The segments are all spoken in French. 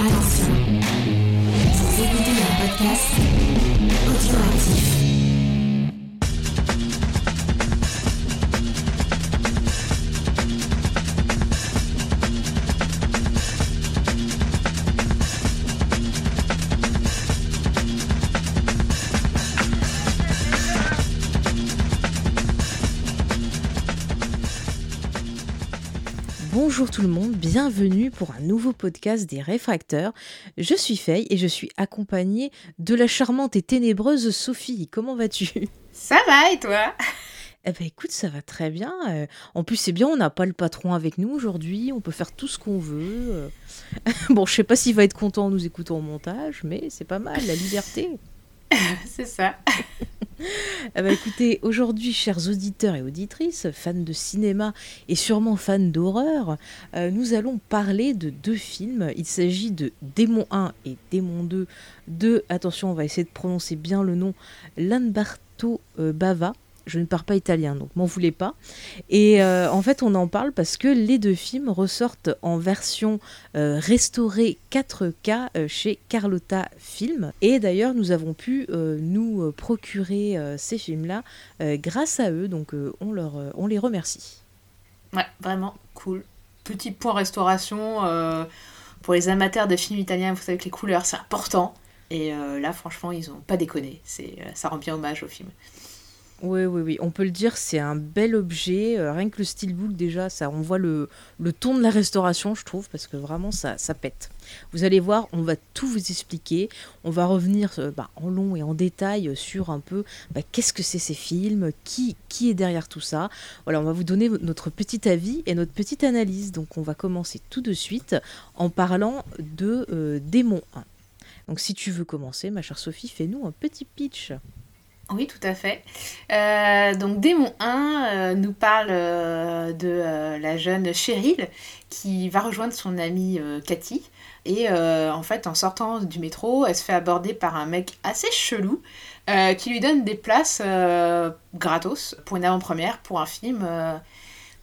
Attention, vous écoutez un podcast audioactif. Bonjour tout le monde, bienvenue pour un nouveau podcast des réfracteurs. Je suis Faye et je suis accompagnée de la charmante et ténébreuse Sophie. Comment vas-tu? Ça va et toi? Eh ben écoute, ça va très bien. Euh, En plus, c'est bien, on n'a pas le patron avec nous aujourd'hui, on peut faire tout ce qu'on veut. euh. Bon, je sais pas s'il va être content en nous écoutant au montage, mais c'est pas mal, la liberté. C'est ça. Ben, écoutez, aujourd'hui, chers auditeurs et auditrices, fans de cinéma et sûrement fans d'horreur, euh, nous allons parler de deux films. Il s'agit de Démon 1 et Démon 2 de, attention, on va essayer de prononcer bien le nom, Lamberto euh, Bava. Je ne parle pas italien, donc m'en voulez pas. Et euh, en fait, on en parle parce que les deux films ressortent en version euh, restaurée 4K euh, chez Carlotta Film. Et d'ailleurs, nous avons pu nous procurer ces films-là grâce à eux, donc on, leur, on les remercie. Ouais, vraiment cool. Petit point restauration pour les amateurs de films italiens. Vous savez que les couleurs c'est important. Et là, franchement, ils ont pas déconné. Ça rend bien hommage au film. Oui, oui, oui, on peut le dire, c'est un bel objet. euh, rien que le steelbook, déjà, ça, on voit le, le ton de la restauration, je trouve, parce que vraiment, ça, ça pète. Vous allez voir, on va tout vous expliquer. On va revenir euh, bah, en long et en détail sur un peu bah, qu'est-ce que c'est ces films, qui, qui est derrière tout ça. Voilà, on va vous donner notre petit avis et notre petite analyse. Donc, on va commencer tout de suite en parlant de euh, Démon 1. Donc, si tu veux commencer, ma chère Sophie, fais-nous un petit pitch. Oui, tout à fait. Euh, donc, Démon 1 euh, nous parle euh, de la jeune Cheryl qui va rejoindre son amie Cathy. Et en fait, en sortant du métro, elle se fait aborder par un mec assez chelou qui lui donne des places gratos pour une avant-première pour un film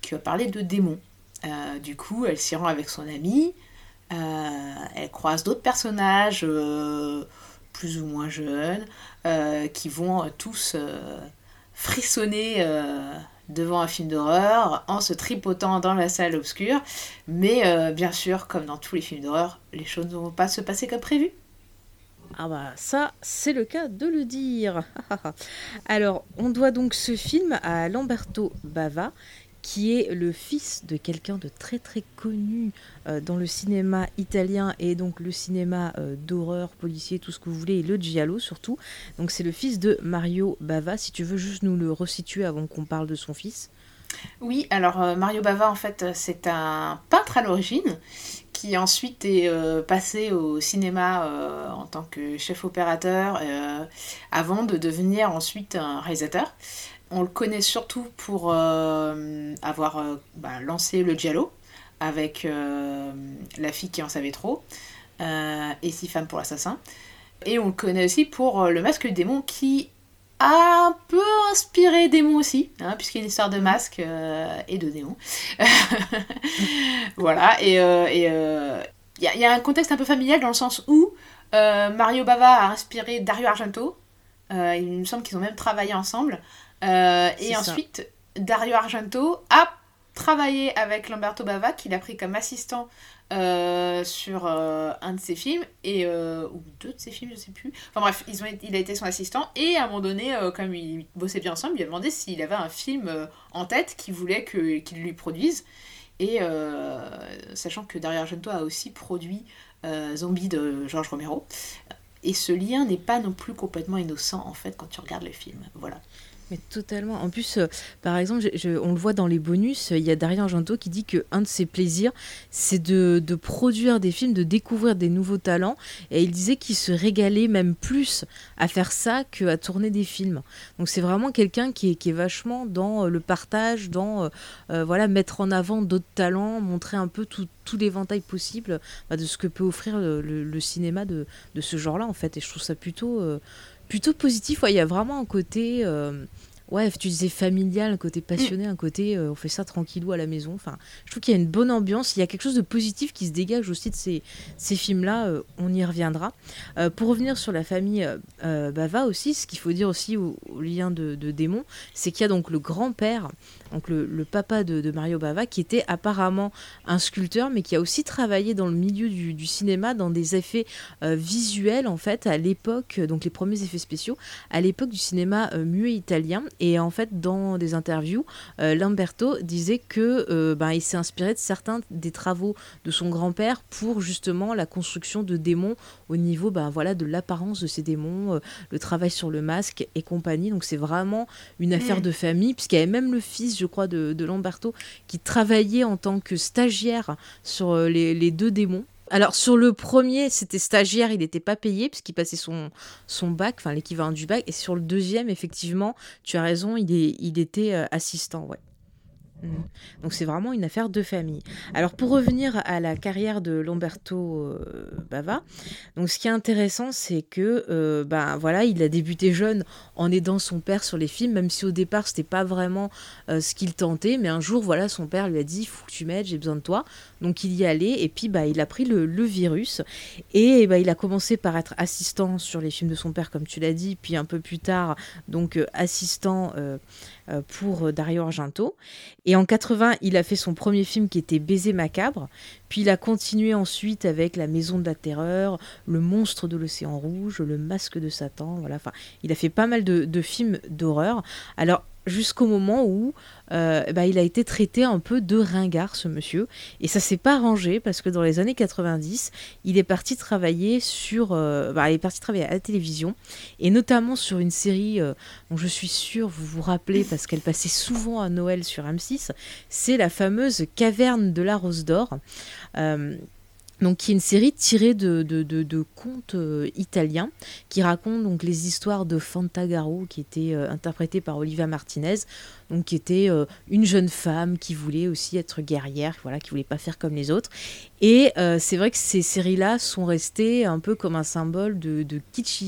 qui va parler de démons. Du coup, elle s'y rend avec son amie. Elle croise d'autres personnages plus ou moins jeunes qui vont euh, tous euh, frissonner euh, devant un film d'horreur en se tripotant dans la salle obscure. Mais euh, bien sûr, comme dans tous les films d'horreur, les choses ne vont pas se passer comme prévu. Ah bah ça, c'est le cas de le dire. Alors, on doit donc ce film à Lamberto Bava, qui est le fils de quelqu'un de très très connu euh, dans le cinéma italien et donc le cinéma euh, d'horreur, policier, tout ce que vous voulez, et le giallo surtout. Donc c'est le fils de Mario Bava, si tu veux juste nous le resituer avant qu'on parle de son fils. Oui, alors euh, Mario Bava, en fait, c'est un peintre à l'origine qui ensuite est passé au cinéma en tant que chef opérateur avant de devenir ensuite un réalisateur. On le connaît surtout pour euh, avoir euh, bah, lancé le Giallo avec euh, La fille qui en savait trop et Six femmes pour l'assassin. Et on le connaît aussi pour Le masque du démon qui a un peu inspiré Démon aussi, hein, puisqu'il y a une histoire de masque et de démon. voilà, et il y, a- un contexte un peu familial dans le sens où Mario Bava a inspiré Dario Argento. Il me semble qu'ils ont même travaillé ensemble. Euh, et ça. ensuite, Dario Argento a travaillé avec Lamberto Bava, qu'il a pris comme assistant euh, sur euh, un de ses films, et, ou deux de ses films, je sais plus. Enfin bref, ils ont, été- il a été son assistant, et à un moment donné, comme ils bossaient bien ensemble, il a demandé s'il avait un film en tête qu'il voulait qu'il lui produise. Et sachant que Dario Argento a aussi produit Zombie de George Romero. Et ce lien n'est pas non plus complètement innocent en fait quand tu regardes le film. Voilà. Mais totalement. En plus, euh, par exemple, on le voit dans les bonus, euh, il y a Dario Argento qui dit que un de ses plaisirs, c'est de, produire des films, de découvrir des nouveaux talents. Et il disait qu'il se régalait même plus à faire ça qu'à tourner des films. Donc c'est vraiment quelqu'un qui est, vachement dans euh, le partage, dans voilà mettre en avant d'autres talents, montrer un peu tout, l'éventail possible bah, de ce que peut offrir le, cinéma de, de ce genre-là en fait. Et je trouve ça plutôt, plutôt positif. Ouais, il y a vraiment un côté euh, ouais, tu disais familial, un côté passionné, un côté euh, on fait ça tranquillou à la maison. Enfin, je trouve qu'il y a une bonne ambiance, il y a quelque chose de positif qui se dégage aussi de ces, ces films-là. euh, on y reviendra. Euh, pour revenir sur la famille Bava aussi, ce qu'il faut dire aussi au, au lien de, de démons, c'est qu'il y a donc le grand-père, donc le, le papa de, de Mario Bava, qui était apparemment un sculpteur, mais qui a aussi travaillé dans le milieu du, du cinéma, dans des effets euh, visuels en fait à l'époque, donc les premiers effets spéciaux à l'époque du cinéma euh, muet italien. Et en fait, dans des interviews, euh, Lamberto disait que ben, il s'est inspiré de certains des travaux de son grand-père pour justement la construction de démons au niveau ben, voilà, de l'apparence de ces démons, le travail sur le masque et compagnie. Donc c'est vraiment une affaire Mm. de famille, puisqu'il y avait même le fils, je crois, de, de Lamberto qui travaillait en tant que stagiaire sur euh, les, deux démons. Alors sur le premier, c'était stagiaire, il n'était pas payé puisqu'il passait son, bac, enfin l'équivalent du bac. Et sur le deuxième, effectivement, tu as raison, il, il était euh, assistant, ouais. Mm. Donc c'est vraiment une affaire de famille. Alors pour revenir à la carrière de Lamberto euh, Bava, ce qui est intéressant c'est que euh, ben voilà il a débuté jeune en aidant son père sur les films, même si au départ c'était pas vraiment euh, ce qu'il tentait, mais un jour voilà son père lui a dit faut que tu m'aides, j'ai besoin de toi, donc il y allait et puis bah il a pris le, le virus et bah, il a commencé par être assistant sur les films de son père comme tu l'as dit, puis un peu plus tard donc assistant pour euh, Dario Argento. Et en 80, il a fait son premier film qui était Baiser macabre. Puis il a continué ensuite avec La Maison de la Terreur, Le Monstre de l'Océan Rouge, Le Masque de Satan. Voilà. Enfin, il a fait pas mal de, de films d'horreur. Alors jusqu'au moment où euh, bah, il a été traité un peu de ringard, ce monsieur. Et ça s'est pas arrangé parce que dans les années 90, il est parti travailler sur, euh, bah, il est parti travailler à la télévision et notamment sur une série euh, dont je suis sûre vous vous rappelez parce qu'elle passait souvent à Noël sur M6. C'est la fameuse Caverne de la Rose d'Or. Donc, qui est une série tirée de, de, de, contes euh, italiens qui raconte donc les histoires de Fantagaro qui était euh, interprétée par Olivia Martinez donc qui était euh, une jeune femme qui voulait aussi être guerrière voilà qui voulait pas faire comme les autres. Et c'est vrai que ces séries là sont restées un peu comme un symbole de, kitsch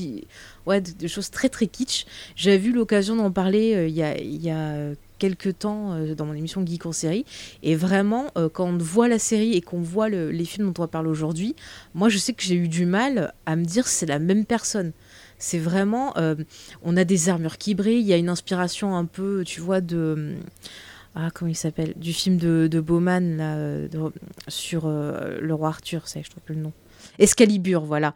ouais de, choses très très kitsch. J'avais eu l'occasion d'en parler il y a y a quelques temps euh, dans mon émission Geek en série et vraiment euh, quand on voit la série et qu'on voit le- les films dont on va parler aujourd'hui moi je sais que j'ai eu du mal à me dire c'est la même personne c'est vraiment euh, on a des armures qui brillent il y a une inspiration un peu tu vois de ah comment il s'appelle du film de, de Bowman là de- sur le roi Arthur c'est je trouve plus le nom Excalibur voilà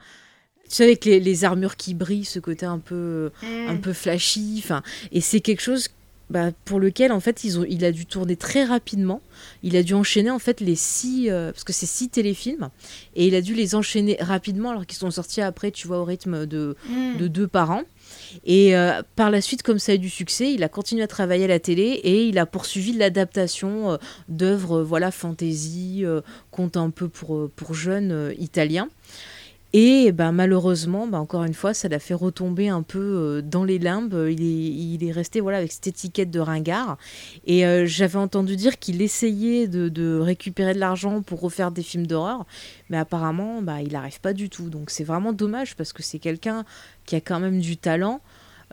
tu sais avec les, les armures qui brillent ce côté un peu un Mm. peu flashy. Enfin, et c'est quelque chose bah, pour lequel en fait ils ont, il a dû tourner très rapidement. Il a dû enchaîner en fait les six, euh, parce que c'est six téléfilms, et il a dû les enchaîner rapidement alors qu'ils sont sortis après, tu vois, au rythme de, Mm. de deux par an. Et euh, par la suite, comme ça a eu du succès, il a continué à travailler à la télé et il a poursuivi l'adaptation euh, d'œuvres, voilà, fantasy, contes un peu pour, pour jeunes italiens. Et ben, malheureusement, ben, encore une fois, ça l'a fait retomber un peu euh, dans les limbes. Il est, il est resté voilà, avec cette étiquette de ringard. Et euh, j'avais entendu dire qu'il essayait de, de récupérer de l'argent pour refaire des films d'horreur. Mais apparemment, bah, il n'arrive pas du tout. Donc c'est vraiment dommage parce que c'est quelqu'un qui a quand même du talent.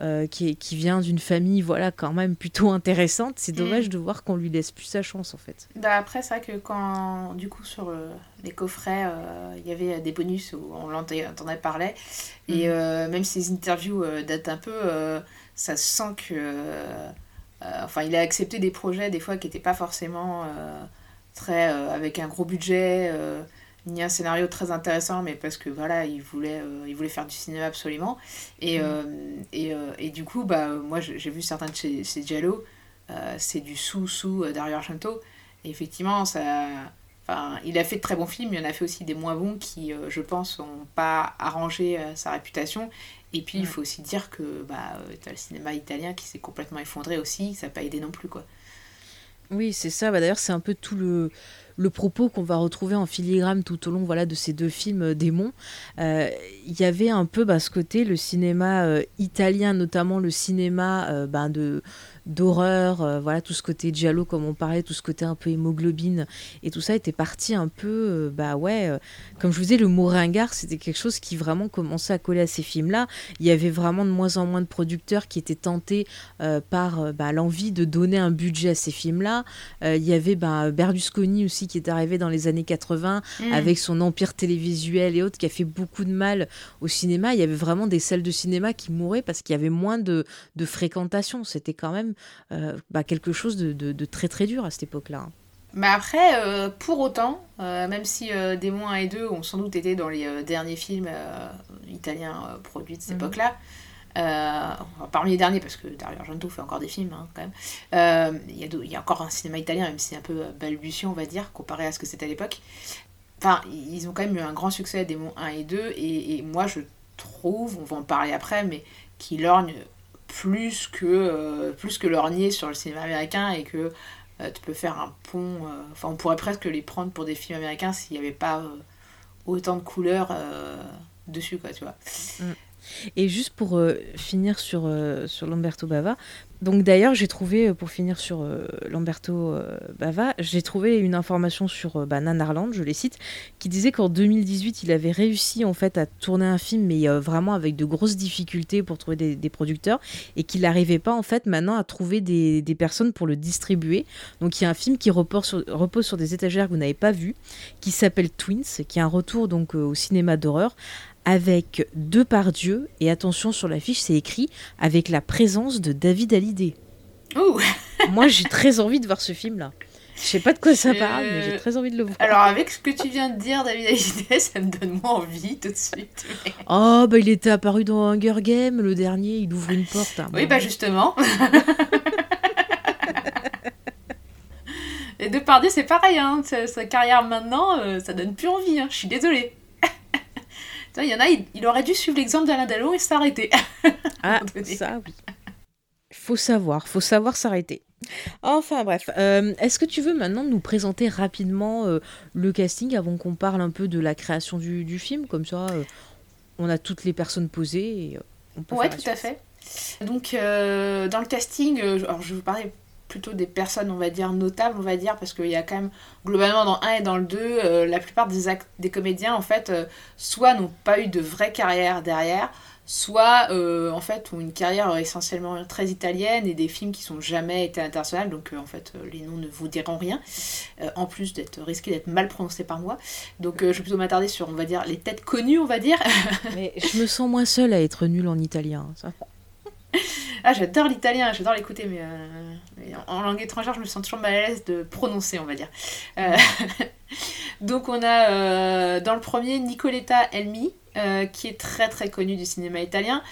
Euh, qui, est- qui vient d'une famille voilà quand même plutôt intéressante c'est dommage de voir qu'on lui laisse plus sa chance en fait Bah après, c'est vrai que quand, du coup, sur euh, les coffrets, euh, il y avait des bonus où on l'entendait entendait parler. Et Mhm. euh, même si les interviews datent un peu, ça se sent que. enfin, il a accepté des projets, des fois, qui n'étaient pas forcément très. avec un gros budget, ni un scénario très intéressant, mais parce que voilà, il voulait, euh, il voulait faire du cinéma absolument. Et, Mhm. euh, et, euh, et du coup, bah, moi, j'ai vu certains de ces, ces Giallo. C'est du sous-sous Dario Argento. Et effectivement, ça, il a fait de très bons films, il y en a fait aussi des moins bons qui, je pense, n'ont pas arrangé sa réputation. Et puis, il Ouais. faut aussi dire que bah, le cinéma italien qui s'est complètement effondré aussi, ça n'a pas aidé non plus. quoi. Oui, c'est ça. Bah, D'ailleurs, c'est un peu tout le, le propos qu'on va retrouver en filigrane tout au long voilà, de ces deux films euh, démons. Il y avait un peu bah, ce côté, le cinéma italien, notamment le cinéma ben, de d'horreur, euh, voilà tout ce côté giallo comme on parlait, tout ce côté un peu hémoglobine et tout ça était parti un peu, euh, bah ouais, euh, comme je vous disais, le mot ringard c'était quelque chose qui vraiment commençait à coller à ces films-là. Il y avait vraiment de moins en moins de producteurs qui étaient tentés par bah, l'envie de donner un budget à ces films-là. il y avait bah, Berlusconi aussi qui est arrivé dans les années 80 mm. avec son empire télévisuel et autres qui a fait beaucoup de mal au cinéma. Il y avait vraiment des salles de cinéma qui mouraient parce qu'il y avait moins de, de fréquentation. C'était quand même euh, bah, quelque chose de, très très dur à cette époque-là. Mais après, euh, pour autant, euh, même si Démon 1 et 2 ont sans doute été dans les derniers films italiens produits de cette mhm. époque-là, parmi les derniers, parce que Dario Argento fait encore des films hein, quand même, il y, y, a encore un cinéma italien, même si c'est un peu balbutiant, on va dire, comparé à ce que c'était à l'époque. Enfin, ils ont quand même eu un grand succès, Démon 1 et 2, et, et moi je trouve, on va en parler après, mais qui lorgne plus que, euh, plus que sur le cinéma américain et que euh, tu peux faire un pont. Euh, enfin, on pourrait presque les prendre pour des films américains s'il n'y avait pas autant de couleurs dessus, quoi, tu vois. Mm. Et juste pour finir sur, sur Lamberto Bava, donc d'ailleurs, j'ai trouvé, euh, pour finir sur euh, Lamberto euh, Bava, j'ai trouvé une information sur bah, Nanarland, je les cite, qui disait qu'en 2018, il avait réussi en fait à tourner un film, mais vraiment avec de grosses difficultés pour trouver des, producteurs, et qu'il n'arrivait pas en fait maintenant à trouver des, personnes pour le distribuer. Donc il y a un film qui repose sur, repose sur des étagères que vous n'avez pas vues, qui s'appelle Twins, qui est un retour donc au cinéma d'horreur, avec deux par Dieu, et attention sur l'affiche, c'est écrit avec la présence de David Hallyday. Moi, j'ai très envie de voir ce film-là. Je sais pas de quoi ça parle, mais j'ai très envie de le voir. Alors, avec ce que tu viens de dire, David Hallyday, ça me donne moins envie tout de suite. Oh, bah il était apparu dans Hunger Game, le dernier, il ouvre une porte. oui, bah justement. Et Depardieu, c'est pareil, hein. sa, carrière maintenant, euh, ça donne plus envie, hein. je suis désolée. Il y en a, il, aurait dû suivre l'exemple d'Alain Dallo et s'arrêter. ah, ça oui. Faut savoir, faut savoir s'arrêter. Enfin bref, euh, est-ce que tu veux maintenant nous présenter rapidement euh, le casting avant qu'on parle un peu de la création du, film? Comme ça, euh, on a toutes les personnes posées et on peut Ouais, tout à fait. Donc, dans le casting, alors je vais vous parler plutôt des personnes, on va dire, notables, on va dire, parce qu'il y a quand même, globalement, dans 1 et dans le 2, euh, la plupart des, des comédiens, en fait, euh, soit n'ont pas eu de vraie carrière derrière, soit, euh, en fait, ont une carrière essentiellement très italienne et des films qui sont jamais été internationaux, donc, en fait, les noms ne vous diront rien, en plus d'être risqués d'être mal prononcés par moi. Donc, je vais plutôt m'attarder sur, on va dire, les têtes connues, on va dire. Mais je me sens moins seule à être nulle en italien, ça. Ah, j'adore l'italien, j'adore l'écouter, mais, euh, en, langue étrangère, je me sens toujours mal à l'aise de prononcer, on va dire. Euh, donc, on a euh, dans le premier Nicoletta Elmi, qui est très très connue du cinéma italien,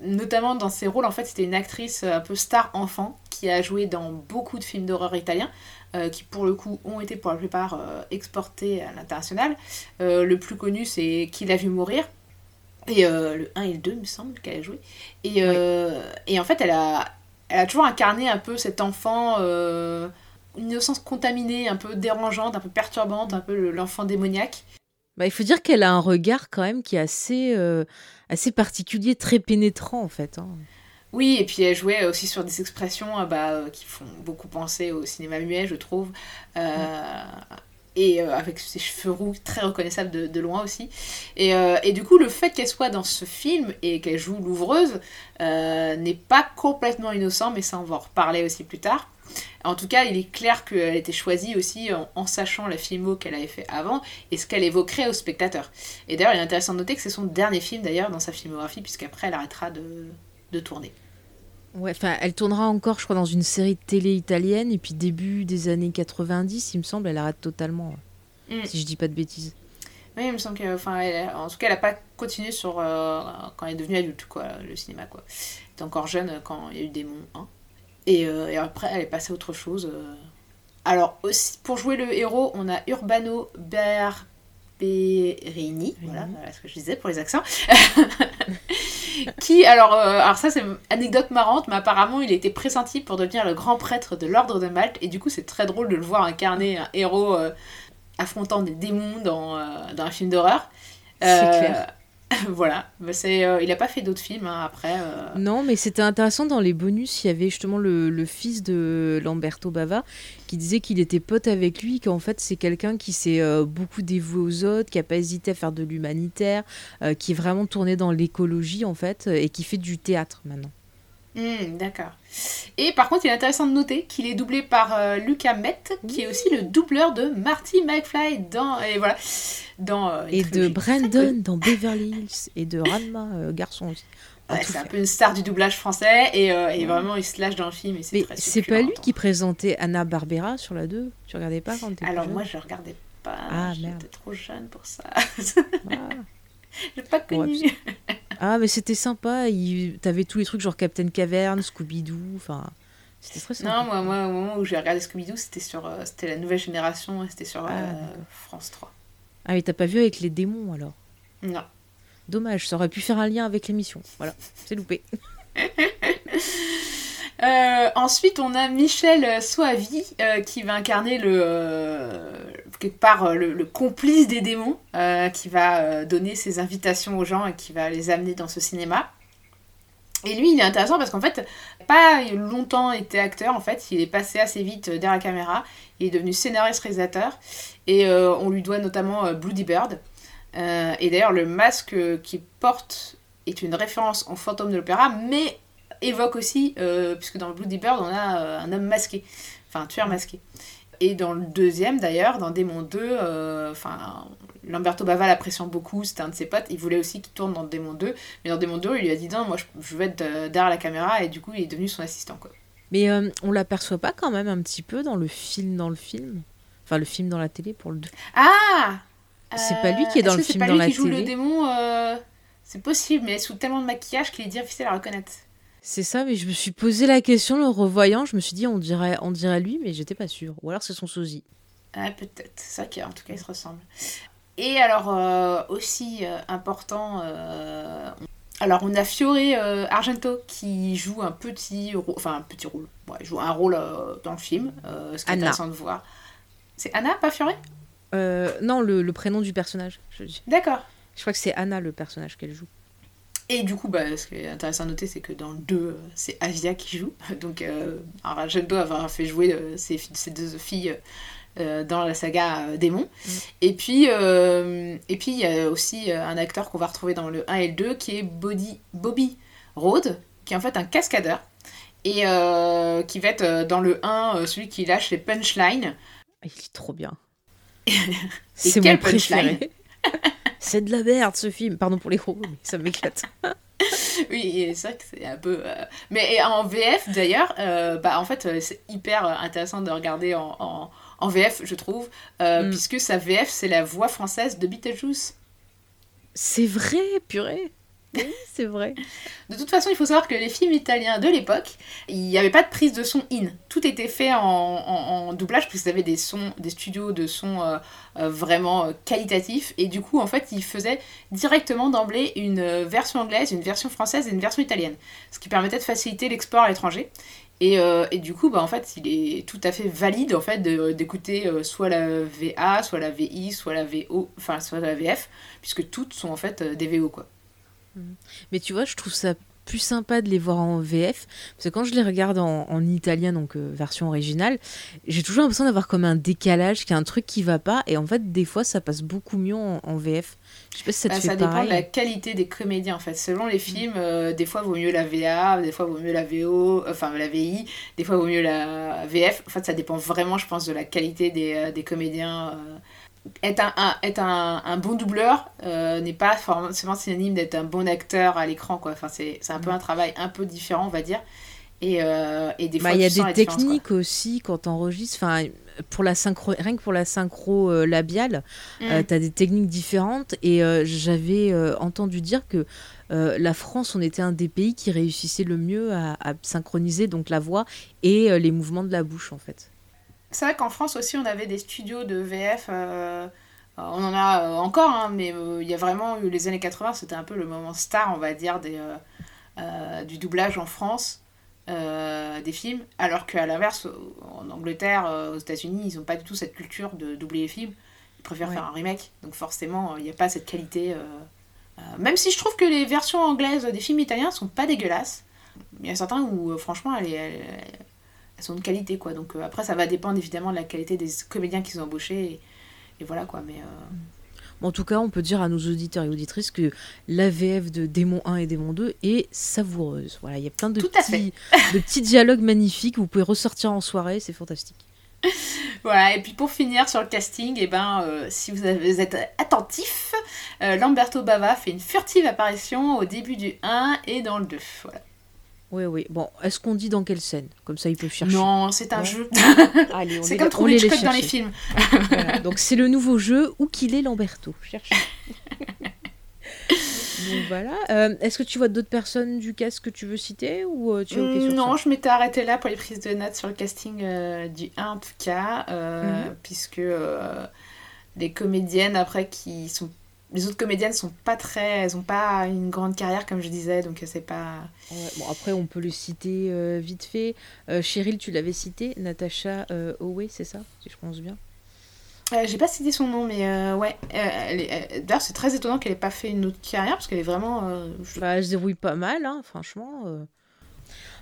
notamment dans ses rôles. En fait, c'était une actrice un peu star enfant qui a joué dans beaucoup de films d'horreur italiens. qui pour le coup ont été pour la plupart exportés à l'international. le plus connu c'est Qui l'a vu mourir, et euh, le 1 et le 2, il me semble, qu'elle a joué. Et, euh, et en fait, elle a, elle a toujours incarné un peu cet enfant, euh, une innocence contaminée, un peu dérangeante, un peu perturbante, un peu l'enfant démoniaque. Bah, il faut dire qu'elle a un regard quand même qui est assez, assez particulier, très pénétrant en fait. Hein. Oui, et puis elle jouait aussi sur des expressions bah, qui font beaucoup penser au cinéma muet, je trouve et euh, avec ses cheveux roux très reconnaissables de, loin aussi. Euh, et, du coup, le fait qu'elle soit dans ce film et qu'elle joue l'ouvreuse euh, n'est pas complètement innocent, mais ça on va en reparler aussi plus tard. En tout cas, il est clair qu'elle a été choisie aussi en, sachant la filmo qu'elle avait fait avant et ce qu'elle évoquerait au spectateur. Et d'ailleurs, il est intéressant de noter que c'est son dernier film d'ailleurs dans sa filmographie, puisqu'après elle arrêtera de tourner. Ouais, enfin, elle tournera encore, je crois, dans une série de télé italienne, et puis début des années 90, il me semble, elle arrête totalement. Mm. Si je dis pas de bêtises. Oui, il me semble que, enfin, en tout cas, elle n'a pas continué sur euh, quand elle est devenue adulte, quoi, le cinéma, quoi. Elle était encore jeune quand il y a eu Démon 1. Et, euh, et, après, elle est passée à autre chose. Euh. Alors, aussi, pour jouer le héros, on a Urbano Ber... Voilà, voilà ce que je disais pour les accents. qui, alors, euh, alors ça c'est une anecdote marrante, mais apparemment il a été pressenti pour devenir le grand prêtre de l'ordre de Malte, et du coup c'est très drôle de le voir incarner un héros euh, affrontant des démons dans, euh, dans un film d'horreur. C'est clair. voilà, c'est, euh, il a pas fait d'autres films hein, après. euh. Non, mais c'était intéressant dans les bonus, il y avait justement le, fils de Lamberto Bava qui disait qu'il était pote avec lui, qu'en fait c'est quelqu'un qui s'est euh, beaucoup dévoué aux autres, qui a pas hésité à faire de l'humanitaire, qui est vraiment tourné dans l'écologie en fait, et qui fait du théâtre maintenant. Hmm, d'accord. Et par contre, il est intéressant de noter qu'il est doublé par euh, Lucas Mett, qui est aussi le doubleur de Marty McFly dans et voilà dans euh, Et de Brandon dans Beverly Hills, et de Ranma, euh, garçon aussi. Ouais, c'est un peu une star du doublage français et, et vraiment il se lâche dans le film et c'est Mais c'est pas lui qui présentait Anna Barbera sur la 2 Tu regardais pas quand t'étais Alors jeune? moi je regardais pas, Ah, j'étais trop jeune pour ça. Ah. J'ai pas connu. Ah, mais c'était sympa. Il... T'avais tous les trucs genre Captain Cavern, Scooby-Doo. Enfin, c'était très sympa. non, moi, moi au moment où j'ai regardé Scooby-Doo, c'était sur euh, c'était la nouvelle génération et c'était sur euh, Ah, d'accord. France 3. Ah, mais t'as pas vu avec les démons alors? Non. Dommage, ça aurait pu faire un lien avec l'émission. Voilà, c'est loupé. Euh, ensuite, on a Michel Soavi euh, qui va incarner le euh, quelque part euh, le, complice des démons, euh, qui va euh, donner ses invitations aux gens et qui va les amener dans ce cinéma. Et lui, il est intéressant parce qu'en fait, pas longtemps été acteur. En fait, il est passé assez vite derrière la caméra. Il est devenu scénariste-réalisateur et euh, on lui doit notamment Bloody Bird. Et d'ailleurs, le masque qu'il porte est une référence au fantôme de l'opéra, mais évoque aussi, puisque dans Bloody Bird, on a un homme masqué, enfin un tueur masqué. Et dans le deuxième, d'ailleurs, dans Démon 2, euh, enfin, Lamberto Bava l'appréciant beaucoup, c'était un de ses potes, il voulait aussi qu'il tourne dans Démon 2, mais dans Démon 2, il lui a dit non, moi je, je veux être euh, derrière la caméra, et du coup, il est devenu son assistant, quoi. Mais euh, on l'aperçoit pas quand même un petit peu dans le film dans le film? Enfin, le film dans la télé pour le 2. Ah C'est pas lui qui est dans Est-ce le que c'est film pas dans lui la qui joue télé? le démon euh, C'est possible, mais sous tellement de maquillage qu'il est difficile à reconnaître. C'est ça, mais je me suis posé la question le revoyant. Je me suis dit, on dirait, on dirait lui, mais j'étais pas sûre. Ou alors c'est son sosie. Ah, peut-être. C'est vrai qu'en tout cas, ils se ressemblent. Et alors, euh, aussi euh, important, euh, alors on a Fiore Argento qui joue un petit rôle, enfin un petit rôle, ouais, il joue un rôle dans le film, ce qui est Anna. intéressant de voir. C'est Anna, pas Fiore? Non, le, le prénom du personnage. Je, D'accord. je crois que c'est Anna le personnage qu'elle joue. Et du coup, bah, ce qui est intéressant à noter, c'est que dans le 2, euh, c'est Avia qui joue. Donc, euh, Argento avoir fait jouer euh, ses, fi- ses deux filles euh, dans la saga euh, Démon. Et puis, euh, et puis, il y a aussi euh, un acteur qu'on va retrouver dans le 1 et le 2 qui est Body, Bobby Road, qui est en fait un cascadeur. Et euh, qui va être euh, dans le 1 euh, celui qui lâche les punchlines. Il est trop bien. C'est quel mon punchline préféré. c'est de la merde ce film. Pardon pour les gros, mais ça m'éclate. Oui, c'est vrai que c'est un peu. euh, Mais en VF d'ailleurs, euh, bah, en fait, euh, c'est hyper intéressant de regarder en, en, en VF, je trouve, euh, Mm. puisque sa VF, c'est la voix française de Beetlejuice. C'est vrai, purée. C'est vrai. De toute façon, il faut savoir que les films italiens de l'époque, il n'y avait pas de prise de son in. Tout était fait en, doublage, puisqu'ils avaient des studios de son euh, euh, vraiment euh, qualitatifs. Et du coup, en fait, ils faisaient directement d'emblée une version anglaise, une version française et une version italienne. Ce qui permettait de faciliter l'export à l'étranger. Et, du coup, bah, en fait, il est tout à fait valide en fait d'écouter soit la VA, soit la VI, soit la VO, enfin soit la VF, puisque toutes sont en fait des VO quoi. Mais tu vois, je trouve ça plus sympa de les voir en VF. Parce que quand je les regarde en, en italien, donc euh, version originale, j'ai toujours l'impression d'avoir comme un décalage, qu'il y a un truc qui va pas. Et en fait, des fois, ça passe beaucoup mieux en, en VF. Je sais pas si ça te Bah, fait ça dépend pareil. de la qualité des comédiens en fait. Selon les films, euh, des fois vaut mieux la VA, des fois vaut mieux la VO, enfin la VI, des fois vaut mieux la VF. En fait, ça dépend vraiment, je pense, de la qualité des, euh, des comédiens. euh. Être, un, un- être un, un bon doubleur euh, n'est pas forcément synonyme d'être un bon acteur à l'écran quoi. Enfin, c'est un peu un travail un peu différent, on va dire. Et, euh, et des Bah, fois, il y a tu des techniques aussi quand t'enregistres. Enfin, pour la synchro, rien que pour la synchro euh, labiale, euh, Mm. t'as des techniques différentes. Et euh, j'avais entendu dire que la France, on était un des pays qui réussissait le mieux à, à synchroniser donc la voix et les mouvements de la bouche en fait. C'est vrai qu'en France aussi, on avait des studios de VF euh, on en a encore, hein, mais il y a vraiment eu les années 80, c'était un peu le moment star, on va dire, des, du doublage en France. des films, alors qu'à l'inverse, en Angleterre, aux États-Unis, ils n'ont pas du tout cette culture de doubler les films. Ils préfèrent faire un remake, donc forcément, il n'y a pas cette qualité. même si je trouve que les versions anglaises des films italiens sont pas dégueulasses, il y a certains où, franchement, elles, elles, sont de qualité, quoi. Donc après, ça va dépendre évidemment de la qualité des comédiens qu'ils ont embauchés et voilà quoi. Mais euh, en tout cas, on peut dire à nos auditeurs et auditrices que l'AVF de Démon 1 et Démon 2 est savoureuse. Voilà, il y a plein de, petits, de petits dialogues magnifiques. Vous pouvez ressortir en soirée, c'est fantastique. Voilà, et puis pour finir sur le casting, et eh ben, euh, si vous, êtes attentif, euh, Lamberto Bava fait une furtive apparition au début du 1 et dans le 2. Voilà. Oui, oui. Bon, est-ce qu'on dit dans quelle scène? Comme ça, ils peuvent chercher. Non, c'est un jeu. c'est comme trouver Hitchcock dans les films. Donc, c'est le nouveau jeu Où qu'il est Lamberto? Cherchez. Donc voilà. Euh, est-ce que tu vois d'autres personnes du cast que tu veux citer ou euh, tu es sur Non, je m'étais arrêtée là pour les prises de notes sur le casting euh, du 1 en tout cas, mhm. puisque les comédiennes après qui sont les autres comédiennes sont pas très elles ont pas une grande carrière comme je disais donc c'est pas bon après on peut le citer euh, vite fait. Euh, Cheryl tu l'avais cité Natasha euh, Owe c'est ça si je pense bien? J'ai pas cité son nom mais ouais d'ailleurs c'est très étonnant qu'elle ait pas fait une autre carrière parce qu'elle est vraiment bah, elle se débrouille pas mal hein, franchement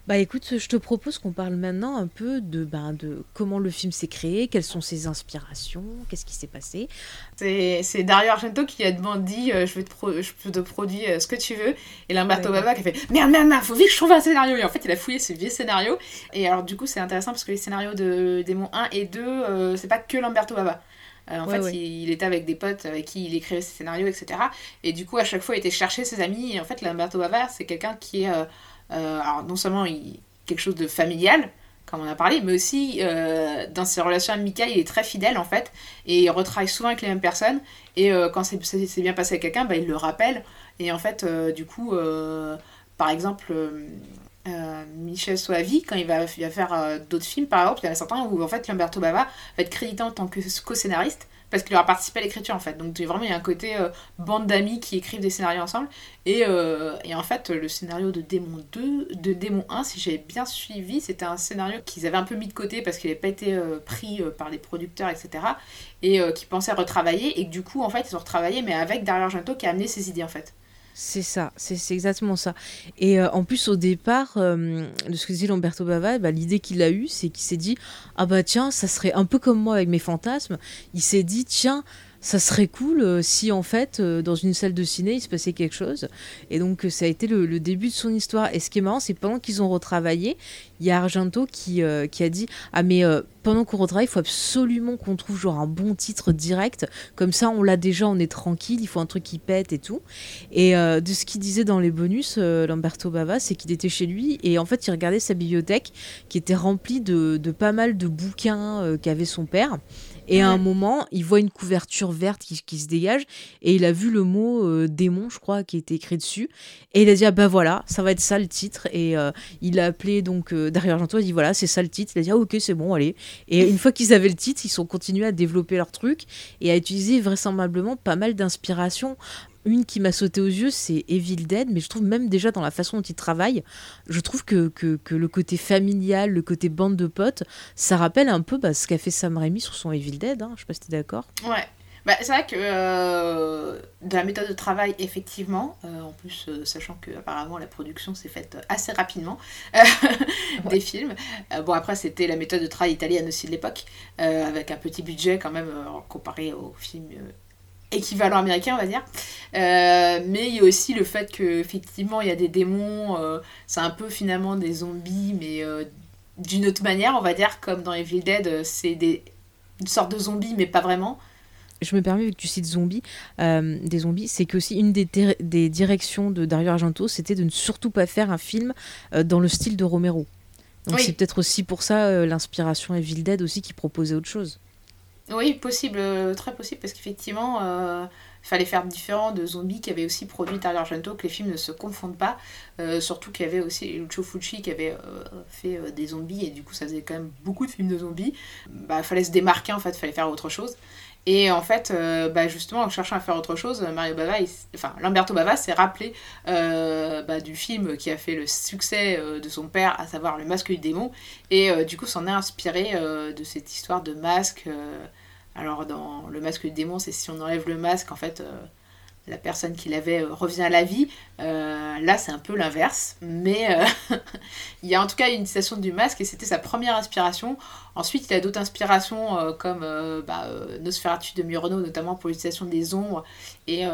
bah écoute, je te propose qu'on parle maintenant un peu de, bah, de comment le film s'est créé, quelles sont ses inspirations, qu'est-ce qui s'est passé. C'est Dario Argento qui a demandé euh, je, vais te je te produire euh, ce que tu veux. Et Lamberto Bava qui a fait merde, merde, merde, faut vite que je trouve un scénario. Et en fait, il a fouillé ce vieux scénario. Et alors, du coup, c'est intéressant parce que les scénarios de Démon 1 et 2, euh, c'est pas que Lamberto Bava. en fait, Il, était avec des potes avec qui il écrivait ses scénarios, etc. Et du coup, à chaque fois, il était chercher ses amis. Et en fait, Lamberto Bava, c'est quelqu'un qui est. Euh, alors non seulement il, quelque chose de familial, comme on a parlé, mais aussi euh, dans ses relations amicales, il est très fidèle en fait, et il retravaille souvent avec les mêmes personnes, et euh, quand c'est bien passé avec quelqu'un, bah, il le rappelle, et en fait, du coup, par exemple, Michel Soavi, quand il va, il va faire d'autres films, par exemple, il y en a certains où en fait Lamberto Bava va être crédité en tant que co-scénariste, parce qu'il aura participé à l'écriture en fait. Donc vraiment il y a un côté euh, bande d'amis qui écrivent des scénarios ensemble. Et, euh, et, en fait le scénario de Démon 2, de Démon 1, si j'avais bien suivi, c'était un scénario qu'ils avaient un peu mis de côté parce qu'il n'avait pas été euh, pris par les producteurs, etc. Et qui pensaient retravailler. Et que du coup en fait ils ont retravaillé mais avec Dario Argento qui a amené ses idées en fait. C'est ça, c'est exactement ça. Et euh, en plus, au départ, euh, de ce que disait Lamberto Bava, bah, l'idée qu'il a eue, c'est qu'il s'est dit Ah bah tiens, ça serait un peu comme moi avec mes fantasmes. Il s'est dit Tiens, ça serait cool euh, si en fait euh, dans une salle de ciné il se passait quelque chose. Et donc euh, ça a été le, début de son histoire. Et ce qui est marrant c'est pendant qu'ils ont retravaillé il y a Argento qui, a dit ah mais pendant qu'on retravaille il faut absolument qu'on trouve genre un bon titre direct. Comme ça on l'a déjà on est tranquille il faut un truc qui pète et tout et de ce qu'il disait dans les bonus Lamberto Bava c'est qu'il était chez lui et en fait il regardait sa bibliothèque qui était remplie de pas mal de bouquins qu'avait son père et à un moment, il voit une couverture verte qui, se dégage et il a vu le mot euh, démon, je crois, qui était écrit dessus. Et il a dit, ah bah voilà, ça va être ça le titre. Et euh, il a appelé donc euh, derrière Argento, il a dit, voilà, c'est ça le titre. Il a dit, ah ok, c'est bon, allez. Et une fois qu'ils avaient le titre, ils sont continués à développer leur truc et à utiliser vraisemblablement pas mal d'inspiration une qui m'a sauté aux yeux, c'est Evil Dead, mais je trouve même déjà dans la façon dont il travaille, je trouve que, que, le côté familial, le côté bande de potes, ça rappelle un peu bah, ce qu'a fait Sam Raimi sur son Evil Dead. Hein. Je sais pas si t'es d'accord. Ouais. Bah, c'est vrai que euh, de la méthode de travail, effectivement, euh, en plus, euh, sachant que apparemment la production s'est faite assez rapidement des films. bon, après, c'était la méthode de travail italienne aussi de l'époque, avec un petit budget quand même comparé aux films équivalent américain, on va dire. Euh, mais il y a aussi le fait qu'effectivement, il y a des démons, euh, c'est un peu finalement des zombies, mais euh, d'une autre manière, on va dire, comme dans Evil Dead, c'est des... une sorte de zombies, mais pas vraiment. Je me permets, que tu cites zombies, des zombies, c'est que aussi une des, des directions de Dario Argento, c'était de ne surtout pas faire un film dans le style de Romero. Donc c'est peut-être aussi pour ça l'inspiration Evil Dead aussi qui proposait autre chose. Oui, possible, euh, très possible, parce qu'effectivement, euh, il fallait faire différent de Zombies qui avait aussi produit Dario Argento, que les films ne se confondent pas. Euh, surtout qu'il y avait aussi Lucio Fucci qui avait fait des zombies, et du coup, ça faisait quand même beaucoup de films de zombies. Bah, fallait se démarquer, en fait, il fallait faire autre chose. Et en fait, euh, bah, justement, en cherchant à faire autre chose, Mario Bava, enfin, Lamberto Bava s'est rappelé euh, bah, du film qui a fait le succès euh, de son père, à savoir Le Masque du démon, et du coup s'en est inspiré de cette histoire de masque. alors, dans Le Masque du démon, c'est si on enlève le masque, en fait, la personne qui l'avait euh, revient à la vie. Euh, là, c'est un peu l'inverse. Mais euh, il y a en tout cas une citation du masque et c'était sa première inspiration. Ensuite, il a d'autres inspirations comme bah, Nosferatu de Murnau, notamment pour l'utilisation des ombres et,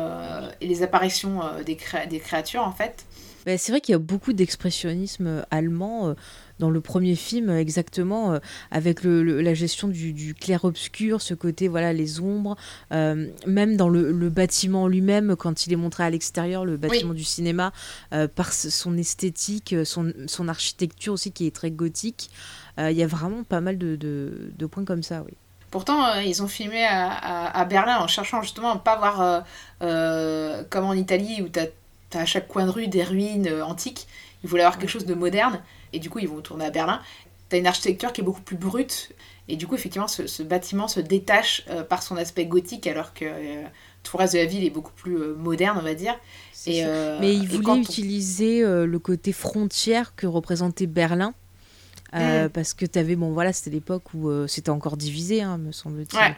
les apparitions des, des, créatures en fait. C'est vrai qu'il y a beaucoup d'expressionnisme allemand dans le premier film exactement, euh, avec le, la gestion du, clair-obscur, ce côté, voilà, les ombres, euh, même dans le, bâtiment lui-même, quand il est montré à l'extérieur, le bâtiment du cinéma, euh, par son esthétique, son, son, architecture aussi qui est très gothique. Il y a vraiment pas mal de, de, points comme ça, oui. Pourtant, ils ont filmé à, à, Berlin en cherchant justement à ne pas voir comme en Italie où tu as, as, à chaque coin de rue des ruines antiques. Ils voulaient avoir quelque chose de moderne et du coup ils vont tourner à Berlin. Tu as une architecture qui est beaucoup plus brute, et du coup effectivement ce, bâtiment se détache euh, par son aspect gothique alors que euh, tout le reste de la ville est beaucoup plus euh, moderne on va dire. Et, Mais il voulait utiliser le côté frontière que représentait Berlin. Mm. Parce que tu avais, bon voilà, c'était l'époque où c'était encore divisé, hein, me semble-t-il.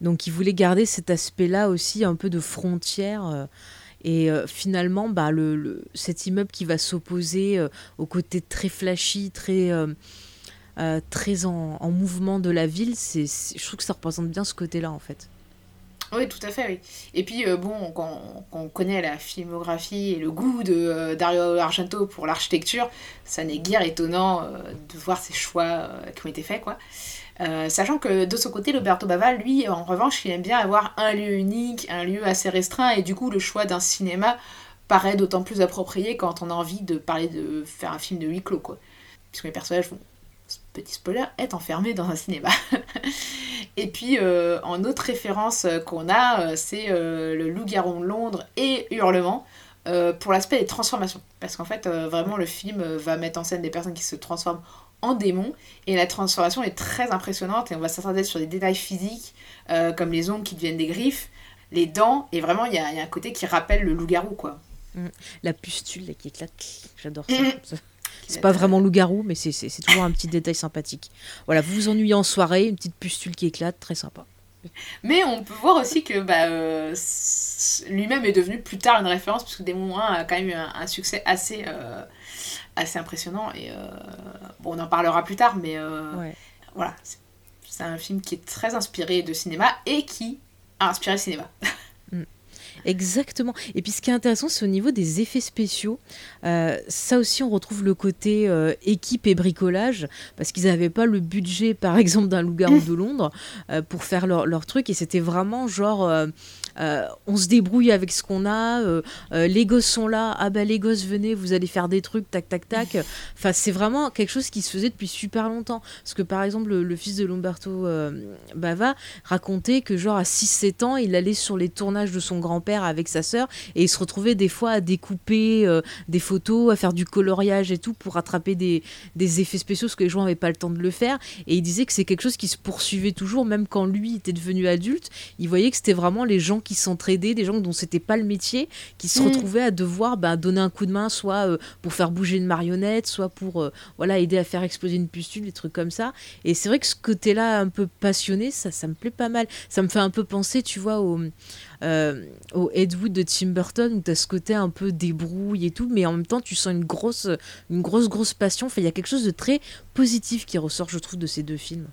Donc il voulait garder cet aspect-là aussi, un peu de frontière. Et euh, finalement, bah, le, cet immeuble qui va s'opposer euh, au côté très flashy, très, euh, très en, en, mouvement de la ville, c'est, je trouve que ça représente bien ce côté-là, en fait. Oui, tout à fait, oui. Et puis, bon, quand, on connaît la filmographie et le goût de Dario Argento pour l'architecture, ça n'est guère étonnant de voir ces choix qui ont été faits, quoi. Euh, sachant que de son côté, Roberto Bava, lui, en revanche, il aime bien avoir un lieu unique, un lieu assez restreint, et du coup, le choix d'un cinéma paraît d'autant plus approprié quand on a envie de parler de faire un film de huis clos, quoi. Puisque les personnages vont, petit spoiler, être enfermés dans un cinéma. et puis, euh, en autre référence qu'on a, euh, c'est le Loup-garou de Londres et Hurlement. pour l'aspect des transformations. Parce qu'en fait, vraiment, le film va mettre en scène des personnes qui se transforment en démon. Et la transformation est très impressionnante et on va s'attarder sur des détails physiques euh, comme les ongles qui deviennent des griffes, les dents. Et vraiment, il y, a un côté qui rappelle le loup-garou, quoi. Mm. La pustule là, qui éclate, j'adore ça. Mm. C'est pas vraiment loup-garou, mais c'est toujours un petit détail sympathique. Voilà, vous vous ennuyez en soirée, une petite pustule qui éclate, très sympa. Mais on peut voir aussi que bah, euh, lui-même est devenu plus tard une référence, puisque Démon 1 a quand même eu un, succès assez, euh, assez impressionnant. Et euh, bon, on en parlera plus tard, mais voilà. C'est un film qui est très inspiré de cinéma et qui a inspiré le cinéma. Exactement. Et puis ce qui est intéressant, c'est au niveau des effets spéciaux. Euh, ça aussi, on retrouve le côté équipe et bricolage, parce qu'ils n'avaient pas le budget, par exemple, d'un loup-garou de Londres pour faire leur, leur truc. Et c'était vraiment genre euh, on se débrouille avec ce qu'on a, euh, euh, les gosses sont là, ah bah les gosses venez, vous allez faire des trucs, tac tac tac. Enfin, c'est vraiment quelque chose qui se faisait depuis super longtemps. Parce que par exemple, le, fils de Lomberto Bava racontait que genre à 6-7 ans, il allait sur les tournages de son grand-père avec sa sœur et il se retrouvait des fois à découper des photos, à faire du coloriage et tout pour attraper des, des effets spéciaux parce que les gens n'avaient pas le temps de le faire. Et il disait que c'est quelque chose qui se poursuivait toujours, même quand lui était devenu adulte. Il voyait que c'était vraiment les gens qui s'entraidaient, des gens dont c'était pas le métier, qui se mm. retrouvaient à devoir bah, donner un coup de main, soit euh, pour faire bouger une marionnette, soit pour euh, voilà aider à faire exploser une pustule, des trucs comme ça. Et c'est vrai que ce côté-là un peu passionné, ça, ça me plaît pas mal. Ça me fait un peu penser, tu vois, au, euh, au Ed Wood de Tim Burton, où tu as ce côté un peu débrouille et tout, mais en même temps, tu sens une grosse, une grosse, grosse passion. Enfin, il y a quelque chose de très positif qui ressort, je trouve, de ces deux films.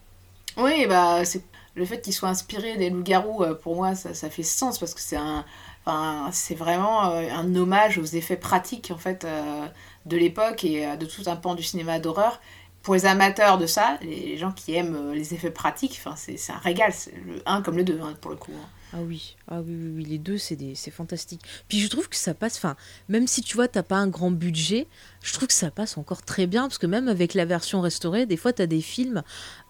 Oui, bah, c'est le fait qu'il soit inspiré des loups-garous, euh, pour moi, ça, fait sens parce que c'est un, enfin, c'est vraiment euh, un hommage aux effets pratiques en fait de l'époque et de tout un pan du cinéma d'horreur. Pour les amateurs de ça, les gens qui aiment les effets pratiques, c'est un régal, le 1 comme le 2 hein, pour le coup. Hein. Ah oui, ah oui, oui, les deux, c'est fantastique. Puis je trouve que ça passe, enfin, même si tu vois, t'as pas un grand budget, je trouve que ça passe encore très bien, parce que même avec la version restaurée, des fois, tu as des films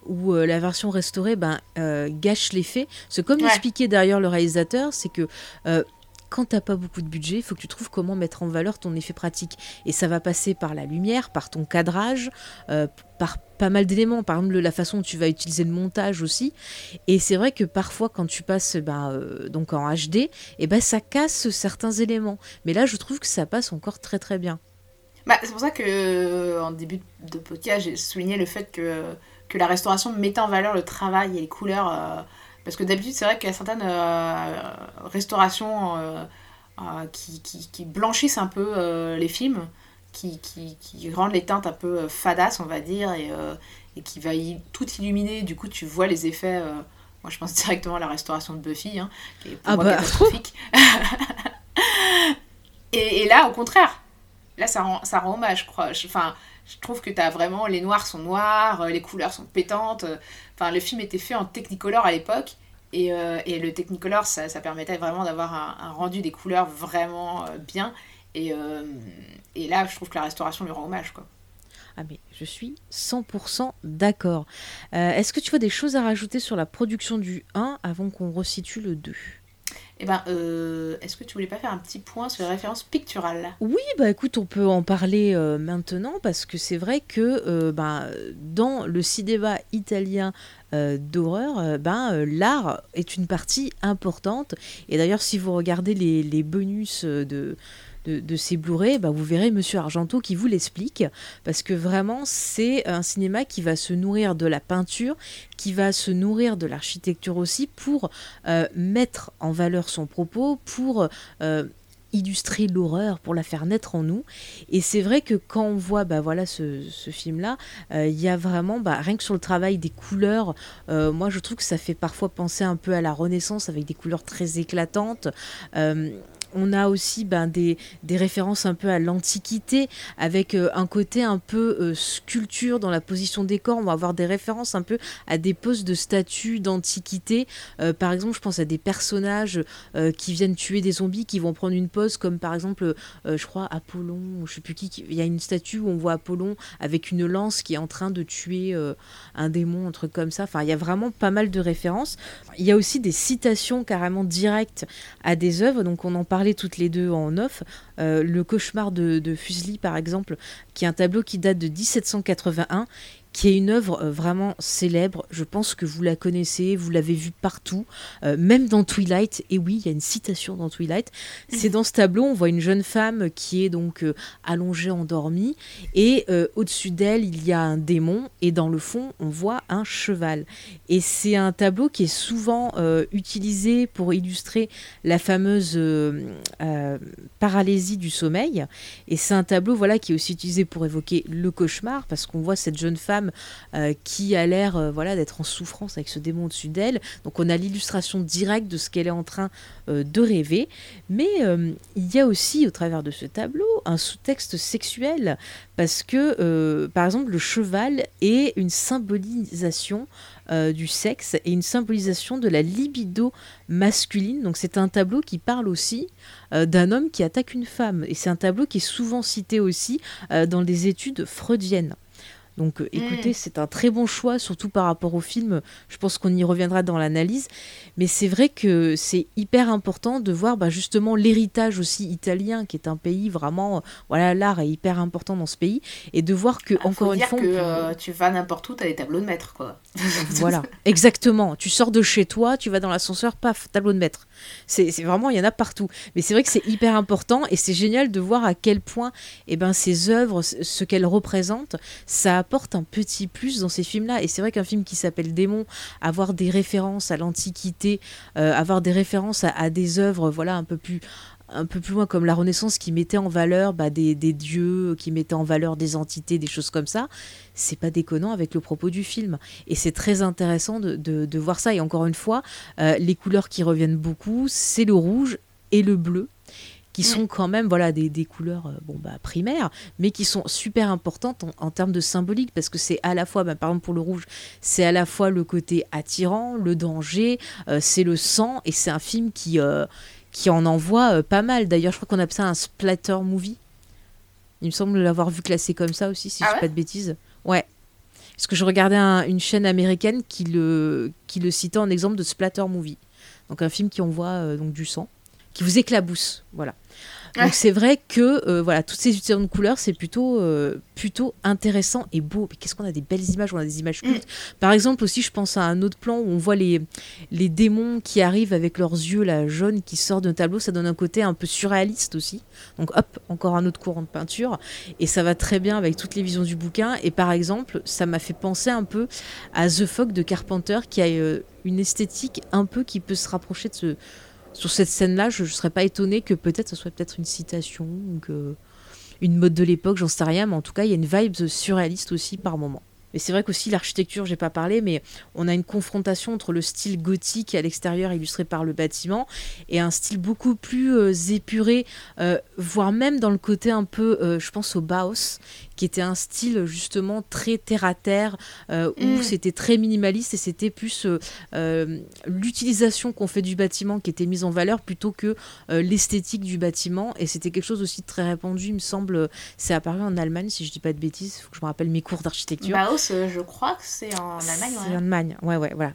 où euh, la version restaurée ben, euh, gâche l'effet. Ce comme ouais. expliquait d'ailleurs le réalisateur, c'est que euh, quand t'as pas beaucoup de budget, il faut que tu trouves comment mettre en valeur ton effet pratique. Et ça va passer par la lumière, par ton cadrage, euh, par pas mal d'éléments, par exemple la façon dont tu vas utiliser le montage aussi. Et c'est vrai que parfois quand tu passes bah, euh, donc en HD, et eh ben ça casse certains éléments. Mais là je trouve que ça passe encore très très bien. Bah, c'est pour ça que euh, en début de podcast j'ai souligné le fait que, que la restauration mettait en valeur le travail et les couleurs. Parce que d'habitude c'est vrai qu'il y a certaines restaurations qui, qui, qui, blanchissent un peu les films qui, qui, rendent les teintes un peu euh, fadasses, on va dire, et, euh, et qui va y, tout illuminer. Du coup, tu vois les effets. Euh, moi, je pense directement à la restauration de Buffy, hein, qui est pour Ah moi bah. catastrophique. et, et là, au contraire, là, ça rend, ça rend hommage, je crois. Enfin, je trouve que t'as vraiment. Les noirs sont noirs, euh, les couleurs sont pétantes. euh, Enfin, le film était fait en Technicolor à l'époque. Et, euh, et le Technicolor, ça, permettait vraiment d'avoir un, rendu des couleurs vraiment bien. Et, et là, je trouve que la restauration lui rend hommage. Quoi. Ah mais je suis 100% d'accord. Est-ce que tu vois des choses à rajouter sur la production du 1 avant qu'on resitue le 2 Eh ben, euh, est-ce que tu voulais pas faire un petit point sur les références picturales? Oui, bah écoute, on peut en parler euh, maintenant parce que c'est vrai que euh, bah, dans le cinéma italien euh, d'horreur, ben, l'art est une partie importante. Et d'ailleurs, si vous regardez les, les bonus de, de, ces Blu-ray, bah, vous verrez Monsieur Argento qui vous l'explique parce que vraiment, c'est un cinéma qui va se nourrir de la peinture, qui va se nourrir de l'architecture aussi pour euh, mettre en valeur son propos, pour euh, illustrer l'horreur, pour la faire naître en nous. Et c'est vrai que quand on voit bah, voilà, ce, film-là, euh, il y a vraiment, bah, rien que sur le travail des couleurs, moi je trouve que ça fait parfois penser un peu à la Renaissance avec des couleurs très éclatantes. On a aussi ben, des, références un peu à l'Antiquité, avec euh, un côté un peu euh, sculpture dans la position des corps. On va avoir des références un peu à des poses de statues d'Antiquité. Euh, par exemple, je pense à des personnages qui viennent tuer des zombies, qui vont prendre une pose, comme par exemple, je crois, Apollon, ou je sais plus qui. Il y a une statue où on voit Apollon avec une lance qui est en train de tuer un démon, un truc comme ça. Enfin, il y a vraiment pas mal de références. Il y a aussi des citations carrément directes à des œuvres. Donc on en parlait toutes les deux en off. Euh, le cauchemar de, de Fuseli, par exemple, qui est un tableau qui date de 1781 qui est une œuvre euh, vraiment célèbre. Je pense que vous la connaissez, vous l'avez vue partout, euh, même dans Twilight. Et oui, il y a une citation dans Twilight. C'est dans ce tableau, on voit une jeune femme qui est donc euh, allongée, endormie, et euh, au-dessus d'elle, il y a un démon, et dans le fond, on voit un cheval. Et c'est un tableau qui est souvent utilisé pour illustrer la fameuse paralysie du sommeil. Et c'est un tableau voilà, qui est aussi utilisé pour évoquer le cauchemar, parce qu'on voit cette jeune femme euh, qui a l'air euh, voilà, d'être en souffrance avec ce démon au-dessus d'elle. Donc on a l'illustration directe de ce qu'elle est en train euh, de rêver. Mais il y a aussi au travers de ce tableau un sous-texte sexuel, parce que par exemple le cheval est une symbolisation du sexe et une symbolisation de la libido masculine. Donc c'est un tableau qui parle aussi d'un homme qui attaque une femme. Et c'est un tableau qui est souvent cité aussi dans des études freudiennes. Donc euh, écoutez, c'est un très bon choix, surtout par rapport au film. Je pense qu'on y reviendra dans l'analyse. Mais c'est vrai que c'est hyper important de voir bah, justement l'héritage aussi italien, qui est un pays vraiment... Voilà, l'art est hyper important dans ce pays. Et de voir que, Ah, encore une fois... que euh, tu vas n'importe où, t'as des tableaux de maître, quoi. Voilà, exactement. Tu sors de chez toi, tu vas dans l'ascenseur, paf, tableau de maître. C'est vraiment, il y en a partout. Mais c'est vrai que c'est hyper important et c'est génial de voir à quel point eh ben, ces œuvres, ce ce qu'elles représentent, ça apporte un petit plus dans ces films-là. Et c'est vrai qu'un film qui s'appelle Démon, avoir des références à l'Antiquité, euh, avoir des références à, des œuvres voilà, un peu plus loin comme la Renaissance qui mettait en valeur bah, des, dieux, qui mettait en valeur des entités, des choses comme ça, c'est pas déconnant avec le propos du film. Et c'est très intéressant de, de- de voir ça. Et encore une fois, euh, les couleurs qui reviennent beaucoup, c'est le rouge et le bleu qui sont quand même voilà des, des couleurs euh, bon bah primaires mais qui sont super importantes en, en termes de symbolique parce que c'est à la fois bah, par exemple pour le rouge c'est à la fois le côté attirant le danger euh, c'est le sang et c'est un film qui euh, qui en envoie pas mal. D'ailleurs je crois qu'on appelle ça un splatter movie. Il me semble l'avoir vu classé comme ça aussi si Ah je dis ouais pas de bêtises. Ouais. Parce que je regardais un- une chaîne américaine qui le, qui le citait en exemple de splatter movie. Donc un film qui envoie donc du sang, qui vous éclabousse. Voilà. Donc c'est vrai que euh, voilà, toutes ces utilisations de couleurs, c'est plutôt, euh, plutôt intéressant et beau. Mais qu'est-ce qu'on a des belles images, on a des images cultes. Par exemple aussi, je pense à un autre plan où on voit les, les démons qui arrivent avec leurs yeux là, jaunes qui sortent d'un tableau. Ça donne un côté un peu surréaliste aussi. Donc hop, encore un autre courant de peinture. Et ça va très bien avec toutes les visions du bouquin. Et par exemple, ça m'a fait penser un peu à The Fog de Carpenter qui a euh, une esthétique un peu qui peut se rapprocher de ce sur cette scène-là, je ne serais pas étonnée que peut-être ce soit peut-être une citation ou que une mode de l'époque, j'en sais rien, mais en tout cas, il y a une vibe surréaliste aussi par moment. Mais c'est vrai qu'aussi l'architecture, j'ai pas parlé, mais on a une confrontation entre le style gothique à l'extérieur illustré par le bâtiment et un style beaucoup plus euh, épuré, euh, voire même dans le côté un peu, euh, je pense au Bauhaus, qui était un style justement très terre à terre, où mm. c'était très minimaliste et c'était plus l'utilisation qu'on fait du bâtiment qui était mise en valeur plutôt que l'esthétique du bâtiment. Et c'était quelque chose aussi de très répandu, il me semble. C'est apparu en Allemagne, si je dis pas de bêtises, il faut que je me rappelle mes cours d'architecture. Euh, je crois que c'est en Allemagne. C'est en Allemagne, ouais, ouais, voilà.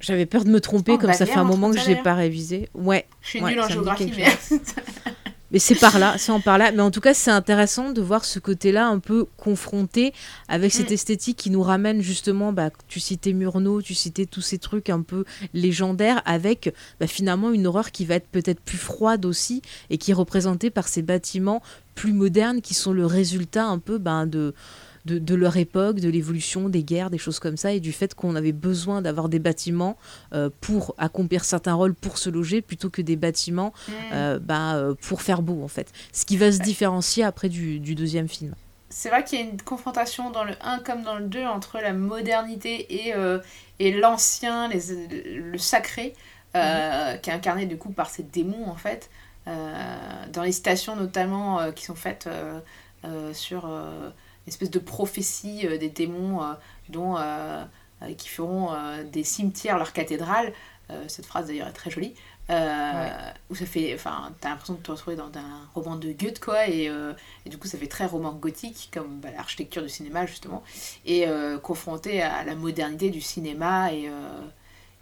J'avais peur de me tromper, comme ça fait un moment que je n'ai pas révisé. Ouais. Je suis ouais, nulle en géographie, mais. Mais c'est par là, c'est en par là. Mais en tout cas, c'est intéressant de voir ce côté-là un peu confronté avec cette mm. esthétique qui nous ramène justement, bah, tu citais Murnau, tu citais tous ces trucs un peu légendaires, avec bah, finalement une horreur qui va être peut-être plus froide aussi et qui est représentée par ces bâtiments plus modernes qui sont le résultat un peu bah, de de, leur époque, de l'évolution des guerres, des choses comme ça, et du fait qu'on avait besoin d'avoir des bâtiments euh, pour accomplir certains rôles, pour se loger, plutôt que des bâtiments mm. euh, bah, euh, pour faire beau, en fait. Ce qui va se différencier après du, deuxième film. C'est vrai qu'il y a une confrontation dans le 1 comme dans le 2 entre la modernité et, et l'ancien, le sacré, mm-hmm. qui est incarné du coup par ces démons, en fait. dans les stations notamment qui sont faites sur espèce de prophétie euh, des démons euh, dont, euh, qui feront des cimetières leur cathédrale. cette phrase d'ailleurs est très jolie. où ça fait enfin t'as l'impression de te retrouver dans un roman de Goethe quoi et, et du coup ça fait très roman gothique comme bah, l'architecture du cinéma justement et confronté à la modernité du cinéma et,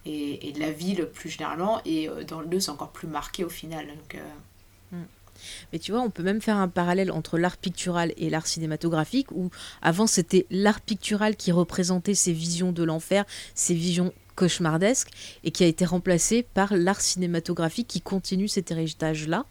et, et, de la ville plus généralement et dans le 2 c'est encore plus marqué au final donc mm. Mais tu vois, on peut même faire un parallèle entre l'art pictural et l'art cinématographique, où avant c'était l'art pictural qui représentait ces visions de l'enfer, ces visions cauchemardesque et qui a été remplacé par l'art cinématographique qui continue cet héritage-là.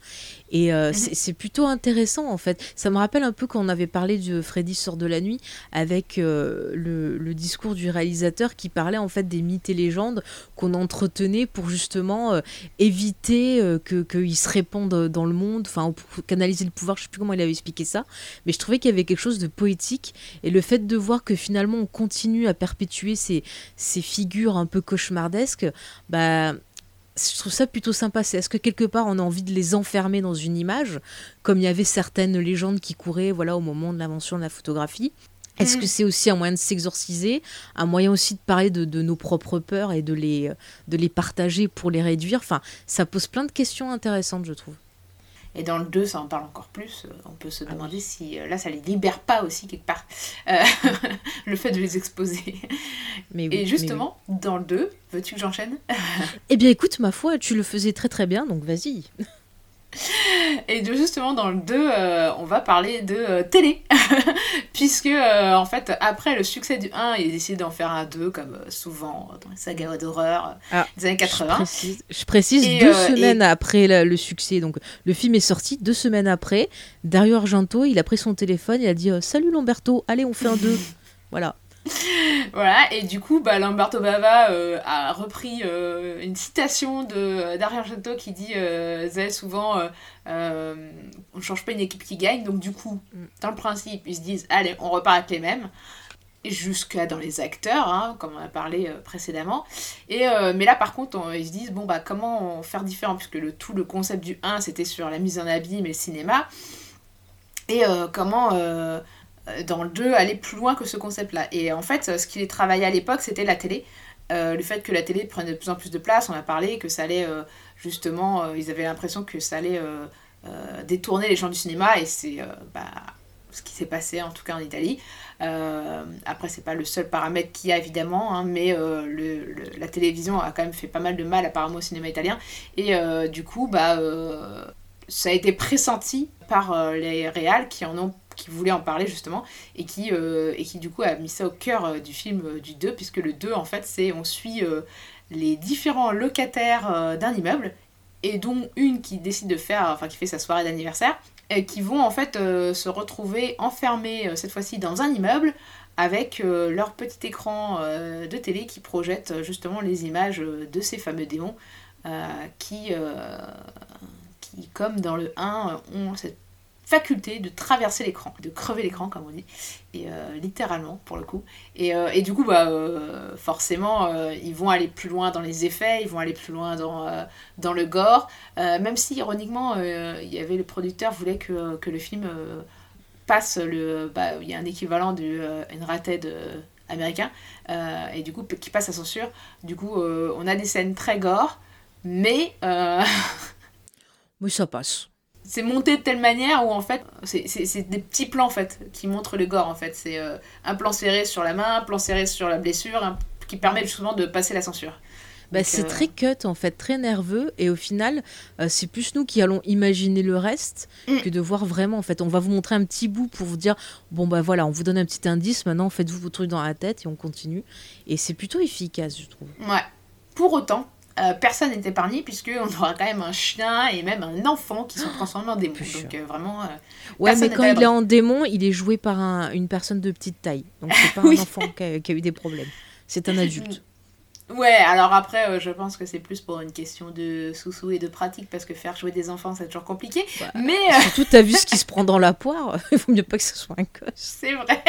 Et euh, mhm. c'est plutôt intéressant en fait. Ça me rappelle un peu quand on avait parlé de Freddy sort de la nuit avec euh, le, discours du réalisateur qui parlait en fait des mythes et légendes qu'on entretenait pour justement euh, éviter qu'ils se répandent dans le monde, enfin pour canaliser le pouvoir. Je sais plus comment il avait expliqué ça, mais je trouvais qu'il y avait quelque chose de poétique et le fait de voir que finalement on continue à perpétuer ces, ces figures un peu cauchemardesques, bah je trouve ça plutôt sympa. C'est est-ce que quelque part on a envie de les enfermer dans une image, comme il y avait certaines légendes qui couraient voilà au moment de l'invention de la photographie? Est-ce que mm. c'est aussi un moyen de s'exorciser, un moyen aussi de parler de, de, nos propres peurs et de les, de les partager pour les réduire? Enfin, ça pose plein de questions intéressantes, je trouve. Et dans le 2, ça en parle encore plus. Euh, on peut se ah demander si euh, là, ça les libère pas aussi quelque part, euh, le fait de les exposer. Mais et justement, dans le 2, veux-tu que j'enchaîne? Eh bien, écoute, ma foi, tu le faisais très très bien, donc vas-y. Et justement, dans le 2, euh, on va parler de euh, télé. Puisque, euh, en fait, après le succès du 1, il a décidé d'en faire un 2, comme souvent dans les sagas d'horreur ah, des années 80. Je précise, deux semaines après le succès. Donc, le film est sorti deux semaines après. Dario Argento, il a pris son téléphone, il a dit Salut Lamberto, allez, on fait un 2. voilà. voilà, et du coup, bah, Lamberto Bava euh, a repris euh, une citation de Dario Argento qui dit euh, souvent on ne change pas une équipe qui gagne, donc du coup, mm. dans le principe, ils se disent allez, on repart avec les mêmes jusqu'à dans les acteurs, hein, comme on a parlé précédemment. Et, mais là, par contre, ils se disent, bon, bah, comment faire différent? Puisque le, tout le concept du 1, c'était sur la mise en abîme et le cinéma. Et comment euh, dans le 2 aller plus loin que ce concept-là. Et en fait, ce qui les travaillait à l'époque, c'était la télé. Euh, le fait que la télé prenne de plus en plus de place, on a parlé que ça allait euh, justement, ils avaient l'impression que ça allait détourner les gens du cinéma et c'est bah, ce qui s'est passé en tout cas en Italie. Euh, après, c'est pas le seul paramètre qu'il y a évidemment, hein, mais euh, la télévision a quand même fait pas mal de mal apparemment au cinéma italien. Et euh, du coup, bah, ça a été pressenti par les réals qui en ont qui voulaient en parler justement et qui, et qui du coup a mis ça au cœur du film du 2 puisque le 2 en fait c'est on suit les différents locataires d'un immeuble et dont une qui décide de faire enfin qui fait sa soirée d'anniversaire et qui vont en fait euh, se retrouver enfermés euh, cette fois-ci dans un immeuble avec euh, leur petit écran de télé qui projette justement les images de ces fameux démons qui, qui, comme dans le 1, ont cette de traverser l'écran, de crever l'écran comme on dit, et euh, littéralement pour le coup. Et, euh, du coup, bah, euh, forcément, ils vont aller plus loin dans les effets, ils vont aller plus loin dans, dans le gore, même si ironiquement, il y avait le producteur voulait que, que le film passe le... Bah, il y a un équivalent du N-rated américain, et du coup, qui passe à censure. Du coup, on a des scènes très gore, mais... oui, ça passe c'est monté de telle manière où en fait c'est des petits plans en fait qui montrent le gore en fait. C'est euh, un plan serré sur la main un plan serré sur la blessure qui permet justement de passer la censure. Bah, c'est euh, très cut en fait très nerveux. Et au final euh, c'est plus nous qui allons imaginer le reste mm. que de voir vraiment en fait. On va vous montrer un petit bout pour vous dire bon bah voilà on vous donne un petit indice. Maintenant faites-vous vos trucs dans la tête et on continue. Et c'est plutôt efficace je trouve. Ouais. Pour autant euh, personne n'est épargné puisqu'on aura quand même un chien et même un enfant qui sont transformés en démon. Donc euh, vraiment. Euh, ouais, mais quand il est en démon, il est joué par un, une personne de petite taille. Donc c'est pas un enfant qui a, eu des problèmes. C'est un adulte. Ouais, alors après, je pense que c'est plus pour une question de sous-sous et de pratique parce que faire jouer des enfants, c'est toujours compliqué. Bah, mais. Surtout, t'as vu ce qui se prend dans la poire. il vaut mieux pas que ce soit un gosse. C'est vrai.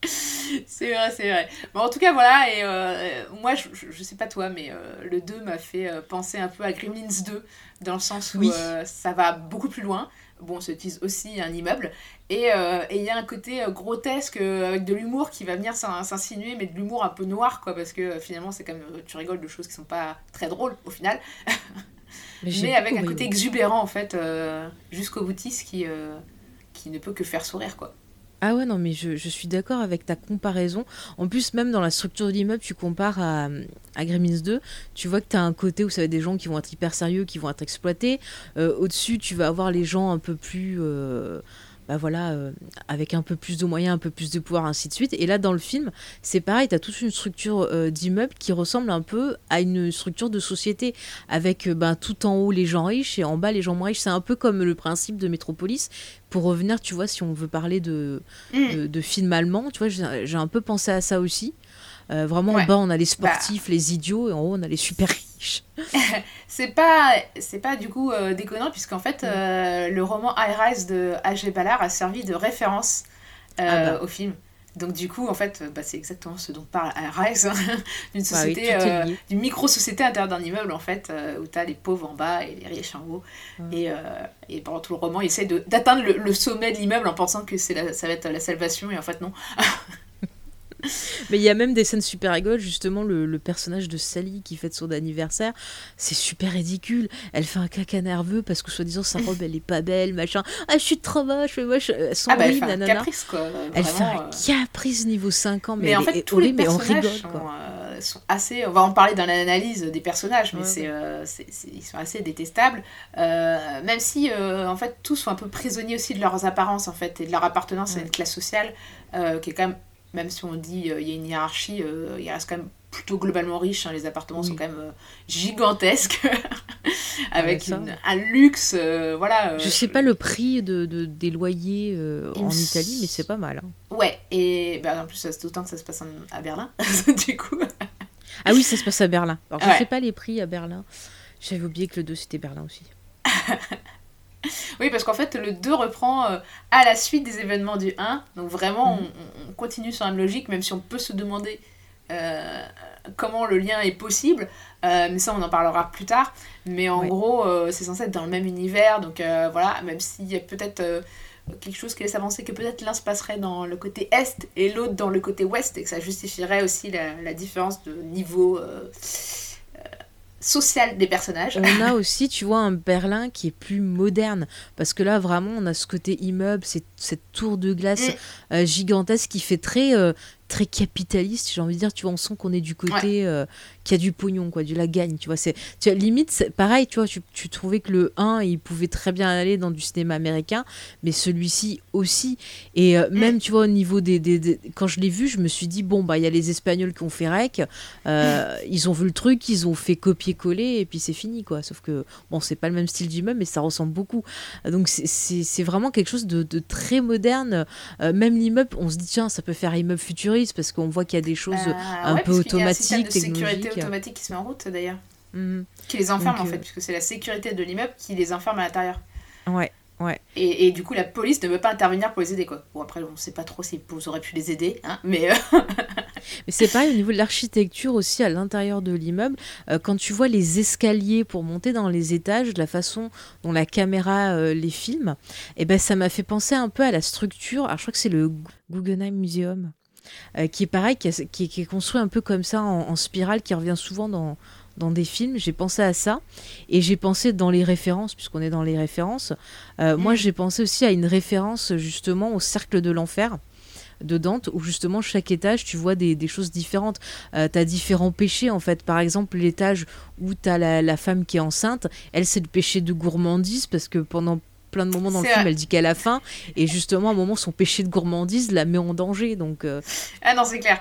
c'est vrai, c'est vrai. Bon, en tout cas, voilà, et euh, moi, je, je, sais pas toi, mais euh, le 2 m'a fait euh, penser un peu à Gremlins 2, dans le sens où ça va beaucoup plus loin. Bon, se utilise aussi un immeuble. Et il y a un côté grotesque avec de l'humour qui va venir s'insinuer, mais de l'humour un peu noir, quoi, parce que finalement, c'est comme tu rigoles de choses qui sont pas très drôles au final. mais, avec un côté exubérant, en fait, jusqu'au boutiste qui, qui ne peut que faire sourire, quoi. Ah ouais, non, mais je, suis d'accord avec ta comparaison. En plus, même dans la structure de l'immeuble, tu compares à, à Gremlins 2, tu vois que tu as un côté où ça va être des gens qui vont être hyper sérieux, qui vont être exploités. Euh, au-dessus, tu vas avoir les gens un peu plus... Euh, bah voilà, euh, avec un peu plus de moyens, un peu plus de pouvoir, ainsi de suite. Et là, dans le film, c'est pareil, tu as toute une structure euh, d'immeuble qui ressemble un peu à une structure de société, avec euh, ben, tout en haut les gens riches et en bas les gens moins riches. C'est un peu comme le principe de Métropolis. Pour revenir, tu vois, si on veut parler de, mm. de, film allemand, tu vois, j'ai un peu pensé à ça aussi. Vraiment, en bas, on a les sportifs, bah. les idiots, et en haut, on a les super c'est pas c'est pas du coup euh, déconnant puisqu'en fait euh, le roman High Rise de H.G. Ballard a servi de référence euh, ah bah. au film. Donc du coup en fait bah, c'est exactement ce dont parle High Rise hein. d'une bah société d'une micro-société à l'intérieur d'un immeuble en fait où tu as les pauvres en bas et les riches en haut et, et, pendant tout le roman il essaie d'atteindre le, le, sommet de l'immeuble en pensant que ça va être la salvation et en fait non. Mais il y a même des scènes super rigolotes, justement, le, personnage de Sally qui fête son anniversaire, c'est super ridicule. Elle fait un caca nerveux parce que soi-disant sa robe elle est pas belle, machin. Ah, je suis trop moche, mais moi je. ah, bah, elle fait un caprice quoi. elle fait un euh. caprice niveau 5 ans, mais, en fait, tous les personnages sont, euh, sont, assez. On va en parler dans l'analyse des personnages, mais euh, c'est, ils sont assez détestables. même si, en fait, tous sont un peu prisonniers aussi de leurs apparences, en fait, et de leur appartenance à une classe sociale qui est quand même même si on dit euh, il y a une hiérarchie, euh, il reste quand même plutôt globalement riche. Hein, les appartements sont quand même euh, gigantesques, avec un luxe. voilà, je sais pas le prix de, des loyers en Italie, mais c'est pas mal. Hein. Ouais, et bah, en plus, c'est autant que ça se passe à Berlin, du coup. ah oui, ça se passe à Berlin. Alors, je sais pas les prix à Berlin. J'avais oublié que le 2 c'était Berlin aussi. oui, parce qu'en fait, le 2 reprend euh, à la suite des événements du 1. Donc vraiment, mm. on, continue sur une logique, même si on peut se demander euh, comment le lien est possible. Euh, mais ça, on en parlera plus tard. Mais en gros, c'est censé être dans le même univers. Donc voilà, même s'il y a peut-être quelque chose qui laisse avancer que peut-être l'un se passerait dans le côté est et l'autre dans le côté ouest. Et que ça justifierait aussi la, la différence de niveau social des personnages. On a aussi, tu vois, un Berlin qui est plus moderne. Parce que là, vraiment, on a ce côté immeuble, cette, cette tour de glace Mm. euh, gigantesque qui fait très, euh, très capitaliste, j'ai envie de dire. Tu vois, on sent qu'on est du côté euh, qui a du pognon, quoi, du la gagne. Tu vois, c'est, tu vois, limite, pareil, tu vois, tu, tu trouvais que le 1, il pouvait très bien aller dans du cinéma américain, mais celui-ci aussi. Et euh, même, tu vois, au niveau des, des- des- Quand je l'ai vu, je me suis dit, bon, bah, il y a les Espagnols qui ont fait rec, euh, ils ont vu le truc, ils ont fait copier-coller, et puis c'est fini, quoi. Sauf que, bon, c'est pas le même style d'immeuble, mais ça ressemble beaucoup. Donc, c'est- vraiment quelque chose de, de très moderne. Même l'immeuble, on se dit, tiens, ça peut faire immeuble futuriste, parce qu'on voit qu'il y a des choses. Euh, un ouais, peu parce qu'il y a un système de automatique, sécurité automatique qui se met en route d'ailleurs. Mhm. Qui les enferme Donc, en fait, euh, puisque c'est la sécurité de l'immeuble qui les enferme à l'intérieur. Ouais, ouais. Et, et du coup, la police ne veut pas intervenir pour les aider quoi. Bon, après, on sait pas trop s'ils auraient pu les aider, hein, mais. euh, Mais c'est pareil au niveau de l'architecture aussi à l'intérieur de l'immeuble. Euh, quand tu vois les escaliers pour monter dans les étages, de la façon dont la caméra euh, les filme, et ben ça m'a fait penser un peu à la structure. Alors je crois que c'est le Guggenheim Museum, qui est pareil, qui, a- qui est, qui est construit un peu comme ça en, en spirale, qui revient souvent dans dans des films, j'ai pensé à ça et j'ai pensé dans les références, puisqu'on est dans les références. euh, Moi, Mm. j'ai pensé aussi à une référence justement au cercle de l'enfer de Dante, où justement chaque étage, tu vois des, des choses différentes. Euh, tu as différents péchés, en fait. Par exemple, l'étage où tu as la, la femme qui est enceinte, elle, c'est le péché de gourmandise, parce que pendant plein de moments dans le film, elle dit qu'elle a faim, et justement, à un moment, son péché de gourmandise la met en danger. Donc, euh, Ah non, c'est clair.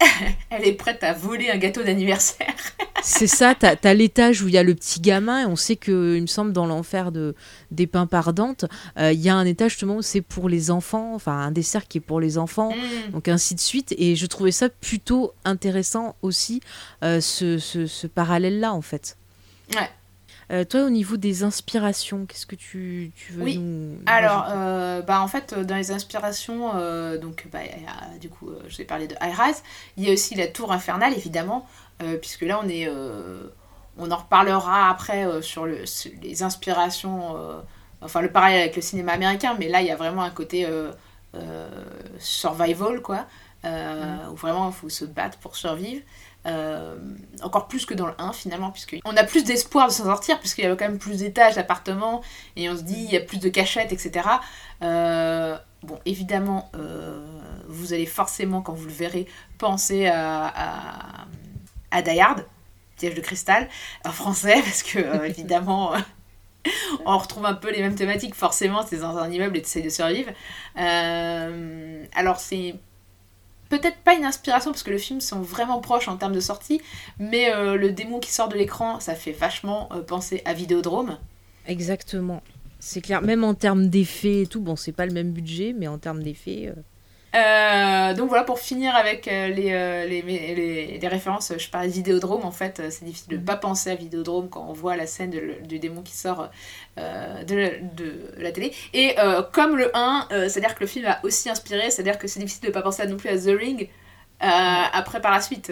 Elle est prête à voler un gâteau d'anniversaire. c'est ça, tu as, l'étage où il y a le petit gamin, et on sait que, il me semble, dans l'enfer de, des pains par Dante, euh, il y a un étage justement où c'est pour les enfants, enfin, un dessert qui est pour les enfants. Mm. donc ainsi de suite. Et je trouvais ça plutôt intéressant aussi, euh, ce, ce- ce parallèle-là, en fait. Ouais. Euh, toi, au niveau des inspirations, qu'est-ce que tu, tu veux Oui. nous... Alors, euh, bah, en fait, dans les inspirations, euh, donc, bah, a, du coup, je vais parler de High Rise. Il y a aussi la Tour Infernale, évidemment, puisque là, on est. on en reparlera après sur, le, sur les inspirations, enfin, le parallèle avec le cinéma américain, mais là, il y a vraiment un côté survival, quoi, euh, où vraiment, il faut se battre pour survivre. Euh, encore plus que dans le 1 finalement, puisqu'on a plus d'espoir de s'en sortir, puisqu'il y a quand même plus d'étages d'appartements, et on se dit il y a plus de cachettes, etc. Euh, bon, évidemment, euh, vous allez forcément, quand vous le verrez, penser à, à, à Die Hard, Piège de cristal, en français, parce que évidemment. On retrouve un peu les mêmes thématiques, forcément, c'est dans un immeuble et tu essaies de survivre. Alors, c'est peut-être pas une inspiration parce que les films sont vraiment proches en termes de sortie, mais euh, le démon qui sort de l'écran, ça fait vachement euh, penser à Vidéodrome. Exactement. C'est clair, même en termes d'effets et tout, bon, c'est pas le même budget, mais en termes d'effets... euh, Euh, donc voilà, pour finir avec euh, les, euh, les, les, les références, je parlais de Vidéodrome en fait, c'est difficile de ne Mhm. pas penser à Vidéodrome quand on voit la scène de- du démon qui sort euh, de, de la télé. Et euh, comme le 1, euh, c'est-à-dire que le film a aussi inspiré, c'est-à-dire que c'est difficile de ne pas penser non plus à The Ring euh, après par la suite,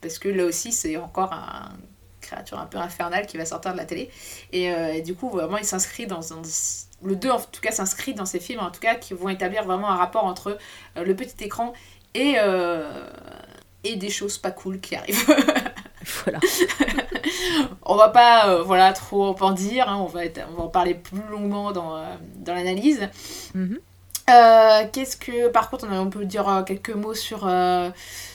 parce que là aussi c'est encore un créature un peu infernale qui va sortir de la télé. Et, et du coup, vraiment, il s'inscrit dans, dans- Le 2, en tout cas, s'inscrit dans ces films, en tout cas, qui vont établir vraiment un rapport entre euh, le petit écran et, euh, et des choses pas cool qui arrivent. Voilà. on va pas euh, voilà, trop en dire, hein, on, va être- on va en parler plus longuement dans, dans l'analyse. Mhm. Euh, Qu'est-ce que, par contre, on, a- peut dire euh, quelques mots sur, euh,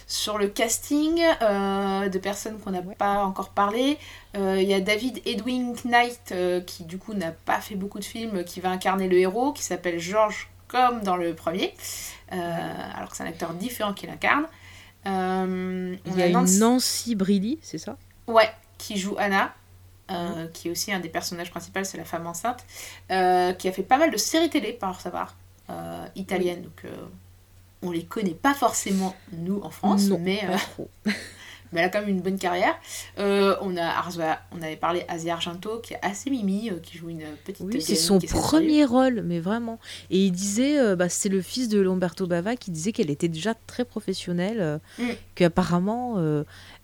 sur le casting euh, de personnes qu'on n'a pas encore parlé. Il y a David Edwin Knight qui, du coup, n'a pas fait beaucoup de films, qui va incarner le héros, qui s'appelle George comme dans le premier, alors que c'est un acteur différent qui l'incarne. Il y a Nancy- une Nancy Brilly, c'est ça? Ouais, qui joue Anna, euh, qui est aussi un des personnages principaux, c'est la femme enceinte, qui a fait pas mal de séries télé, par savoir, euh, italiennes. Donc, euh, on les connaît pas forcément, nous, en France, Non, mais, euh, mais elle a quand même une bonne carrière. Euh, on, a on avait parlé Asia Argento, qui est assez mimi, qui joue une petite Oui, c'est son premier rôle, mais vraiment. Et il disait, bah, c'est le fils de Lamberto Bava qui disait qu'elle était déjà très professionnelle, Mm. qu'apparemment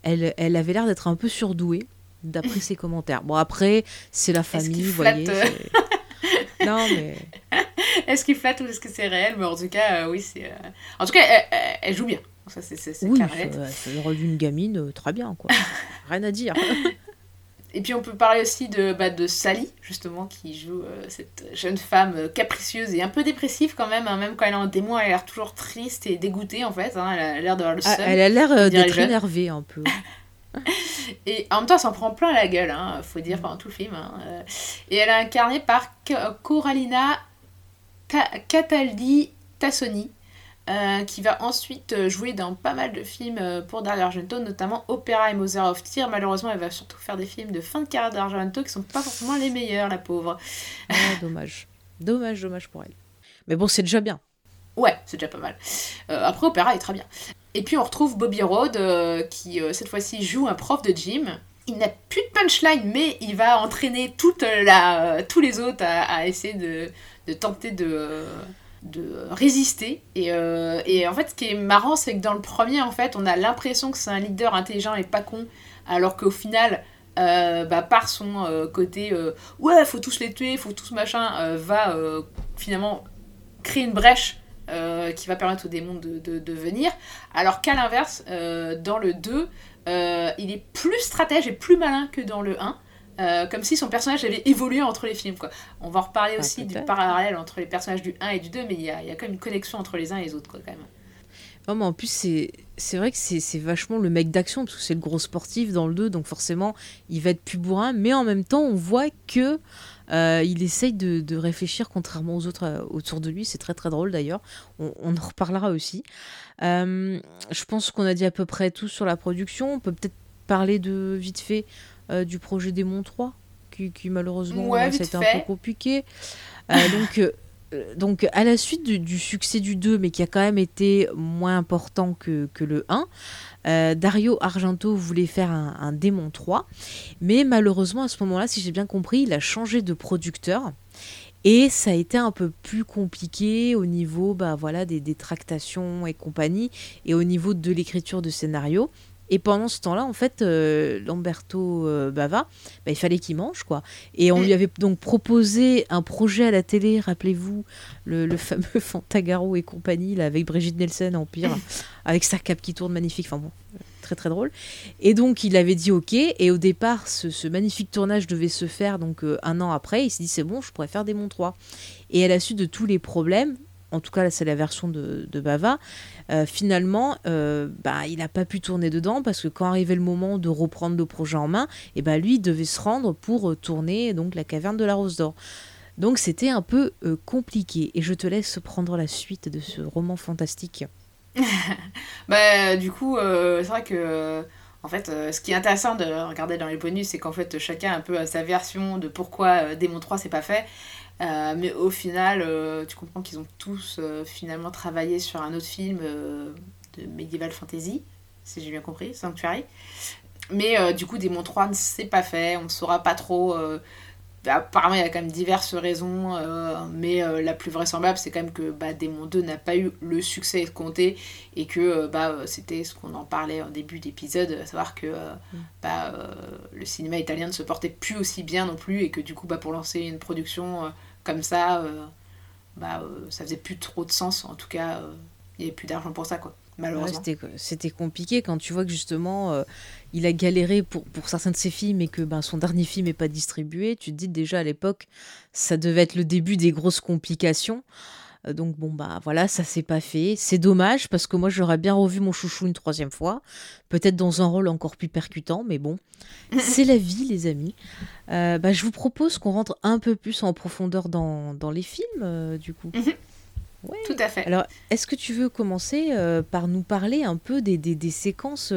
elle, elle avait l'air d'être un peu surdouée, d'après ses commentaires. Bon, après, c'est la famille, vous voyez. non, mais Est-ce qu'il flatte ou est-ce que c'est réel? Mais en tout cas, euh, oui, c'est. euh, En tout cas, elle, joue bien. Ça, c'est oui, c'est le rôle d'une gamine, euh, très bien, quoi. Rien à dire. Et puis on peut parler aussi de, bah, de Sally, justement, qui joue euh, cette jeune femme capricieuse et un peu dépressive quand même. hein. Même quand elle est en démon, elle a l'air toujours triste et dégoûtée en fait. hein. Elle a l'air d'avoir le Ah, seum. elle a l'air d'être énervée un peu. Et en même temps, elle s'en prend plein la gueule, hein, faut dire, pendant tout le film. hein. Et elle est incarnée par Coralina Ta- Cataldi Tassoni, euh, qui va ensuite jouer dans pas mal de films euh, pour Dario Argento, notamment Opera et Mother of Tears. Malheureusement, elle va surtout faire des films de fin de carrière d'Argento qui sont pas forcément les meilleurs, la pauvre. Ah, dommage. Dommage, dommage pour elle. Mais bon, c'est déjà bien. Ouais, c'est déjà pas mal. Euh, après, Opéra est très bien. Et puis on retrouve Bobby Roode euh, qui euh, cette fois-ci joue un prof de gym. Il n'a plus de punchline, mais il va entraîner toute la, euh, tous les autres à, essayer de, de tenter de, de résister. Et, et en fait, ce qui est marrant, c'est que dans le premier, en fait, on a l'impression que c'est un leader intelligent et pas con, alors qu'au final, bah, par son côté ouais, faut tous les tuer, faut tous machin, va finalement créer une brèche euh, qui va permettre aux démons de, de, de venir. Alors qu'à l'inverse, euh, dans le 2, euh, il est plus stratège et plus malin que dans le 1. euh, comme si son personnage avait évolué entre les films. Quoi. On va en reparler Ah, aussi du parallèle entre les personnages du 1 et du 2, mais il y a, y a quand même une connexion entre les uns et les autres. Quoi, quand même. Non, mais en plus, c'est vrai que c'est c'est vachement le mec d'action, parce que c'est le gros sportif dans le 2, donc forcément, il va être plus bourrin, mais en même temps, on voit que euh, il essaye de, de réfléchir contrairement aux autres euh, autour de lui. C'est très très drôle d'ailleurs. On, on en reparlera aussi. Euh, je pense qu'on a dit à peu près tout sur la production. On peut peut-être parler de vite fait du projet Démon 3, qui, qui malheureusement Ouais, c'était un peu compliqué. Donc, donc, à la suite du, succès du 2, mais qui a quand même été moins important que, le 1, euh, Dario Argento voulait faire un, un Démon 3. Mais malheureusement, à ce moment-là, si j'ai bien compris, il a changé de producteur. Et ça a été un peu plus compliqué au niveau bah, voilà, des, des tractations et compagnie, et au niveau de l'écriture de scénario. Et pendant ce temps-là, en fait, euh, Lamberto euh, Bava, bah, il fallait qu'il mange, quoi. Et on lui avait donc proposé un projet à la télé, rappelez-vous, le, le fameux Fantagaro et compagnie, là, avec Brigitte Nelson en pire, avec sa cape qui tourne magnifique, enfin bon, très très drôle. Et donc il avait dit ok, et au départ, ce, ce magnifique tournage devait se faire donc euh, un an après, il s'est dit c'est bon, je pourrais faire des 3. Et à la suite de tous les problèmes, en tout cas là c'est la version de, de Bava, euh, finalement, euh, bah, il n'a pas pu tourner dedans parce que quand arrivait le moment de reprendre le projet en main, et bah, lui il devait se rendre pour euh, tourner donc la caverne de la Rose d'Or. Donc c'était un peu compliqué. Et je te laisse prendre la suite de ce roman fantastique. Bah, du coup, c'est vrai que. En fait, ce qui est intéressant de regarder dans les bonus, c'est qu'en fait, chacun a un peu sa version de pourquoi Démon 3 c'est pas fait. Euh, mais au final, euh, tu comprends qu'ils ont tous euh, finalement travaillé sur un autre film de medieval fantasy, si j'ai bien compris, Sanctuary. Mais du coup, Démon 3 ne s'est pas fait, on ne saura pas trop. euh, apparemment, il y a quand même diverses raisons, mais la plus vraisemblable, c'est quand même que bah, Démon 2 n'a pas eu le succès escompté et que bah, c'était ce qu'on en parlait en début d'épisode, à savoir que euh, bah, le cinéma italien ne se portait plus aussi bien non plus et que du coup, bah, pour lancer une production comme ça, euh, bah, euh, ça faisait plus trop de sens. En tout cas, euh, il n'y avait plus d'argent pour ça, quoi. Malheureusement. c'était, c'était compliqué quand tu vois que justement il a galéré pour, pour certains de ses films et que ben, son dernier film n'est pas distribué. Tu te dis déjà à l'époque, ça devait être le début des grosses complications. Euh, donc bon bah voilà, ça s'est pas fait. C'est dommage parce que moi j'aurais bien revu mon chouchou une troisième fois, peut-être dans un rôle encore plus percutant, mais bon, c'est la vie les amis. Euh, bah, je vous propose qu'on rentre un peu plus en profondeur dans, dans les films euh, du coup. Mhm. Ouais. Tout à fait. Alors, est-ce que tu veux commencer euh, par nous parler un peu des, des- des séquences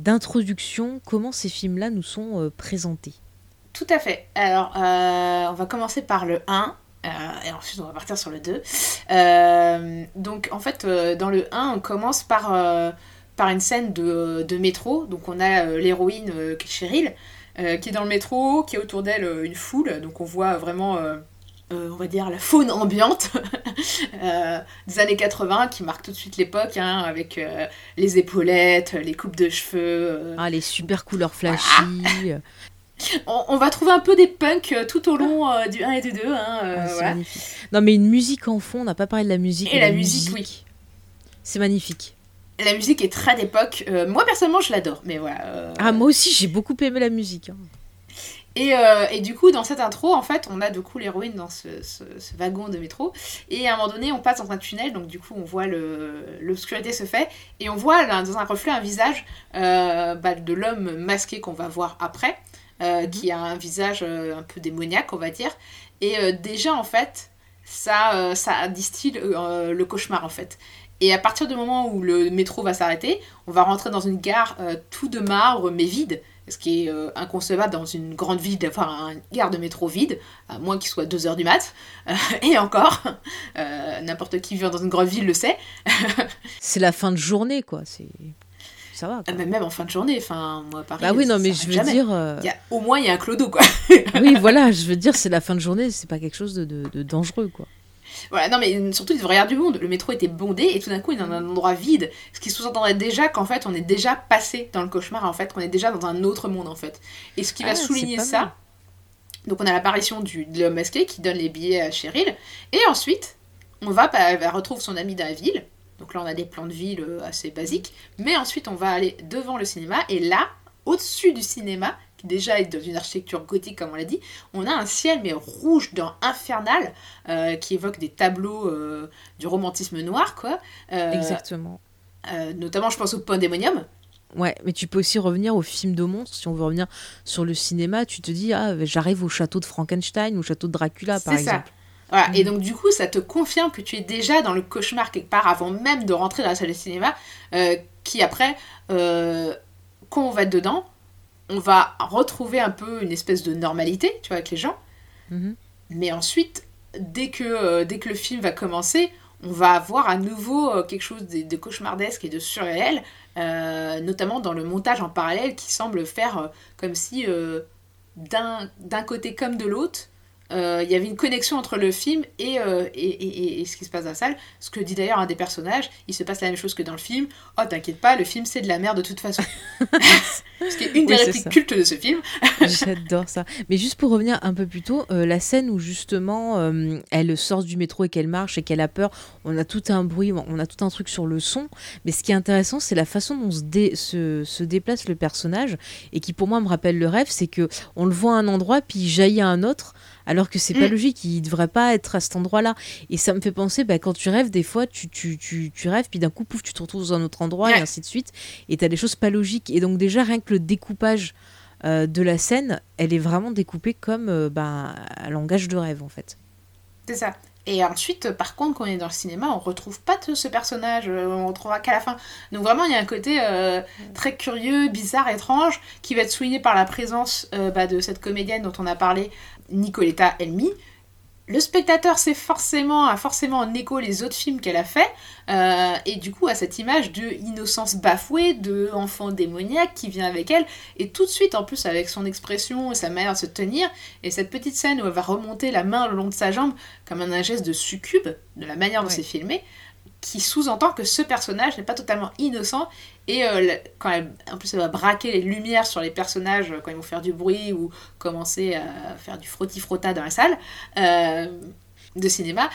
d'introduction, comment ces films-là nous sont présentés? Tout à fait. Alors, on va commencer par le 1. Euh, et ensuite, on va partir sur le 2. Euh, donc, en fait, euh, dans le 1, on commence par, par une scène de, de métro. Donc, on a l'héroïne qui est Cheryl, qui est dans le métro, qui a autour d'elle une foule. Donc, on voit vraiment, on va dire, la faune ambiante euh, des années 80 qui marque tout de suite l'époque, hein, avec euh, les épaulettes, les coupes de cheveux. euh, Ah, les super couleurs flashy. On, on va trouver un peu des punks euh, tout au long euh, du 1 et du 2. Hein, euh, ah, voilà. Non, mais une musique en fond, on n'a pas parlé de la musique. Et la musique, oui. C'est magnifique. La musique est très d'époque. Euh, moi, personnellement, je l'adore. Mais voilà. Ah, moi aussi, j'ai beaucoup aimé la musique. hein. Et, euh, et, du coup, dans cette intro, en fait, on a du coup l'héroïne dans ce, ce, wagon de métro. Et à un moment donné, on passe dans un tunnel, donc du coup, on voit l'obscurité se fait. Et on voit dans un reflet un visage euh, bah, de l'homme masqué qu'on va voir après, euh, mhm. qui a un visage un peu démoniaque, on va dire. Et déjà, en fait, ça, ça distille le cauchemar, en fait. Et à partir du moment où le métro va s'arrêter, on va rentrer dans une gare tout de marbre, mais vide ce qui est euh, inconcevable dans une grande ville d'avoir un gare de métro vide, à moins qu'il soit 2h du mat. Euh, et encore, euh, n'importe qui vivant dans une grande ville le sait. c'est la fin de journée, quoi. C'est ça va. Quoi. même en fin de journée, enfin, moi, Paris. Bah oui, non, mais je veux dire. Il y a, au moins, il y a un clodo, quoi. oui, voilà, je veux dire, c'est la fin de journée, c'est pas quelque chose de, de dangereux, quoi. Voilà, non, mais surtout, il devrait y avoir du monde. Le métro était bondé et tout d'un coup, il est dans un endroit vide. Ce qui sous-entendrait déjà qu'en fait, on est déjà passé dans le cauchemar, en fait, qu'on est déjà dans un autre monde, en fait. Et ce qui va ah, souligner ça, donc on a l'apparition de l'homme masqué qui donne les billets à Cheryl. Et ensuite, on va, bah, elle retrouve son ami dans la ville. Donc là, on a des plans de ville euh, assez basiques. Mais ensuite, on va aller devant le cinéma. Et là, au-dessus du cinéma, déjà est dans une architecture gothique, comme on l'a dit, on a un ciel, mais rouge, dans infernal, euh, qui évoque des tableaux euh, du romantisme noir, quoi. Euh, Exactement. notamment, je pense au Pandémonium. Ouais, mais tu peux aussi revenir au film de monstres. Si on veut revenir sur le cinéma, tu te dis, ah, j'arrive au château de Frankenstein ou au château de Dracula, par exemple. Ça. Voilà. Et mm. donc, du coup, ça te confirme que tu es déjà dans le cauchemar quelque part avant même de rentrer dans la salle de cinéma, qui après, quand on va dedans, on va retrouver un peu une espèce de normalité, tu vois, avec les gens. Mhm. Mais ensuite, dès que, euh, dès que le film va commencer, on va avoir à nouveau euh, quelque chose de, cauchemardesque et de surréel, euh, notamment dans le montage en parallèle qui semble faire comme si d'un côté comme de l'autre, euh, il y avait une connexion entre le film euh, et, et, et, ce qui se passe dans la salle. Ce que dit d'ailleurs un des personnages, il se passe la même chose que dans le film. Oh, t'inquiète pas, le film c'est de la merde de toute façon. ce qui est une des répliques cultes de ce film. J'adore ça. Mais juste pour revenir un peu plus tôt, euh, la scène où justement elle sort du métro et qu'elle marche et qu'elle a peur, on a tout un bruit, on a tout un truc sur le son. Mais ce qui est intéressant, c'est la façon dont se, se, se, déplace le personnage et qui pour moi me rappelle le rêve, c'est que on le voit à un endroit puis il jaillit à un autre alors que c'est pas mm. logique, il devrait pas être à cet endroit-là. Et ça me fait penser, bah, quand tu rêves, des fois, tu, tu, tu, tu rêves, puis d'un coup, pouf, tu te retrouves dans un autre endroit, et ainsi de suite, et tu as des choses pas logiques. Et donc déjà, rien que le découpage euh, de la scène, elle est vraiment découpée comme euh, bah, un langage de rêve, en fait. C'est ça. Et ensuite, par contre, quand on est dans le cinéma, on retrouve pas ce personnage, euh, on retrouvera qu'à la fin. Donc vraiment, il y a un côté très curieux, bizarre, étrange, qui va être souligné par la présence bah, de cette comédienne dont on a parlé, Nicoletta Elmi, le spectateur sait forcément, a forcément en écho les autres films qu'elle a fait, euh, et du coup a cette image de innocence bafouée, de enfant démoniaque qui vient avec elle, et tout de suite en plus avec son expression et sa manière de se tenir, et cette petite scène où elle va remonter la main le long de sa jambe comme un geste de succube, de la manière dont c'est filmé, qui sous-entend que ce personnage n'est pas totalement innocent et euh, quand elle, en plus elle va braquer les lumières sur les personnages euh, quand ils vont faire du bruit ou commencer à faire du frotti-frotta dans la salle euh, de cinéma,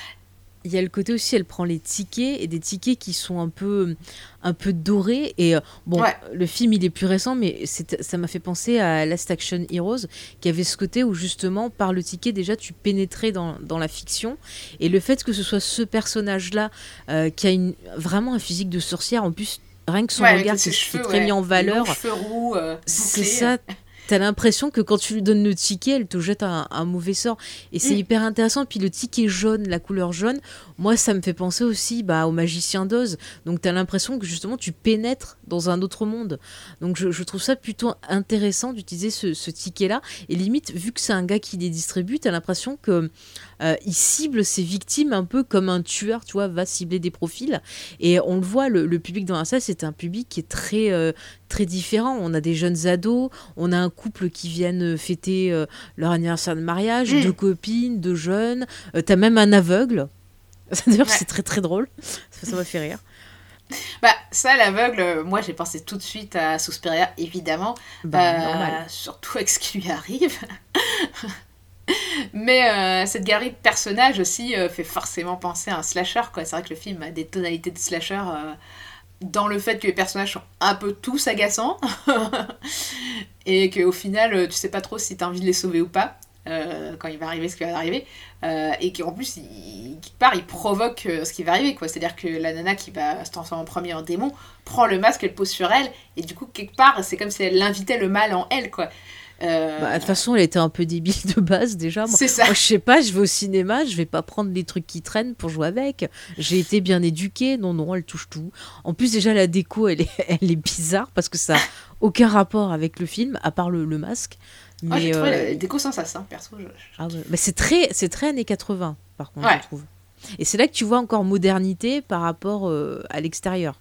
il y a le côté aussi, elle prend les tickets et des tickets qui sont un peu, un peu dorés. Et bon, le film il est plus récent, mais ça m'a fait penser à Last Action Heroes, qui avait ce côté où justement par le ticket déjà tu pénétrais dans, dans la fiction. Et le fait que ce soit ce personnage-là qui a une, vraiment un physique de sorcière, en plus rien que son regard qui, est très mis en valeur. Euh, c'est ça. T'as l'impression que quand tu lui donnes le ticket, elle te jette un, mauvais sort. Et c'est mm. hyper intéressant. Puis le ticket jaune, la couleur jaune, moi, ça me fait penser aussi bah, au magicien d'Oz. Donc t'as l'impression que justement, tu pénètres dans un autre monde. Donc je, trouve ça plutôt intéressant d'utiliser ce, ce ticket-là. Et limite, vu que c'est un gars qui les distribue, t'as l'impression que euh, il cible ses victimes un peu comme un tueur, tu vois, va cibler des profils. Et on le voit, le, public dans la salle, c'est un public qui est très, euh, très différent. On a des jeunes ados, on a un couple qui viennent fêter euh, leur anniversaire de mariage, mm. deux copines, deux jeunes. T'as même un aveugle. D'ailleurs, c'est très très drôle. Ça m'a fait rire. Bah, ça, l'aveugle, moi j'ai pensé tout de suite à Suspiria, évidemment. Bah, surtout avec ce qui lui arrive. Mais euh, cette galerie de personnages aussi euh, fait forcément penser à un slasher. C'est vrai que le film a des tonalités de slasher euh, dans le fait que les personnages sont un peu tous agaçants et qu'au final tu sais pas trop si tu as envie de les sauver ou pas quand il va arriver ce qui va arriver et qu'en plus il, quelque part il provoque ce qui va arriver quoi c'est à dire que la nana qui va se transformer en premier en démon prend le masque elle pose sur elle et du coup quelque part c'est comme si elle invitait le mal en elle quoi euh, bah, de toute façon, elle était un peu débile de base déjà. C'est ça. Moi, je sais pas, je vais au cinéma, je vais pas prendre les trucs qui traînent pour jouer avec. J'ai été bien éduquée. Non, non, elle touche tout. En plus, déjà, la déco, elle est, elle est bizarre parce que ça n'a aucun rapport avec le film, à part le, le masque. Mais oh, j'ai trouvé euh... la déco sans ça, hein, perso. Je... Ah ouais. Mais c'est très, c'est très années 80, par contre, ouais. je trouve. Et c'est là que tu vois encore modernité par rapport euh, à l'extérieur.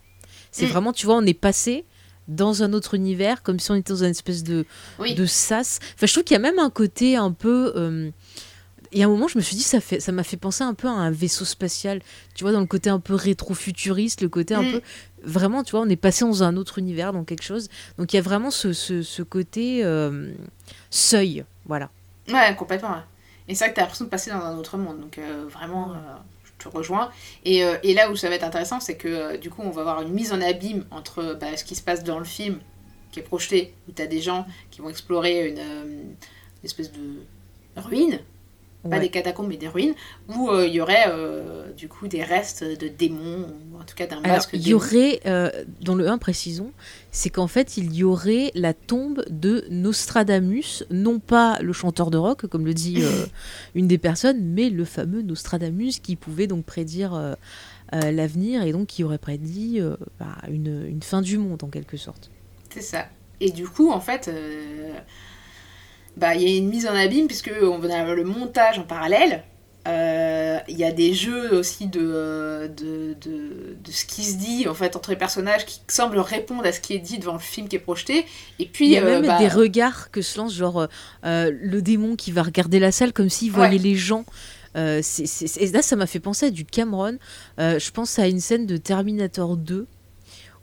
C'est mm. vraiment, tu vois, on est passé dans un autre univers, comme si on était dans une espèce de, oui. de sas. Enfin, je trouve qu'il y a même un côté un peu. Euh, il y a un moment, je me suis dit, ça fait, ça m'a fait penser un peu à un vaisseau spatial. Tu vois, dans le côté un peu rétro-futuriste, le côté un Mm. peu. Vraiment, tu vois, on est passé dans un autre univers, dans quelque chose. Donc, il y a vraiment ce, ce, ce côté euh, seuil. Voilà. Ouais, complètement. Et c'est vrai que t'as l'impression de passer dans un autre monde. Donc, euh, vraiment, te rejoins. Et, euh, et là où ça va être intéressant, c'est que euh, du coup, on va avoir une mise en abîme entre bah, ce qui se passe dans le film, qui est projeté, où t'as des gens qui vont explorer une, euh, une espèce de ruine, pas Ouais. des catacombes, mais des ruines, où euh, il y aurait euh, du coup des restes de démons, ou en tout cas d'un masque il y aurait, euh, dans le 1, précisons, c'est qu'en fait, il y aurait la tombe de Nostradamus, non pas le chanteur de rock, comme le dit une des personnes, mais le fameux Nostradamus qui pouvait donc prédire euh, l'avenir et donc qui aurait prédit euh, bah, une, une fin du monde en quelque sorte. C'est ça. Et du coup, en fait, euh, bah, il y a une mise en abîme, puisque on va avoir le montage en parallèle. Euh, Il y a des jeux aussi de, euh, de, de, de ce qui se dit en fait entre les personnages qui semblent répondre à ce qui est dit devant le film qui est projeté. Et puis, Il y a euh, même bah, des regards que se lance, genre euh, le démon qui va regarder la salle comme s'il voyait Ouais. les gens. Et là, ça m'a fait penser à du Cameron. Je pense à une scène de Terminator 2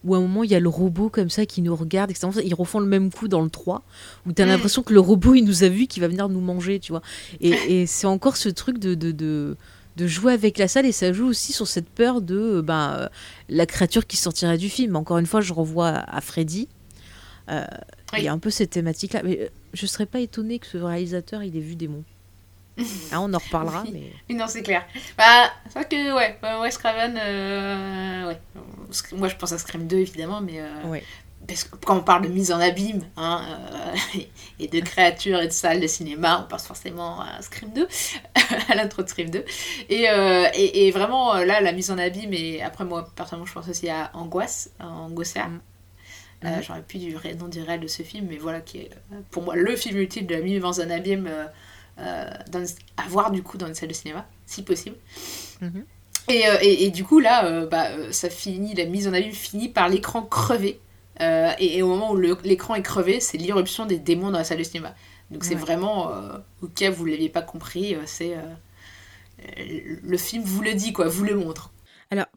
où à un moment il y a le robot comme ça qui nous regarde, etc. Ils refont le même coup dans le 3 où tu as Mm. l'impression que le robot il nous a vu, qu'il va venir nous manger, tu vois. Et, et c'est encore ce truc de, de, de, de jouer avec la salle et ça joue aussi sur cette peur de euh, la créature qui sortirait du film. Encore une fois, je renvoie à, Freddy. Euh, Oui. Il y a un peu cette thématique-là. Mais je serais pas étonnée que ce réalisateur il ait vu des monts. Ah, on en reparlera, Oui. mais. Non, c'est clair. Bah, c'est vrai que, ouais, ouais, Wes Craven, euh, ouais. Moi, je pense à Scream 2, évidemment, mais euh, Ouais. parce que quand on parle de mise en abîme, hein, euh, et de créatures et de salles de cinéma, on pense forcément à Scream 2, à l'intro de Scream 2. Et, euh, et, et vraiment, euh, là, la mise en abîme, et après, moi, personnellement, je pense aussi à Angoisse, Angoissa. Mm. Euh, Mhm. J'aurais plus du ré- nom du réel de ce film, mais voilà, qui est euh, pour moi le film ultime de la mise en abîme euh, euh, dans- à voir du coup dans une salle de cinéma, si possible. Mhm. Et, euh, et, et du coup, là, euh, bah, euh, ça finit, la mise en abîme finit par l'écran crevé. Euh, et, et au moment où l'écran est crevé, c'est l'irruption des démons dans la salle de cinéma. Donc c'est vraiment, euh, au cas où vous ne l'aviez pas compris, euh, c'est. euh, euh, le film vous le dit, quoi, vous le montre.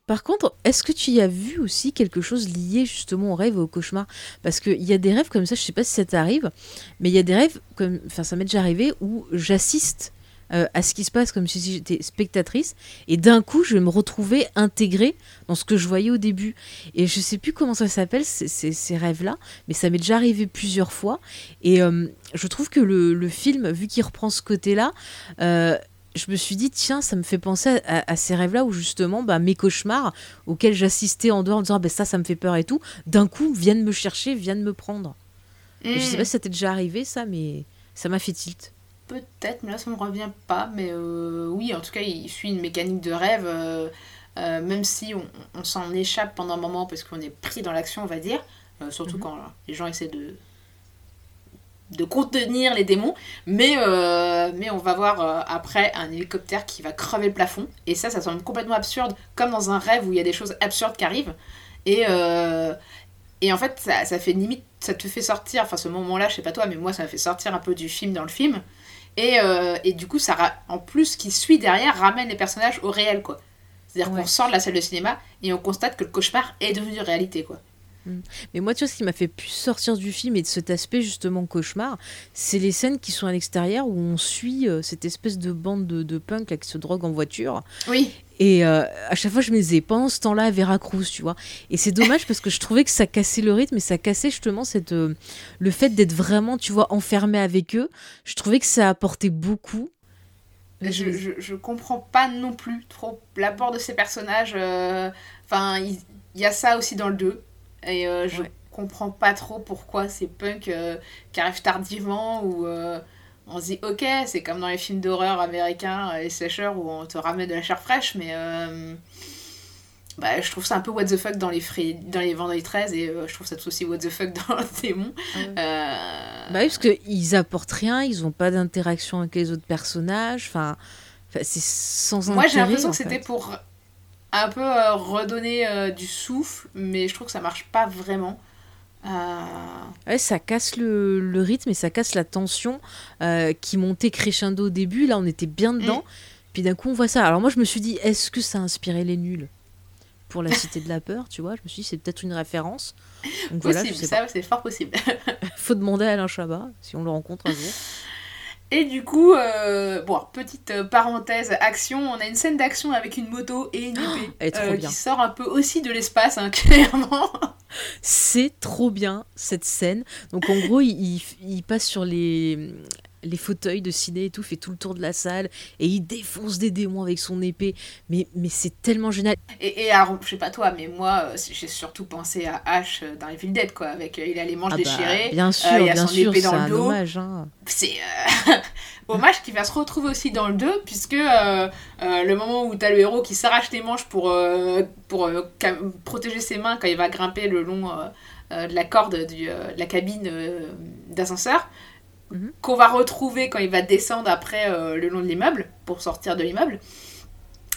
Par contre, est-ce que tu y as vu aussi quelque chose lié justement au rêve et au cauchemar? Parce qu'il y a des rêves comme ça, je sais pas si ça t'arrive, mais il y a des rêves, comme, enfin ça m'est déjà arrivé, où j'assiste euh, à ce qui se passe comme si j'étais spectatrice, et d'un coup je vais me retrouver intégrée dans ce que je voyais au début. Et je sais plus comment ça s'appelle, ces, ces rêves-là, mais ça m'est déjà arrivé plusieurs fois, et euh, je trouve que le, film, vu qu'il reprend ce côté-là, euh, je me suis dit, tiens, ça me fait penser à, à- à ces rêves-là où justement bah, mes cauchemars auxquels j'assistais en dehors en disant, Ah, ben ça, ça me fait peur et tout, d'un coup viennent me chercher, viennent me prendre. Et je sais pas si ça t'est déjà arrivé ça, mais ça m'a fait tilt. Peut-être, mais là ça me revient pas. Mais euh, oui, en tout cas, il suit une mécanique de rêve. euh, euh, même si on, on s'en échappe pendant un moment parce qu'on est pris dans l'action, on va dire. surtout Mhm. quand les gens essaient de de contenir les démons. Mais, euh, mais on va voir euh, après un hélicoptère qui va crever le plafond. Et ça, ça semble complètement absurde, comme dans un rêve où il y a des choses absurdes qui arrivent. Et, euh, et en fait, ça, ça fait limite, ça te fait sortir, enfin ce moment-là, je sais pas toi, mais moi, ça m'a fait sortir un peu du film dans le film. Et, et du coup, ça en plus, ce qui suit derrière ramène les personnages au réel, quoi. C'est-à-dire Ouais. qu'on sort de la salle de cinéma et on constate que le cauchemar est devenu réalité, quoi. Mm. Mais moi, tu vois, ce qui m'a fait plus sortir du film et de cet aspect justement cauchemar, c'est les scènes qui sont à l'extérieur où on suit euh, cette espèce de bande de, de punk là, qui se drogue en voiture. Oui. Et euh, à chaque fois, je me disais, pendant ce temps-là, à Veracruz, tu vois. Et c'est dommage parce que je trouvais que ça cassait le rythme et ça cassait justement cette, euh, le fait d'être vraiment, tu vois, enfermé avec eux. Je trouvais que ça apportait beaucoup. Je, je, je comprends pas non plus trop l'apport de ces personnages. Enfin, il il y, a ça aussi dans le 2. Et euh, je Ouais. comprends pas trop pourquoi ces punks euh, qui arrivent tardivement ou euh, on se dit ok, c'est comme dans les films d'horreur américains, les slashers où on te ramène de la chair fraîche, mais euh, bah, je trouve ça un peu what the fuck dans les, fri- dans les Vendredi 13 et euh, je trouve ça tout aussi what the fuck dans le démon. Euh, Bah oui, parce qu'ils apportent rien, ils ont pas d'interaction avec les autres personnages. Enfin, c'est sans Moi j'ai l'impression que c'était pour un peu euh, redonner euh, du souffle, mais je trouve que ça marche pas vraiment. Euh, Ouais, ça casse le, le rythme et ça casse la tension qui montait crescendo au début. Là, on était bien dedans. Puis d'un coup, on voit ça. Alors moi, je me suis dit, est-ce que ça a inspiré les nuls pour la Cité de la Peur, tu vois? Je me suis dit, c'est peut-être une référence. Donc voilà, je possible, sais pas. ça c'est fort possible. Faut demander à Alain Chabat si on le rencontre un jour. Et du coup, euh, bon, petite euh, parenthèse, action, on a une scène d'action avec une moto et une épée est euh, qui sort un peu aussi de l'espace, hein, clairement. C'est trop bien cette scène. Donc en gros, il, il- il passe sur les, les fauteuils de ciné et tout, fait tout le tour de la salle et il défonce des démons avec son épée. Mais, mais c'est tellement génial. Et, et alors, je sais pas toi, mais moi, euh, j'ai surtout pensé à Ash euh, dans Evil Dead, quoi, avec euh, il a les manches Ah bah, déchirées. bien sûr, euh, il y a bien son sûr, épée c'est dans le un dos. hommage. hein. c'est euh, hommage qui va se retrouver aussi dans le 2 puisque euh, euh, le moment où t'as le héros qui s'arrache les manches pour, euh, pour euh, protéger ses mains quand il va grimper le long euh, euh, de la corde du, euh, de la cabine euh, Mhm. qu'on va retrouver quand il va descendre après euh, le long de l'immeuble pour sortir de l'immeuble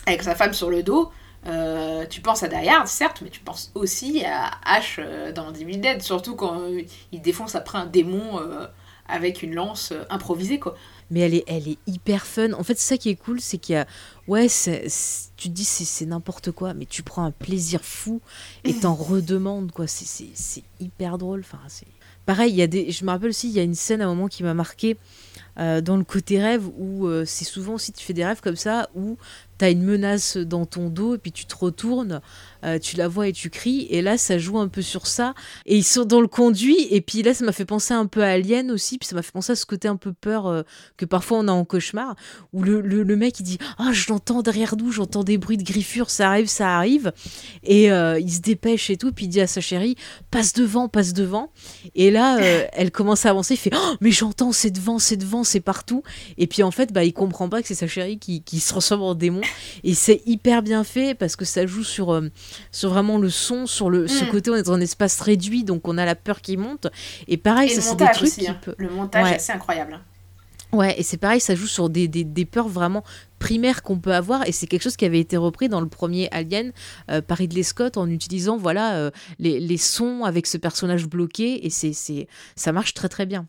avec sa femme sur le dos euh, tu penses à Die Hard, certes, mais tu penses aussi à Ash euh, dans Evil Dead, surtout quand il défonce après un démon avec une lance improvisée, quoi. Mais elle est, elle est hyper fun. En fait, ça qui est cool, c'est qu'il y a. Ouais, tu te dis c'est n'importe quoi, mais tu prends un plaisir fou et t'en redemandes, quoi. C'est- C'est c'est hyper drôle. Enfin, c'est. Pareil, il y a des. Je me rappelle aussi, il y a une scène à un moment qui m'a marqué euh, dans le côté rêve où euh, c'est souvent aussi tu fais des rêves comme ça où t'as une menace dans ton dos et puis tu te retournes, euh, tu la vois et tu cries et là ça joue un peu sur ça. Et ils sont dans le conduit et puis là ça m'a fait penser un peu à Alien aussi puis ça m'a fait penser à ce côté un peu peur euh, que parfois on a en cauchemar où le, le, le mec il dit ah je l'entends derrière nous j'entends des bruits de griffures ça arrive ça arrive et euh, il se dépêche et tout puis il dit à sa chérie passe devant passe devant et là euh, elle commence à avancer il fait Oh, mais j'entends c'est devant c'est devant c'est partout et puis en fait bah il comprend pas que c'est sa chérie qui, qui se transforme en démon. Et c'est hyper bien fait parce que ça joue sur euh, sur vraiment le son sur le ce Mm. côté on est dans un espace réduit donc on a la peur qui monte et pareil Et ça c'est des trucs aussi, qui hein. peut- le montage Ouais. est assez incroyable. Ouais, et c'est pareil, ça joue sur des, des, des peurs vraiment primaires qu'on peut avoir, et c'est quelque chose qui avait été repris dans le premier Alien euh, par Ridley Scott en utilisant voilà euh, les, les sons avec ce personnage bloqué, et c'est c'est ça marche très très bien.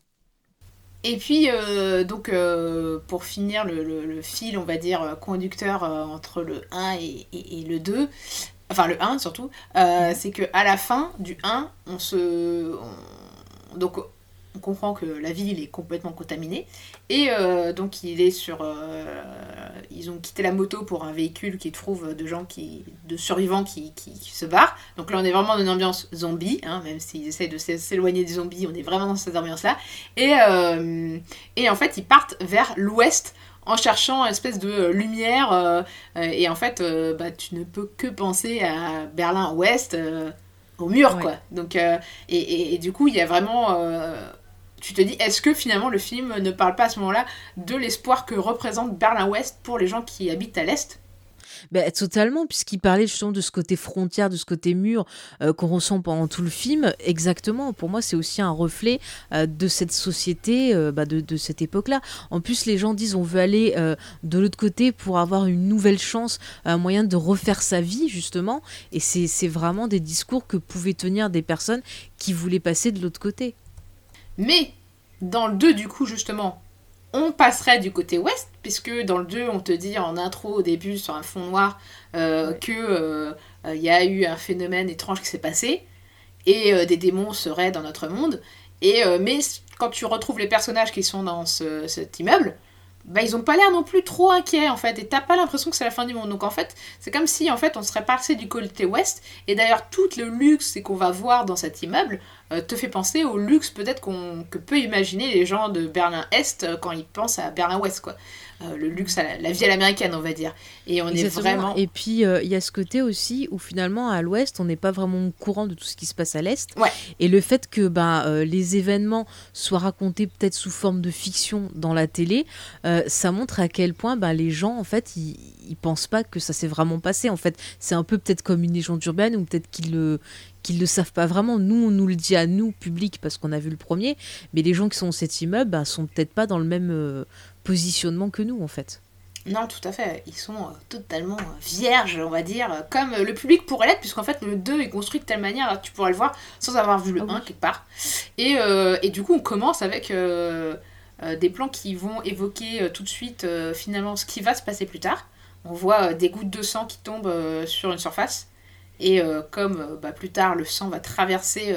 Et puis, euh, donc, euh, pour finir le, le- le fil, on va dire, conducteur entre le 1 et, et- et le 2, enfin le 1 surtout, euh, c'est que à la fin du 1, on se. on- donc, on comprend que la ville est complètement contaminée. Et euh, donc, il est sur. euh, ils ont quitté la moto pour un véhicule qui trouve de gens qui. de survivants qui, qui- qui se barrent. Donc là, on est vraiment dans une ambiance zombie, hein, même s'ils essayent de s'é- s'éloigner des zombies, on est vraiment dans cette ambiance-là. Et, euh, et en fait, ils partent vers l'ouest en cherchant une espèce de lumière. euh, euh, et en fait, euh, bah, tu ne peux que penser à Berlin-Ouest, euh, au mur, Ouais. quoi. Donc, et, et- et du coup, il y a vraiment. tu te dis, est-ce que finalement le film ne parle pas à ce moment-là de l'espoir que représente Berlin-Ouest pour les gens qui habitent à l'Est? Ben, totalement, puisqu'il parlait justement de ce côté frontière, de ce côté mur euh, qu'on ressent pendant tout le film. Exactement, pour moi, c'est aussi un reflet euh, de cette société, euh, bah, de, cette époque-là. En plus, les gens disent on veut aller de l'autre côté pour avoir une nouvelle chance, un moyen de refaire sa vie, justement. Et c'est vraiment des discours que pouvaient tenir des personnes qui voulaient passer de l'autre côté. Mais dans le 2, du coup, justement, on passerait du côté ouest, puisque dans le 2, on te dit en intro au début, sur un fond noir, euh, Ouais. que euh, euh, il y a eu un phénomène étrange qui s'est passé. et des démons seraient dans notre monde. Et, mais quand tu retrouves les personnages qui sont dans cet immeuble, bah, ils ont pas l'air non plus trop inquiets en fait et t'as pas l'impression que c'est la fin du monde donc en fait c'est comme si en fait on serait passé du côté ouest et d'ailleurs tout le luxe qu'on va voir dans cet immeuble euh, te fait penser au luxe peut-être qu'on que peut imaginer les gens de Berlin Est euh, quand ils pensent à Berlin Ouest quoi euh, le luxe, la, vie à l'américaine, on va dire. Et on est vraiment. Et puis euh, il y a ce côté aussi où finalement à l'Ouest, on n'est pas vraiment au courant de tout ce qui se passe à l'Est. Et le fait que ben, les événements soient racontés peut-être sous forme de fiction dans la télé, ça montre à quel point ben, les gens en fait ils, ils pensent pas que ça s'est vraiment passé. En fait, c'est un peu peut-être comme une légende urbaine ou peut-être qu'ils le qu'ils ne le savent pas vraiment. Nous, on nous le dit à nous, public, parce qu'on a vu le premier, mais les gens qui sont dans cet immeuble ben, sont peut-être pas dans le même, positionnement que nous, en fait. Non, tout à fait. Ils sont euh, totalement euh, vierges, on va dire, euh, comme le public pourrait l'être, puisqu'en fait, le 2 est construit de telle manière, tu pourrais le voir sans avoir vu le 1 ah quelque part. Et, et, du coup, on commence avec des plans qui vont évoquer tout de suite, finalement, ce qui va se passer plus tard. On voit des gouttes de sang qui tombent sur une surface. Et comme bah, plus tard, le sang va traverser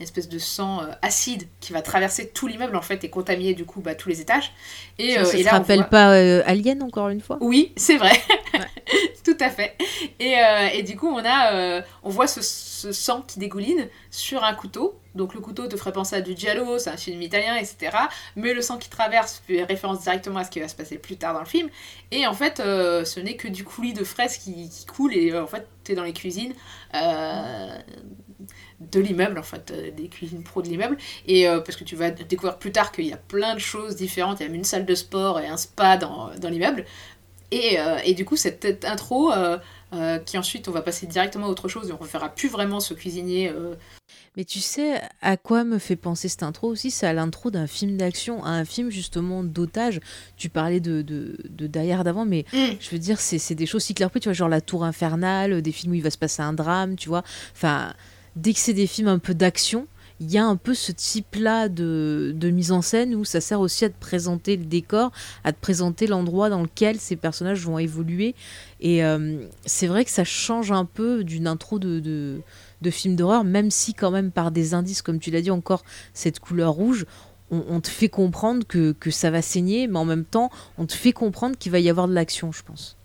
une espèce de sang euh, acide qui va traverser tout l'immeuble en fait et contaminer du coup bah, tous les étages. Et, ça, euh, et rappelle pas euh, Alien encore une fois? Oui, c'est vrai, tout à fait. Et, et, du coup on a, on voit ce, sang qui dégouline sur un couteau. Donc le couteau te ferait penser à du giallo, c'est un film italien, etc. Mais le sang qui traverse fait référence directement à ce qui va se passer plus tard dans le film. Et en fait, ce n'est que du coulis de fraises qui, qui coule et en fait, tu es dans les cuisines de l'immeuble, en fait, euh, des cuisines pro de l'immeuble. Et euh, parce que tu vas découvrir plus tard qu'il y a plein de choses différentes. Il y a même une salle de sport et un spa dans, dans l'immeuble. Et, euh, et, du coup, cette intro, qui ensuite on va passer directement à autre chose et on ne verra plus vraiment ce cuisinier. Mais tu sais à quoi me fait penser cette intro aussi? C'est à l'intro d'un film d'action, à un film justement d'otage. Tu parlais de, de, de d'avant, mais mm. je veux dire, c'est des choses claires, tu vois, genre La Tour Infernale, des films où il va se passer un drame, tu vois. Enfin dès que c'est des films un peu d'action, il y a un peu ce type-là de, mise en scène où ça sert aussi à te présenter le décor, à te présenter l'endroit dans lequel ces personnages vont évoluer. Et euh, c'est vrai que ça change un peu d'une intro de, de, film d'horreur, même si quand même par des indices, comme tu l'as dit encore, cette couleur rouge, on, te fait comprendre que, ça va saigner, mais en même temps, on te fait comprendre qu'il va y avoir de l'action, je pense.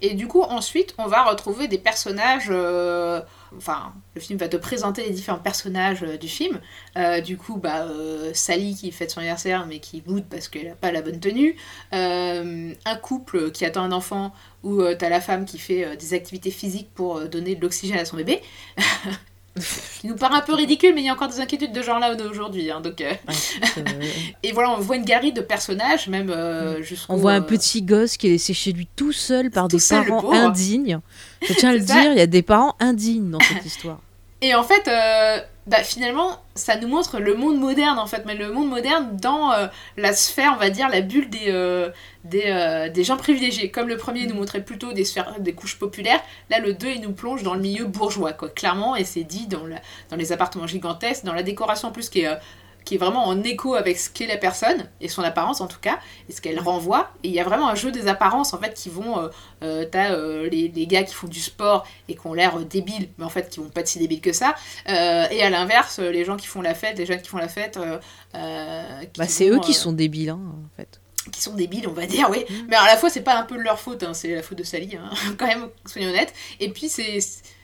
Et du coup, ensuite, on va retrouver des personnages... Euh, enfin, le film va te présenter les différents personnages euh, du film. Euh, du coup, bah, Sally qui fête son anniversaire mais qui boude parce qu'elle n'a pas la bonne tenue. un couple qui attend un enfant où t'as la femme qui fait des activités physiques pour donner de l'oxygène à son bébé. qui nous paraît un peu ridicule, mais il y a encore des inquiétudes de genre là aujourd'hui. Hein, donc, et voilà, on voit une galerie de personnages, même mm. jusqu'au... On voit un petit gosse qui est laissé chez lui tout seul par des parents indignes. Je tiens à le dire, il y a des parents indignes dans cette histoire. Et en fait, euh, bah, finalement, ça nous montre le monde moderne, en fait, mais le monde moderne dans euh, la sphère, on va dire, la bulle des, euh, des, des, gens privilégiés. Comme le premier nous montrait plutôt des sphères, des couches populaires, là, le 2, il nous plonge dans le milieu bourgeois, quoi, clairement, et c'est dit dans, la, dans les appartements gigantesques, dans la décoration en plus qui est qui est vraiment en écho avec ce qu'est la personne, et son apparence en tout cas, et ce qu'elle renvoie. Et il y a vraiment un jeu des apparences en fait qui vont. Euh, euh T'as euh, les, les, gars qui font du sport et qui ont l'air débiles, mais en fait qui vont pas être si débiles que ça. Et à l'inverse, les gens qui font la fête, les jeunes qui font la fête. bah, c'est eux qui sont débiles hein, en fait qui sont débiles, on va dire, oui. Mm. Mais à la fois, c'est pas un peu de leur faute, hein, c'est la faute de Sally, hein, quand même, soyons honnêtes. Et puis, c'est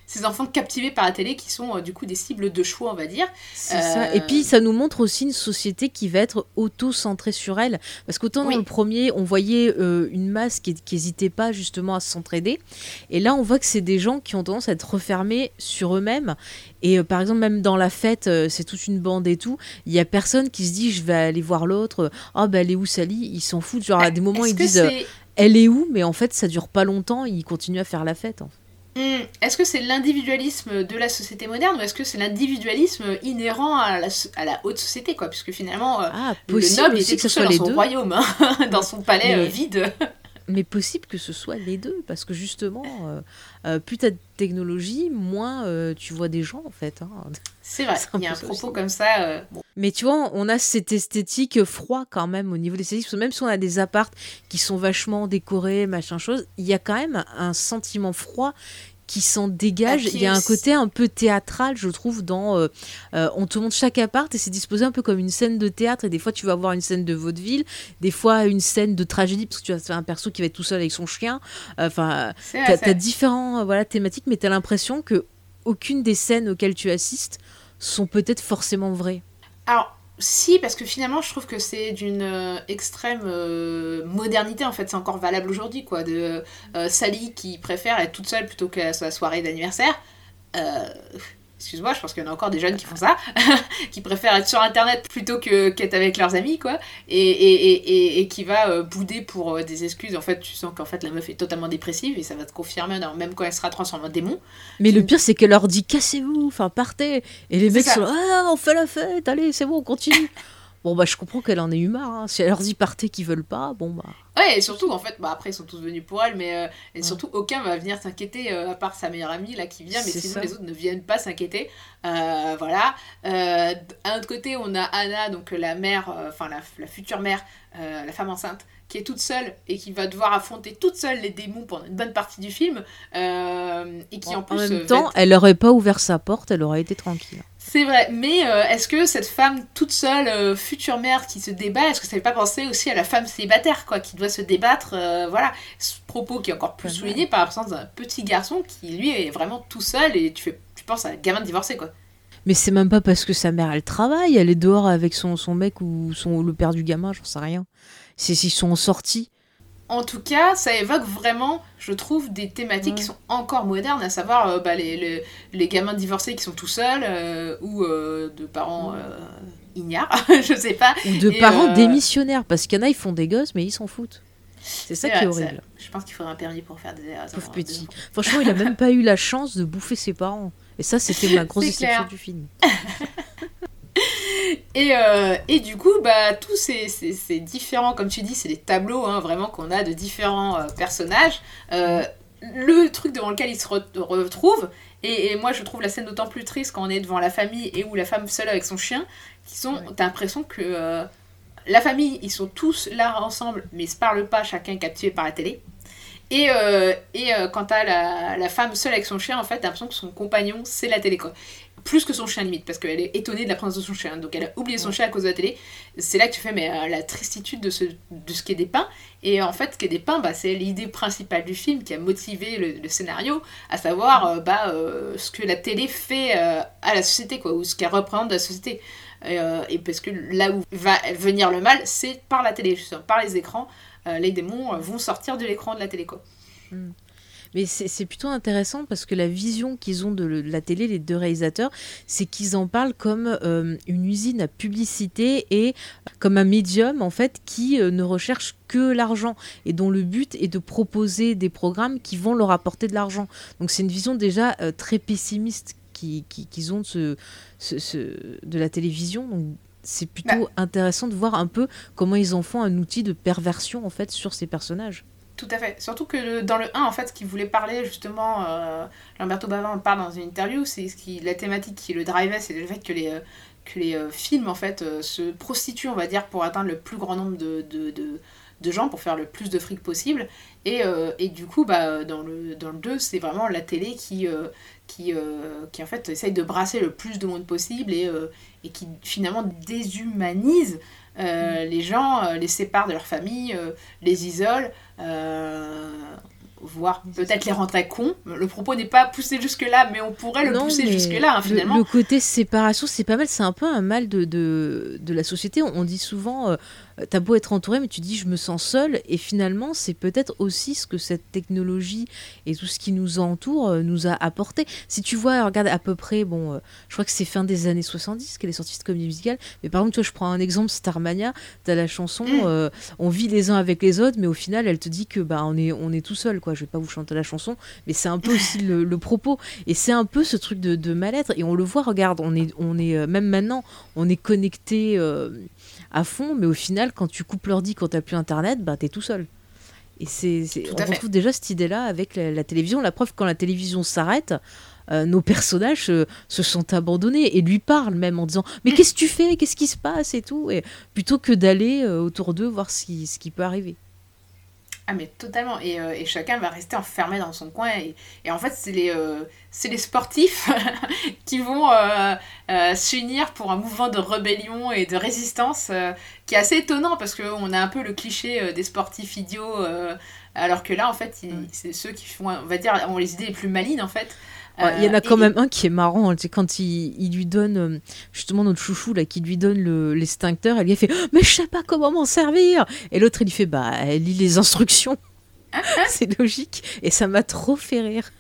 ces enfants captivés par la télé qui sont euh, du coup des cibles de choix, on va dire. C'est ça. Et puis ça nous montre aussi une société qui va être auto-centrée sur elle. Parce qu'autant dans le premier, on voyait euh, une masse qui n'hésitait pas justement à s'entraider. Et là, on voit que c'est des gens qui ont tendance à être refermés sur eux-mêmes. Et euh, par exemple, même dans la fête, c'est toute une bande et tout. Il y a personne qui se dit je vais aller voir l'autre. Ah oh, bah elle est où Sally? Ils s'en foutent. Genre à des moments ils disent elle est où? Mais en fait ça dure pas longtemps. Ils continuent à faire la fête. En fait. Hmm. Est-ce que c'est l'individualisme de la société moderne ou est-ce que c'est l'individualisme inhérent à la, à la, haute société quoi? Puisque finalement, euh, ah, le noble était tout seul dans son deux. royaume, hein, dans son palais euh, vide. Mais possible que ce soit les deux, parce que justement, euh, plus tu as de technologie, moins tu vois des gens en fait. Hein. C'est vrai, il y a un propos comme ça. Mais tu vois, on a cette esthétique froid quand même au niveau des esthétiques, même si on a des appartes qui sont vachement décorés, machin chose, il y a quand même un sentiment froid qui s'en dégage. Il y a un côté un peu théâtral, je trouve, dans. euh, euh, on te montre chaque appart et c'est disposé un peu comme une scène de théâtre. Et des fois, tu vas avoir une scène de vaudeville, des fois une scène de tragédie, parce que tu as un perso qui va être tout seul avec son chien. Enfin, C'est t'as vrai, as différents euh, voilà, thématiques, mais t'as l'impression que aucune des scènes auxquelles tu assistes sont peut-être forcément vraies. Alors, si, parce que finalement, je trouve que c'est d'une euh, extrême euh, modernité, en fait, c'est encore valable aujourd'hui, quoi. De euh, Sally qui préfère être toute seule plutôt qu'à sa soirée d'anniversaire. Excuse-moi, je pense qu'il y en a encore des jeunes qui font ça, qui préfèrent être sur internet plutôt que qu'être avec leurs amis, quoi, et, et, et, et, qui va euh, bouder pour euh, des excuses. En fait, tu sens qu'en fait la meuf est totalement dépressive et ça va te confirmer, même quand elle sera transformée en démon. Mais le pire, c'est qu'elle leur dit cassez-vous, enfin partez. Et les mecs ça. sont là, ah, on fait la fête, allez, c'est bon, on continue. bon, bah, je comprends qu'elle en ait eu marre. hein. Si elle leur dit partez qu'ils veulent pas, bon, bah. Ouais, et surtout, en fait, bah, après, ils sont tous venus pour elle, mais euh, et Ouais. surtout, aucun va venir s'inquiéter, euh, à part sa meilleure amie, là, qui vient, mais sinon, ça. les autres ne viennent pas s'inquiéter. Euh, voilà. Euh, d'un autre côté, on a Anna, donc la mère, enfin, la, la future mère, la femme enceinte, qui est toute seule et qui va devoir affronter toute seule les démons pendant une bonne partie du film, euh, et qui en, plus. euh, même temps, être- elle aurait pas ouvert sa porte, elle aurait été tranquille. C'est vrai, mais euh, est-ce que cette femme toute seule, euh, future mère qui se débat, est-ce que ça fait pas penser aussi à la femme célibataire, quoi, qui doit se débattre, euh, voilà, ce propos qui est encore plus souligné par l'absence d'un petit garçon qui lui est vraiment tout seul et tu fais, tu penses à un gamin divorcé, quoi. Mais c'est même pas parce que sa mère, elle travaille, elle est dehors avec son, son mec ou son, le père du gamin, j'en sais rien. C'est s'ils sont sortis. En tout cas, ça évoque vraiment, je trouve, des thématiques qui sont encore modernes, à savoir euh, bah, les, les, les gamins divorcés qui sont tout seuls euh, ou euh, de parents ignares, je sais pas. Ou de Et, parents démissionnaires, parce qu'il y en a, ils font des gosses, mais ils s'en foutent. C'est ça qui est horrible. Je pense qu'il faudrait un permis pour faire des. Pauvre enfants- petit. Franchement, il a même pas eu la chance de bouffer ses parents. Et ça, c'était ma grosse déception du film. Et, euh, et du coup, bah, tous ces, ces, ces différents, comme tu dis, c'est des tableaux hein, vraiment qu'on a de différents euh, personnages. Euh, le truc devant lequel ils se re- retrouvent, et, et moi je trouve la scène d'autant plus triste quand on est devant la famille et où la femme seule avec son chien, qui sont, Ouais. t'as l'impression que la famille, ils sont tous là ensemble, mais ils se parlent pas, chacun captivé par la télé. Et, euh, et euh, quant à la, la femme seule avec son chien, en fait, t'as l'impression que son compagnon, c'est la télé, quoi. Plus que son chien, limite, parce qu'elle est étonnée de la présence de son chien. Donc elle a oublié son chien à cause de la télé. C'est là que tu fais mais, euh, la tristitude de ce, de ce qui est dépeint. Et en fait, ce qui est dépeint, bah, c'est l'idée principale du film qui a motivé le, le scénario, à savoir euh, bah, euh, ce que la télé fait à la société, quoi, ou ce qu'elle représente de la société. Et, et parce que là où va venir le mal, c'est par la télé, justement, par les écrans. Les démons vont sortir de l'écran de la télé, quoi. Mais c'est plutôt intéressant parce que la vision qu'ils ont de, le- de la télé, les deux réalisateurs, c'est qu'ils en parlent comme euh, une usine à publicité et comme un médium en fait qui euh, ne recherche que l'argent et dont le but est de proposer des programmes qui vont leur apporter de l'argent. Donc c'est une vision déjà euh, très pessimiste qui- qui- qu'ils ont de, ce, ce- ce- de la télévision. Donc c'est plutôt intéressant de voir un peu comment ils en font un outil de perversion en fait sur ces personnages. Tout à fait. Surtout que le- dans le 1, en fait, ce qu'il voulait parler, justement, euh, Lamberto Bava en parle dans une interview, c'est ce qui, la thématique qui le drivait, c'est le fait que les, euh, que les euh, films, en fait, euh, se prostituent, on va dire, pour atteindre le plus grand nombre de, de, de, de gens, pour faire le plus de fric possible. Et, et du coup, bah, dans, le, dans le 2, c'est vraiment la télé qui, qui, qui, en fait, essaye de brasser le plus de monde possible et, et qui, finalement, déshumanise euh, les gens, euh, les sépare de leur famille, euh, les isole, voire peut-être les rendre cons. Le propos n'est pas poussé jusque-là, mais on pourrait le Non, pousser jusque-là, hein, le- finalement. Le, côté séparation, c'est pas mal. C'est un peu un mal de, de, de la société. On, on dit souvent, euh, t'as beau être entouré, mais tu dis, je me sens seul. Et finalement, c'est peut-être aussi ce que cette technologie et tout ce qui nous entoure euh, nous a apporté. Si tu vois, regarde à peu près, bon, euh, je crois que c'est fin des années 70 qu'elle est sortie cette comédie musicale. Mais par exemple, toi, je prends un exemple, Starmania. T'as la chanson, Mm. euh, on vit les uns avec les autres, mais au final, elle te dit que bah, on est, on est tout seul, quoi. Je vais pas vous chanter la chanson, mais c'est un peu aussi le, le propos. Et c'est un peu ce truc de, de mal-être. Et on le voit, regarde, on est, on est euh, même maintenant, on est connecté euh, à fond, mais au final, quand tu coupes l'ordi, quand t'as plus internet, bah t'es tout seul. Et c'est, on fait. retrouve déjà cette idée-là avec la, la télévision. La preuve, quand la télévision s'arrête, euh, nos personnages euh, se sont abandonnés et lui parlent même en disant Mais qu'est-ce que tu fais? Qu'est-ce qui se passe? Et tout et Plutôt que d'aller euh, autour d'eux voir ce qui, ce qui peut arriver. Ah mais totalement, et, euh, et, chacun va rester enfermé dans son coin. Et, et en fait, c'est les, euh, les sportifs qui vont euh, s'unir pour un mouvement de rébellion et de résistance qui est assez étonnant parce qu'on a un peu le cliché des sportifs idiots, alors que là, en fait, mm. c'est ceux qui font, on va dire, ont les idées les plus malines en fait. Il y en a quand même un qui est marrant, c'est quand il, il, lui donne, justement notre chouchou là, qui lui donne l'extincteur, elle lui a fait Mais je sais pas comment m'en servir Et l'autre il lui fait Bah, elle lit les instructions. c'est logique. Et ça m'a trop fait rire.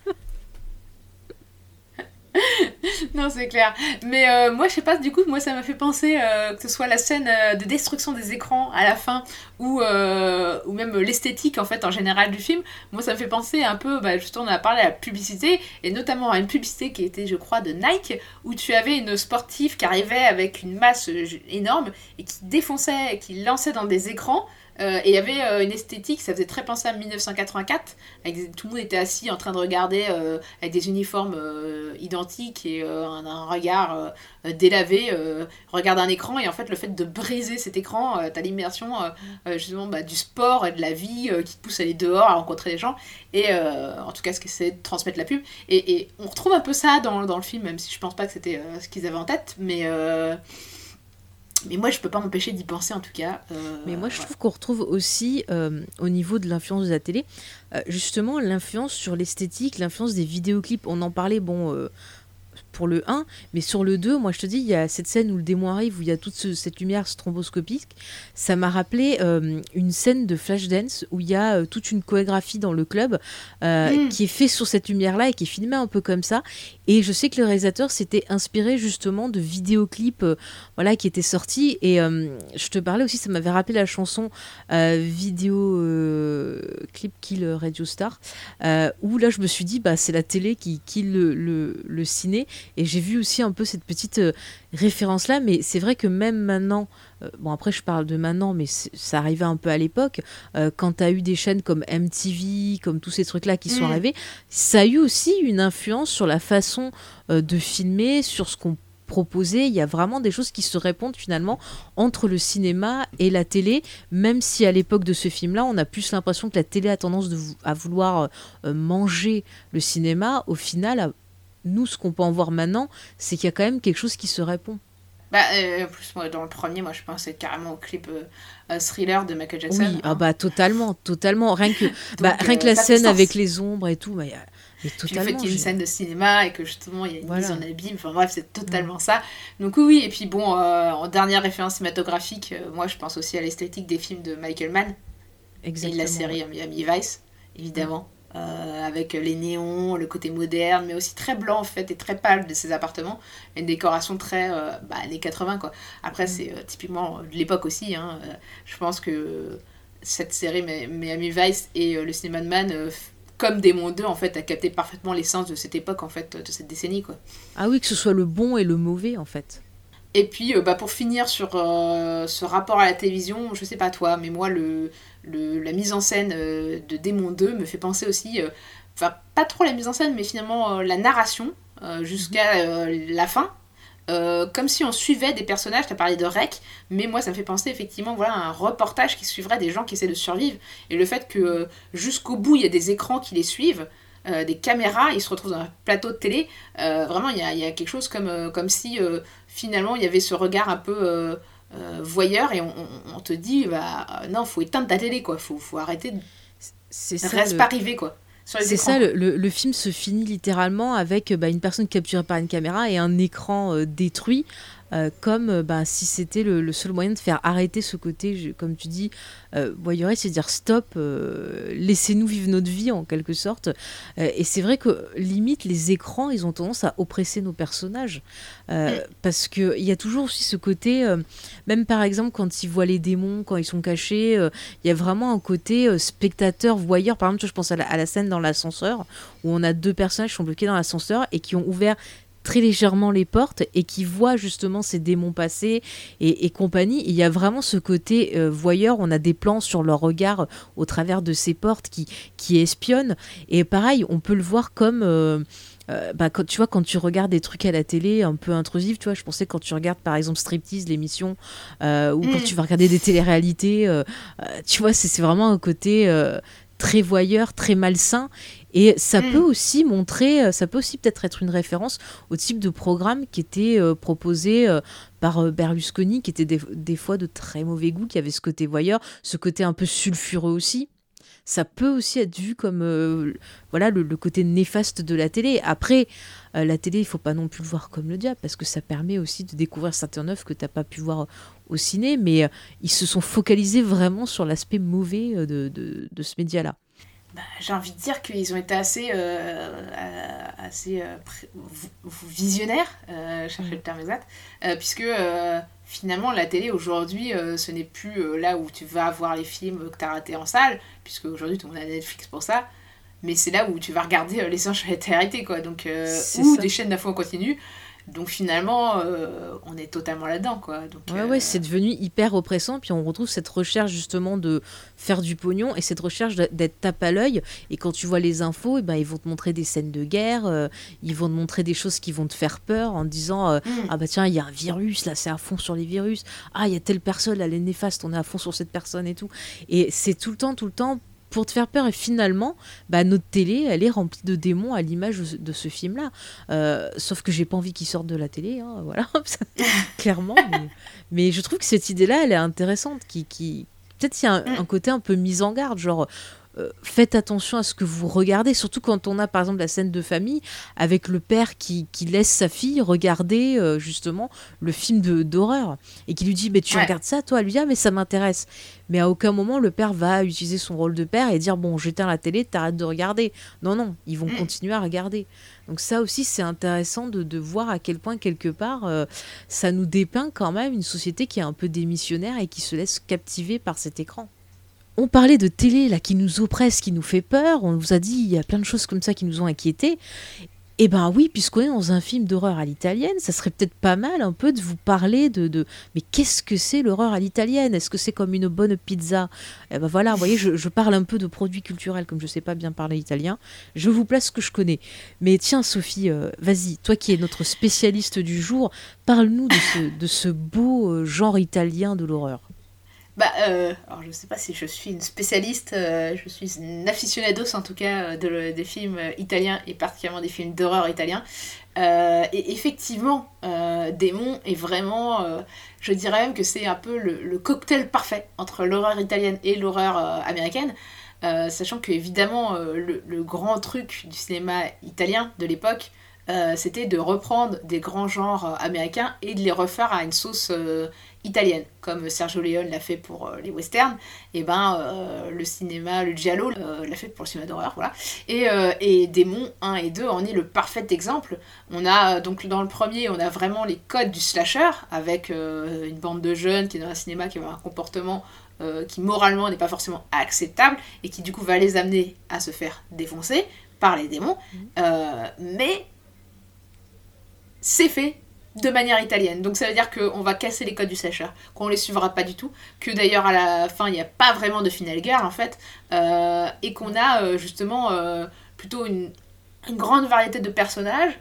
non, c'est clair. Mais euh, moi, je sais pas, du coup, moi, ça m'a fait penser euh, que ce soit la scène euh, de destruction des écrans à la fin ou, ou même l'esthétique, en fait, en général du film. Moi, ça me fait penser un peu, bah, justement, on a parlé à la publicité et notamment à une publicité qui était, je crois, de Nike où tu avais une sportive qui arrivait avec une masse énorme et qui défonçait, qui lançait dans des écrans. Euh, et il y avait euh, une esthétique, ça faisait très penser à 1984. Avec tout le monde était assis en train de regarder euh, avec des uniformes identiques et un, regard délavé, regarde un écran. Et en fait, le fait de briser cet écran, t'as l'immersion justement bah, du sport et de la vie qui te pousse à aller dehors, à rencontrer des gens. Et en tout cas, ce que c'est de transmettre la pub. Et, et, on retrouve un peu ça dans, dans, le film, même si je pense pas que c'était ce qu'ils avaient en tête. Mais. Mais moi, je peux pas m'empêcher d'y penser en tout cas. Euh, mais moi, je trouve qu'on retrouve aussi, euh, au niveau de l'influence de la télé, euh, justement l'influence sur l'esthétique, l'influence des vidéoclips. On en parlait, bon, pour le 1, mais sur le 2, moi je te dis, il y a cette scène où le démon arrive, où il y a toute cette lumière stromboscopique. Ça m'a rappelé une scène de Flashdance où il y a toute une chorégraphie dans le club mm. qui est fait sur cette lumière-là et qui est filmée un peu comme ça. Et je sais que le réalisateur s'était inspiré justement de vidéoclips euh, voilà, qui étaient sortis. Et euh, je te parlais aussi, ça m'avait rappelé la chanson euh, vidéo clip Kill Radio Star, où là je me suis dit, bah, c'est la télé qui kill le, le, le ciné. Et j'ai vu aussi un peu cette petite référence-là. Mais c'est vrai que même maintenant, euh, bon après je parle de maintenant, mais ça arrivait un peu à l'époque, euh, quand tu as eu des chaînes comme MTV, comme tous ces trucs-là qui sont mm. arrivés, ça a eu aussi une influence sur la façon euh, de filmer, sur ce qu'on proposait. Il y a vraiment des choses qui se répondent finalement entre le cinéma et la télé, même si à l'époque de ce film-là, on a plus l'impression que la télé a tendance de, à vouloir manger le cinéma. Au final, nous, ce qu'on peut en voir maintenant, c'est qu'il y a quand même quelque chose qui se répond. Bah, euh, en plus, moi, dans le premier, moi, je pensais carrément au clip euh, euh, thriller de Michael Jackson. Oui, ah bah, totalement, totalement. Rien que, bah, rien que la scène avec les ombres et tout, bah, y a... Mais totalement, le fait qu'il y ait une scène de cinéma et que justement il y a une mise en abîme, enfin bref, c'est totalement ça. Donc oui, et puis bon, en dernière référence cinématographique, moi je pense aussi à l'esthétique des films de Michael Mann. Exactement. Et de la série Miami Vice, évidemment. Euh, avec les néons, le côté moderne, mais aussi très blanc en fait et très pâle de ces appartements. Une décoration très euh, bah, années 80 quoi. Après, c'est euh, typiquement de l'époque aussi. Hein. je pense que cette série Miami Vice et le cinéma de Man comme Démon 2 en fait a capté parfaitement l'essence de cette époque en fait de cette décennie quoi. Ah oui que ce soit le bon et le mauvais en fait. Et puis bah, pour finir sur ce rapport à la télévision, je sais pas toi, mais moi le la mise en scène euh, de Démon 2 me fait penser aussi, euh, enfin pas trop la mise en scène, mais finalement euh, la narration jusqu'à la fin. comme si on suivait des personnages, tu as parlé de Rec, mais moi ça me fait penser effectivement voilà, à un reportage qui suivrait des gens qui essaient de survivre. Et le fait que jusqu'au bout il y a des écrans qui les suivent, des caméras, ils se retrouvent dans un plateau de télé, vraiment il y a, y a, quelque chose comme, comme si finalement il y avait ce regard un peu euh, voyeur et on, te dit bah non faut éteindre ta télé quoi. Faut, faut arrêter de c'est ça reste pas arrivé quoi c'est ça, le, le, film se finit littéralement avec bah, une personne capturée par une caméra et un écran euh, détruit euh, comme euh, bah, si c'était le, seul moyen de faire arrêter ce côté, comme tu dis, euh, voyeuriste, c'est dire stop, euh, laissez-nous vivre notre vie en quelque sorte. et c'est vrai que limite, les écrans, ils ont tendance à oppresser nos personnages. Parce qu'il y a toujours aussi ce côté, même par exemple quand ils voient les démons, quand ils sont cachés, il y a vraiment un côté spectateur-voyeur. Par exemple, je pense à la, à la scène dans l'ascenseur, où on a deux personnages qui sont bloqués dans l'ascenseur et qui ont ouvert très légèrement les portes et qui voit justement ces démons passer et, compagnie. Il y a vraiment ce côté euh, voyeur, on a des plans sur leur regard au travers de ces portes qui, qui espionnent. Et pareil, on peut le voir comme... Euh, euh, bah, quand, tu vois, quand tu regardes des trucs à la télé un peu intrusifs, tu vois, je pensais quand tu regardes par exemple Striptease, l'émission, euh, ou quand mm. tu vas regarder des téléréalités, euh, tu vois, c'est vraiment un côté très voyeur, très malsain. Et ça mm. peut aussi montrer, ça peut aussi peut-être être une référence au type de programme qui était proposé par Berlusconi, qui était des, des, fois de très mauvais goût, qui avait ce côté voyeur, ce côté un peu sulfureux aussi ça peut aussi être vu comme euh, voilà le, côté néfaste de la télé. Après, euh, la télé, il faut pas non plus le voir comme le diable, parce que ça permet aussi de découvrir certaines œuvres que tu n'as pas pu voir au ciné, mais euh, ils se sont focalisés vraiment sur l'aspect mauvais de, de, ce média-là. Bah, j'ai envie de dire qu'ils ont été assez, assez visionnaires, chercher mm. le terme exact, puisque finalement, la télé aujourd'hui, euh, ce n'est plus euh, là où tu vas voir les films que tu as ratés en salle, puisque aujourd'hui tout le monde a Netflix pour ça, mais c'est là où tu vas regarder euh, les anges de quoi. Donc, ou des chaînes d'infos en continu. Donc finalement, euh, on est totalement là-dedans, quoi. Donc, ouais, ouais, c'est devenu hyper oppressant. Puis on retrouve cette recherche justement de faire du pognon et cette recherche d'être tape à l'œil. Et quand tu vois les infos, et eh ben, ils vont te montrer des scènes de guerre, euh, ils vont te montrer des choses qui vont te faire peur en disant euh, mm. Ah bah tiens, il y a un virus, là, c'est à fond sur les virus. Ah, il y a telle personne, elle est néfaste, on est à fond sur cette personne et tout. Et c'est tout le temps, tout le temps pour te faire peur. Et finalement, bah, notre télé, elle est remplie de démons à l'image de ce film-là. Euh, sauf que j'ai pas envie qu'il sorte de la télé, hein, voilà, clairement. Mais, je trouve que cette idée-là, elle est intéressante. Qui, qui... Peut-être il y a un, côté un peu mise en garde, genre euh, faites attention à ce que vous regardez, surtout quand on a par exemple la scène de famille avec le père qui, qui laisse sa fille regarder euh, justement le film d'horreur et qui lui dit mais tu regardes ça toi, elle lui dit ah mais ça m'intéresse. Mais à aucun moment le père va utiliser son rôle de père et dire bon j'éteins la télé, t'arrêtes de regarder. Non non, ils vont mm. continuer à regarder. Donc ça aussi c'est intéressant de, de, voir à quel point quelque part euh, ça nous dépeint quand même une société qui est un peu démissionnaire et qui se laisse captiver par cet écran on parlait de télé là qui nous oppresse, qui nous fait peur. On vous a dit il y a plein de choses comme ça qui nous ont inquiétés. Eh ben oui, puisqu'on est dans un film d'horreur à l'italienne, ça serait peut-être pas mal un peu de vous parler de, mais qu'est-ce que c'est l'horreur à l'italienne? Est-ce que c'est comme une bonne pizza? Eh ben voilà, vous voyez, je, parle un peu de produits culturels comme je sais pas bien parler italien. Je vous place ce que je connais. Mais tiens, Sophie, euh, vas-y, toi qui es notre spécialiste du jour, parle-nous de ce, de ce beau euh, genre italien de l'horreur. Bah, euh, alors je sais pas si je suis une spécialiste, euh, je suis une aficionados en tout cas euh, de, des films italiens et particulièrement des films d'horreur italiens. et effectivement, Démon est vraiment, je dirais même que c'est un peu le, cocktail parfait entre l'horreur italienne et l'horreur américaine. sachant que évidemment le, grand truc du cinéma italien de l'époque, c'était de reprendre des grands genres américains et de les refaire à une sauce italienne, comme Sergio Leone l'a fait pour euh, les westerns, et ben euh, le cinéma, le giallo euh, l'a fait pour le cinéma d'horreur, voilà. Et, et Démon 1 et 2 en est le parfait exemple. On a donc dans le premier, on a vraiment les codes du slasher, avec une bande de jeunes qui est dans un cinéma qui a un comportement qui moralement n'est pas forcément acceptable et qui du coup va les amener à se faire défoncer par les démons. Mmh. mais c'est fait de manière italienne. Donc ça veut dire qu'on va casser les codes du slasher, qu'on les suivra pas du tout, que d'ailleurs à la fin il n'y a pas vraiment de finale guerre en fait, euh, et qu'on a euh, justement euh, plutôt une, une, grande variété de personnages,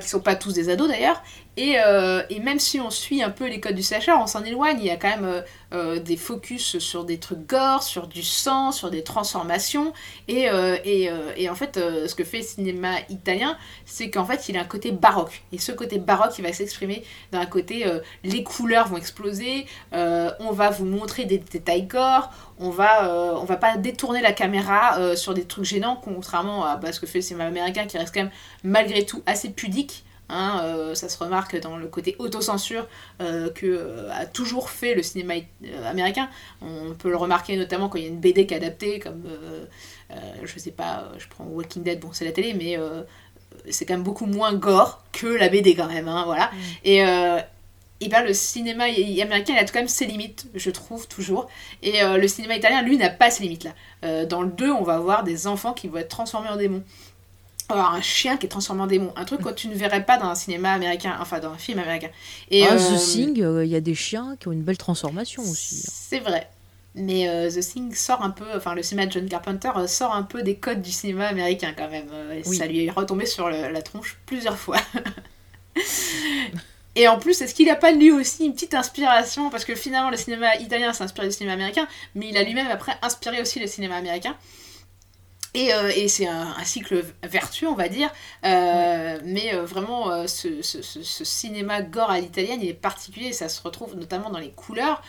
qui sont pas tous des ados d'ailleurs, euh, et, même si on suit un peu les codes du slasher, on s'en éloigne. Il y a quand même euh, euh, des focus sur des trucs gore, sur du sang, sur des transformations. Et, en fait, ce que fait le cinéma italien, c'est qu'en fait, il a un côté baroque. Et ce côté baroque, il va s'exprimer dans un côté les couleurs vont exploser, on va vous montrer des détails gore, on va, va pas détourner la caméra sur des trucs gênants, contrairement à bah, ce que fait le cinéma américain qui reste quand même malgré tout assez pudique. Hein, euh, ça se remarque dans le côté autocensure euh, que euh, a toujours fait le cinéma américain. On peut le remarquer notamment quand il y a une BD qui est adaptée, comme je sais pas, je prends Walking Dead, bon c'est la télé, mais c'est quand même beaucoup moins gore que la BD quand même, hein, voilà. Mm. Et et ben le cinéma américain il a quand même ses limites, je trouve toujours. Et le cinéma italien, lui, n'a pas ces limites-là. dans le 2, on va voir des enfants qui vont être transformés en démons. Alors, un chien qui est transformé en démon. Un truc que tu ne verrais pas dans un cinéma américain, enfin dans un film américain. Et, ah, The Thing, il y a des chiens qui ont une belle transformation aussi. Hein. C'est vrai. Mais euh, The Thing sort un peu, enfin le cinéma de John Carpenter euh, sort un peu des codes du cinéma américain quand même. Euh, ça lui est retombé sur la tronche plusieurs fois. Et en plus, est-ce qu'il n'a pas lui aussi une petite inspiration? Parce que finalement, le cinéma italien s'est inspiré du cinéma américain, mais il a lui-même après inspiré aussi le cinéma américain. Et, euh, et c'est un, cycle vertueux, on va dire. Euh, mais euh, vraiment, ce, cinéma gore à l'italienne, il est particulier. Ça se retrouve notamment dans les couleurs.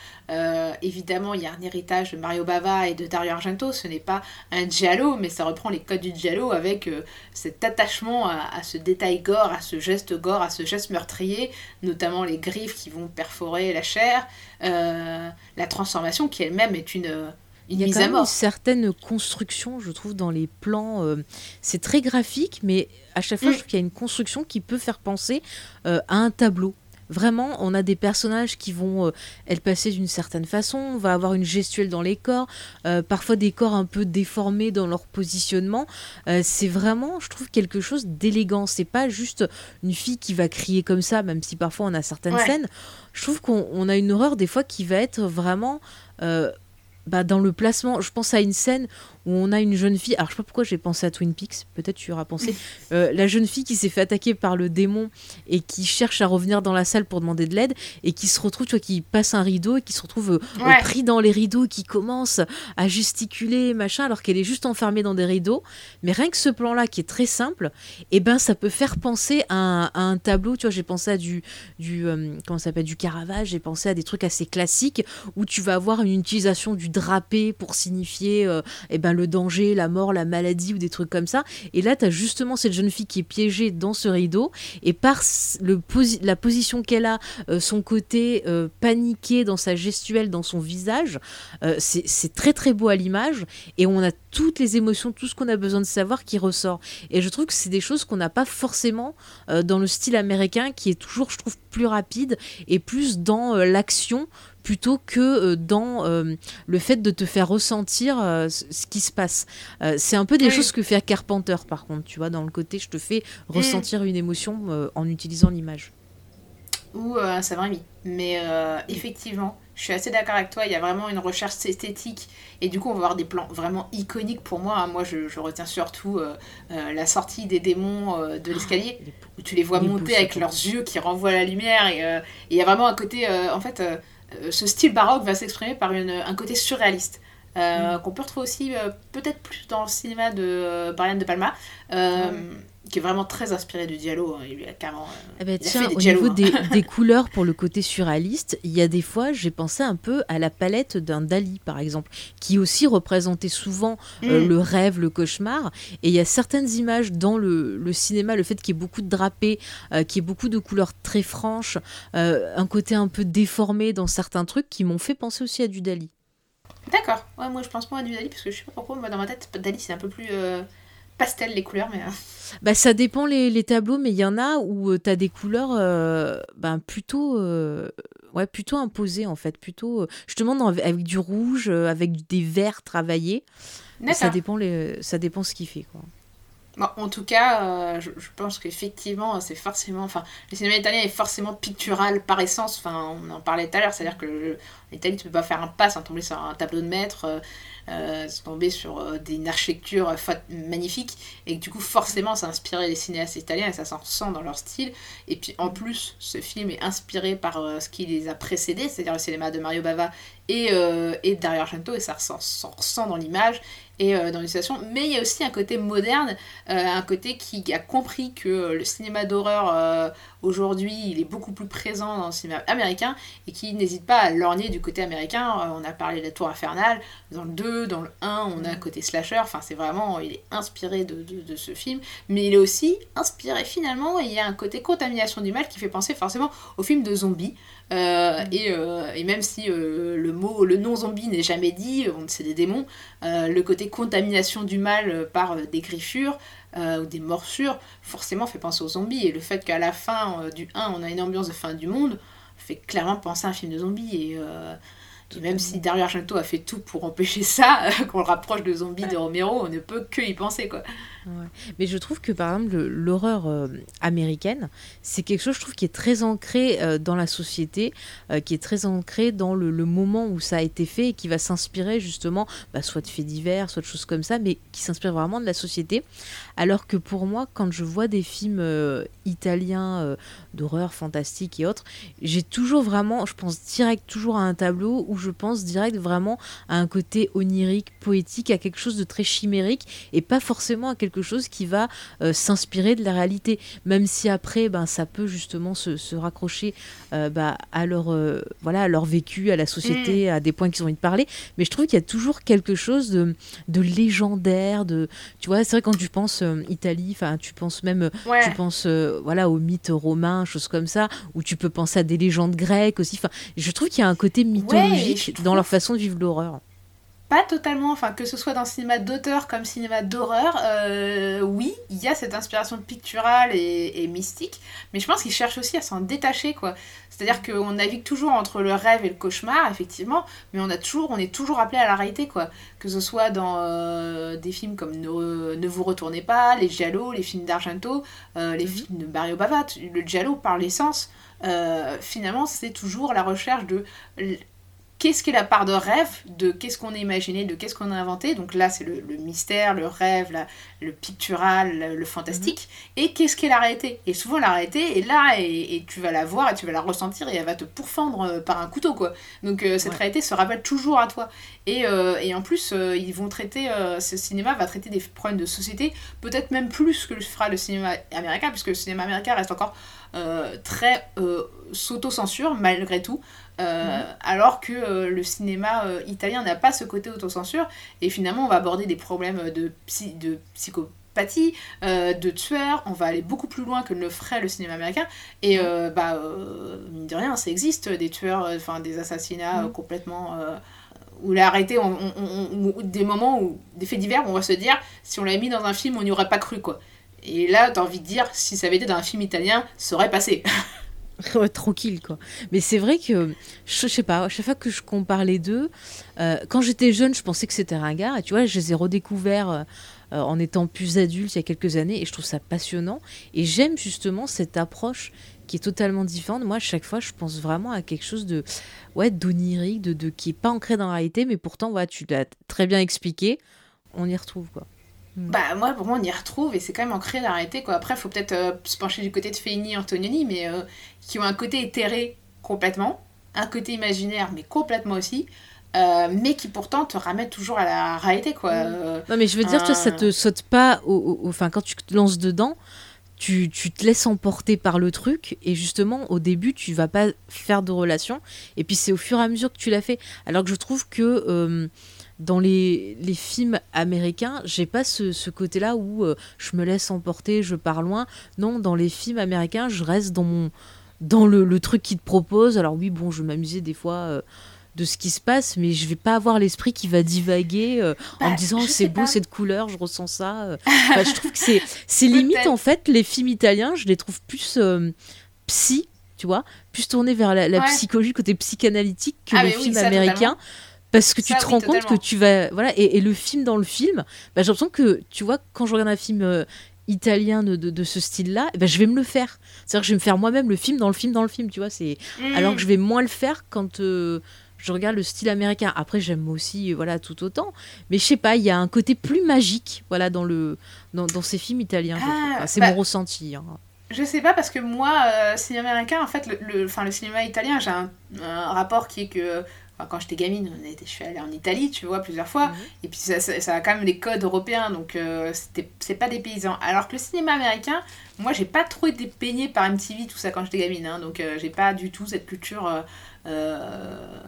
évidemment, il y a un héritage de Mario Bava et de Dario Argento. Ce n'est pas un giallo, mais ça reprend les codes du giallo avec cet attachement à, ce détail gore, à ce geste gore, à ce geste meurtrier, notamment les griffes qui vont perforer la chair. la transformation qui elle-même est une il y a quand même une certaine construction, je trouve, dans les plans. Euh, c'est très graphique, mais à chaque fois, mm. je trouve qu'il y a une construction qui peut faire penser euh, à un tableau. Vraiment, on a des personnages qui vont euh, être passés d'une certaine façon, on va avoir une gestuelle dans les corps, parfois des corps un peu déformés dans leur positionnement. c'est vraiment, je trouve, quelque chose d'élégant. C'est pas juste une fille qui va crier comme ça, même si parfois on a certaines scènes. Je trouve qu'on a une horreur des fois qui va être vraiment bah, dans le placement, je pense à une scène où on a une jeune fille. Alors, je sais pas pourquoi j'ai pensé à Twin Peaks, peut-être tu auras pensé. Euh, la jeune fille qui s'est fait attaquer par le démon et qui cherche à revenir dans la salle pour demander de l'aide et qui se retrouve, tu vois, qui passe un rideau et qui se retrouve euh, pris dans les rideaux qui commence à gesticuler, machin, alors qu'elle est juste enfermée dans des rideaux. Mais rien que ce plan-là, qui est très simple, et eh ben, ça peut faire penser à un, tableau. Tu vois, j'ai pensé à du, du euh, comment s'appelle, du Caravage, j'ai pensé à des trucs assez classiques où tu vas avoir une utilisation du drapé pour signifier, et eh ben, le danger, la mort, la maladie ou des trucs comme ça. Et là, tu as justement cette jeune fille qui est piégée dans ce rideau et par la position qu'elle a, euh, son côté euh, paniqué dans sa gestuelle, dans son visage, euh, c'est très très beau à l'image et on a toutes les émotions, tout ce qu'on a besoin de savoir qui ressort. Et je trouve que c'est des choses qu'on n'a pas forcément dans le style américain qui est toujours, je trouve, plus rapide et plus dans l'action plutôt que euh, dans euh, le fait de te faire ressentir euh, ce qui se passe. c'est un peu des choses que fait Carpenter, par contre, tu vois, dans le côté, je te fais mm. ressentir une émotion en utilisant l'image. Ou un Savami. Mais effectivement, je suis assez d'accord avec toi, il y a vraiment une recherche esthétique et du coup on va avoir des plans vraiment iconiques pour moi. Moi je, retiens surtout la sortie des démons de l'escalier où tu les vois monter avec leurs yeux qui renvoient la lumière et il y a vraiment un côté en fait euh, ce style baroque va s'exprimer par une, un côté surréaliste. Euh, mm. qu'on peut retrouver aussi euh, peut-être plus dans le cinéma de Brian De Palma, qui est vraiment très inspiré du dialogue. Hein. Il a carrément. Eh ben, tiens, au niveau des, des, couleurs pour le côté surréaliste, il y a des fois, j'ai pensé un peu à la palette d'un Dali, par exemple, qui aussi représentait souvent mm. le rêve, le cauchemar. Et il y a certaines images dans le, le cinéma, le fait qu'il y ait beaucoup de drapés, qu'il y ait beaucoup de couleurs très franches, un côté un peu déformé dans certains trucs qui m'ont fait penser aussi à du Dali. D'accord. Ouais, moi je pense pas à du Dali parce que je sais pas pourquoi, moi dans ma tête, Dali c'est un peu plus euh, pastel les couleurs, mais. Euh. Bah ça dépend les, les tableaux, mais il y en a où euh, tu as des couleurs ben, plutôt. Ouais, plutôt imposées en fait, plutôt justement avec du rouge, avec des verts travaillés. Ça dépend les, ça dépend ce qu'il fait quoi en tout cas, euh, je, pense qu'effectivement, c'est forcément. Enfin, le cinéma italien est forcément pictural par essence. Enfin, on en parlait tout à l'heure, c'est-à-dire que l'Italie, tu peux pas faire un pas sans tomber sur un tableau de maître, euh, euh tomber sur des, une architecture magnifique, et du coup, forcément, ça a inspiré les cinéastes italiens et ça s'en ressent dans leur style. Et puis, en plus, ce film est inspiré par ce qui les a précédés, c'est-à-dire le cinéma de Mario Bava et, et Dario Argento, et ça s'en ressent dans l'image et euh, dans l'utilisation. Mais il y a aussi un côté moderne, euh, un côté qui a compris que le cinéma d'horreur euh, aujourd'hui il est beaucoup plus présent dans le cinéma américain et qui n'hésite pas à lorgner du côté américain. on a parlé de la Tour Infernale, dans le 2, dans le 1, on a un côté slasher. Enfin, c'est vraiment, il est inspiré de, de, ce film, mais il est aussi inspiré finalement. Il y a un côté contamination du mal qui fait penser forcément au film de zombies. Et, et, même si le mot, le nom zombie n'est jamais dit, c'est des démons, le côté contamination du mal euh, par euh, des griffures euh, ou des morsures, forcément fait penser aux zombies. Et le fait qu'à la fin du 1, on a une ambiance de fin du monde, fait clairement penser à un film de zombies. Et même si Dario Argento a fait tout pour empêcher ça, qu'on le rapproche de zombies de Romero, on ne peut que y penser quoi. Ouais. Mais je trouve que par exemple le- l'horreur euh, américaine, c'est quelque chose je trouve qui est très ancré euh, dans la société, euh, qui est très ancré dans le, le moment où ça a été fait et qui va s'inspirer justement bah, soit de faits divers, soit de choses comme ça, mais qui s'inspire vraiment de la société. Alors que pour moi, quand je vois des films euh, italiens euh, d'horreur fantastique et autres, j'ai toujours vraiment, je pense direct toujours à un tableau où je pense direct vraiment à un côté onirique, poétique, à quelque chose de très chimérique et pas forcément à quelque chose qui va euh, s'inspirer de la réalité. Même si après, ben, ça peut justement se, se raccrocher bah, à, leur, voilà, à leur vécu, à la société, à des points qu'ils ont envie de parler. Mais je trouve qu'il y a toujours quelque chose de, de légendaire. De, tu vois, c'est vrai quand tu penses euh, Italie, enfin, tu penses même euh, Ouais. tu penses euh, voilà aux mythes romains, choses comme ça, ou tu peux penser à des légendes grecques aussi. Enfin, je trouve qu'il y a un côté mythologique dans leur façon de vivre l'horreur. Pas totalement, enfin que ce soit dans le cinéma d'auteur comme cinéma d'horreur, euh, oui, il y a cette inspiration picturale et, et mystique, mais je pense qu'ils cherchent aussi à s'en détacher, quoi. C'est-à-dire qu'on navigue toujours entre le rêve et le cauchemar, effectivement, mais on, a toujours, on est toujours appelé à la réalité, quoi. Que ce soit dans euh, des films comme ne, Ne vous retournez pas, les Giallo, les films d'Argento, euh, les Mhm. films de Mario Bava, le Giallo par l'essence, finalement c'est toujours la recherche de qu'est-ce qu'est la part de rêve, de qu'est-ce qu'on a imaginé, de qu'est-ce qu'on a inventé. Donc là, c'est le, le mystère, le rêve, la- le pictural, le, le fantastique. Et qu'est-ce qu'est la réalité Et souvent, la réalité est là et, et tu vas la voir et tu vas la ressentir et elle va te pourfendre euh, par un couteau, quoi. Donc euh, cette Ouais. réalité se rappelle toujours à toi. Et, euh, et en plus, euh, ils vont traiter, ce cinéma va traiter des problèmes de société, peut-être même plus que le fera le cinéma américain, puisque le cinéma américain reste encore très s'auto-censure malgré tout. Euh, alors que euh, le cinéma euh, italien n'a pas ce côté autocensure et finalement on va aborder des problèmes de, psy- de psychopathie, de tueurs, on va aller beaucoup plus loin que ne le ferait le cinéma américain et euh, bah mine de rien ça existe des tueurs, enfin des assassinats Mm. complètement où l'a arrêté on, on- on- on- des moments où des faits divers où on va se dire si on l'avait mis dans un film on n'y aurait pas cru quoi. Et là t'as envie de dire si ça avait été dans un film italien ça aurait passé tranquille quoi. Mais c'est vrai que je, sais pas, à chaque fois que je compare les deux, euh, quand j'étais jeune, je pensais que c'était ringard et tu vois, je les ai redécouverts euh, euh, en étant plus adulte il y a quelques années et je trouve ça passionnant et j'aime justement cette approche qui est totalement différente. Moi, à chaque fois, je pense vraiment à quelque chose de ouais, d'onirique, de, de qui est pas ancré dans la réalité, mais pourtant tu l'as très bien expliqué, on y retrouve quoi. Bah moi pour moi on y retrouve et c'est quand même ancré réalité quoi. Après faut peut-être euh, se pencher du côté de Fellini et Antonioni mais euh, qui ont un côté éthéré complètement, un côté imaginaire mais complètement aussi, euh, mais qui pourtant te ramène toujours à la réalité quoi. Euh, Non, mais je veux dire, toi, ça Ah. te saute pas. Au- Enfin, quand tu te lances dedans, tu, tu te laisses emporter par le truc. Et justement, au début, tu vas pas faire de relation. Et puis, c'est au fur et à mesure que tu l'as fait. Alors que je trouve que. Dans les, les films américains, j'ai pas ce, ce côté-là où euh, je me laisse emporter, je pars loin. Non, dans les films américains, je reste dans mon dans le, le truc qu'ils te proposent. Alors oui, bon, je vais m'amuser des fois euh, de ce qui se passe, mais je vais pas avoir l'esprit qui va divaguer euh, en Bah, me disant c'est beau pas. cette couleur, je ressens ça. Enfin, je trouve que c'est c'est limite en fait les films italiens, je les trouve plus psy, tu vois, plus tournés vers la, la Ouais. psychologie côté psychanalytique que Ah, les oui, films américains. Parce que tu te oui, rends compte que tu vas. Voilà, et, et le film dans le film, bah, j'ai l'impression que, tu vois, quand je regarde un film euh, italien de, de- de ce style-là, eh ben, je vais me le faire. C'est-à-dire que je vais me faire moi-même le film dans le film dans le film, tu vois. C'est hmm, alors que je vais moins le faire quand euh, je regarde le style américain. Après, j'aime aussi, voilà, tout autant. Mais je sais pas, il y a un côté plus magique, voilà, dans le dans, dans ces films italiens. Ah. Enfin, c'est bah, mon ressenti. hein. Je sais pas parce que moi, euh, cinéma américain, en fait, le, le, le cinéma italien, j'ai un, un rapport qui est que enfin, quand j'étais gamine, on je suis allée en Italie, tu vois, plusieurs fois, Mhm. et puis ça, ça, ça a quand même les codes européens, donc euh, c'est pas des paysans. Alors que le cinéma américain, moi, j'ai pas trop été baignée par MTV, tout ça quand j'étais gamine, hein, donc euh, j'ai pas du tout cette culture. euh, euh,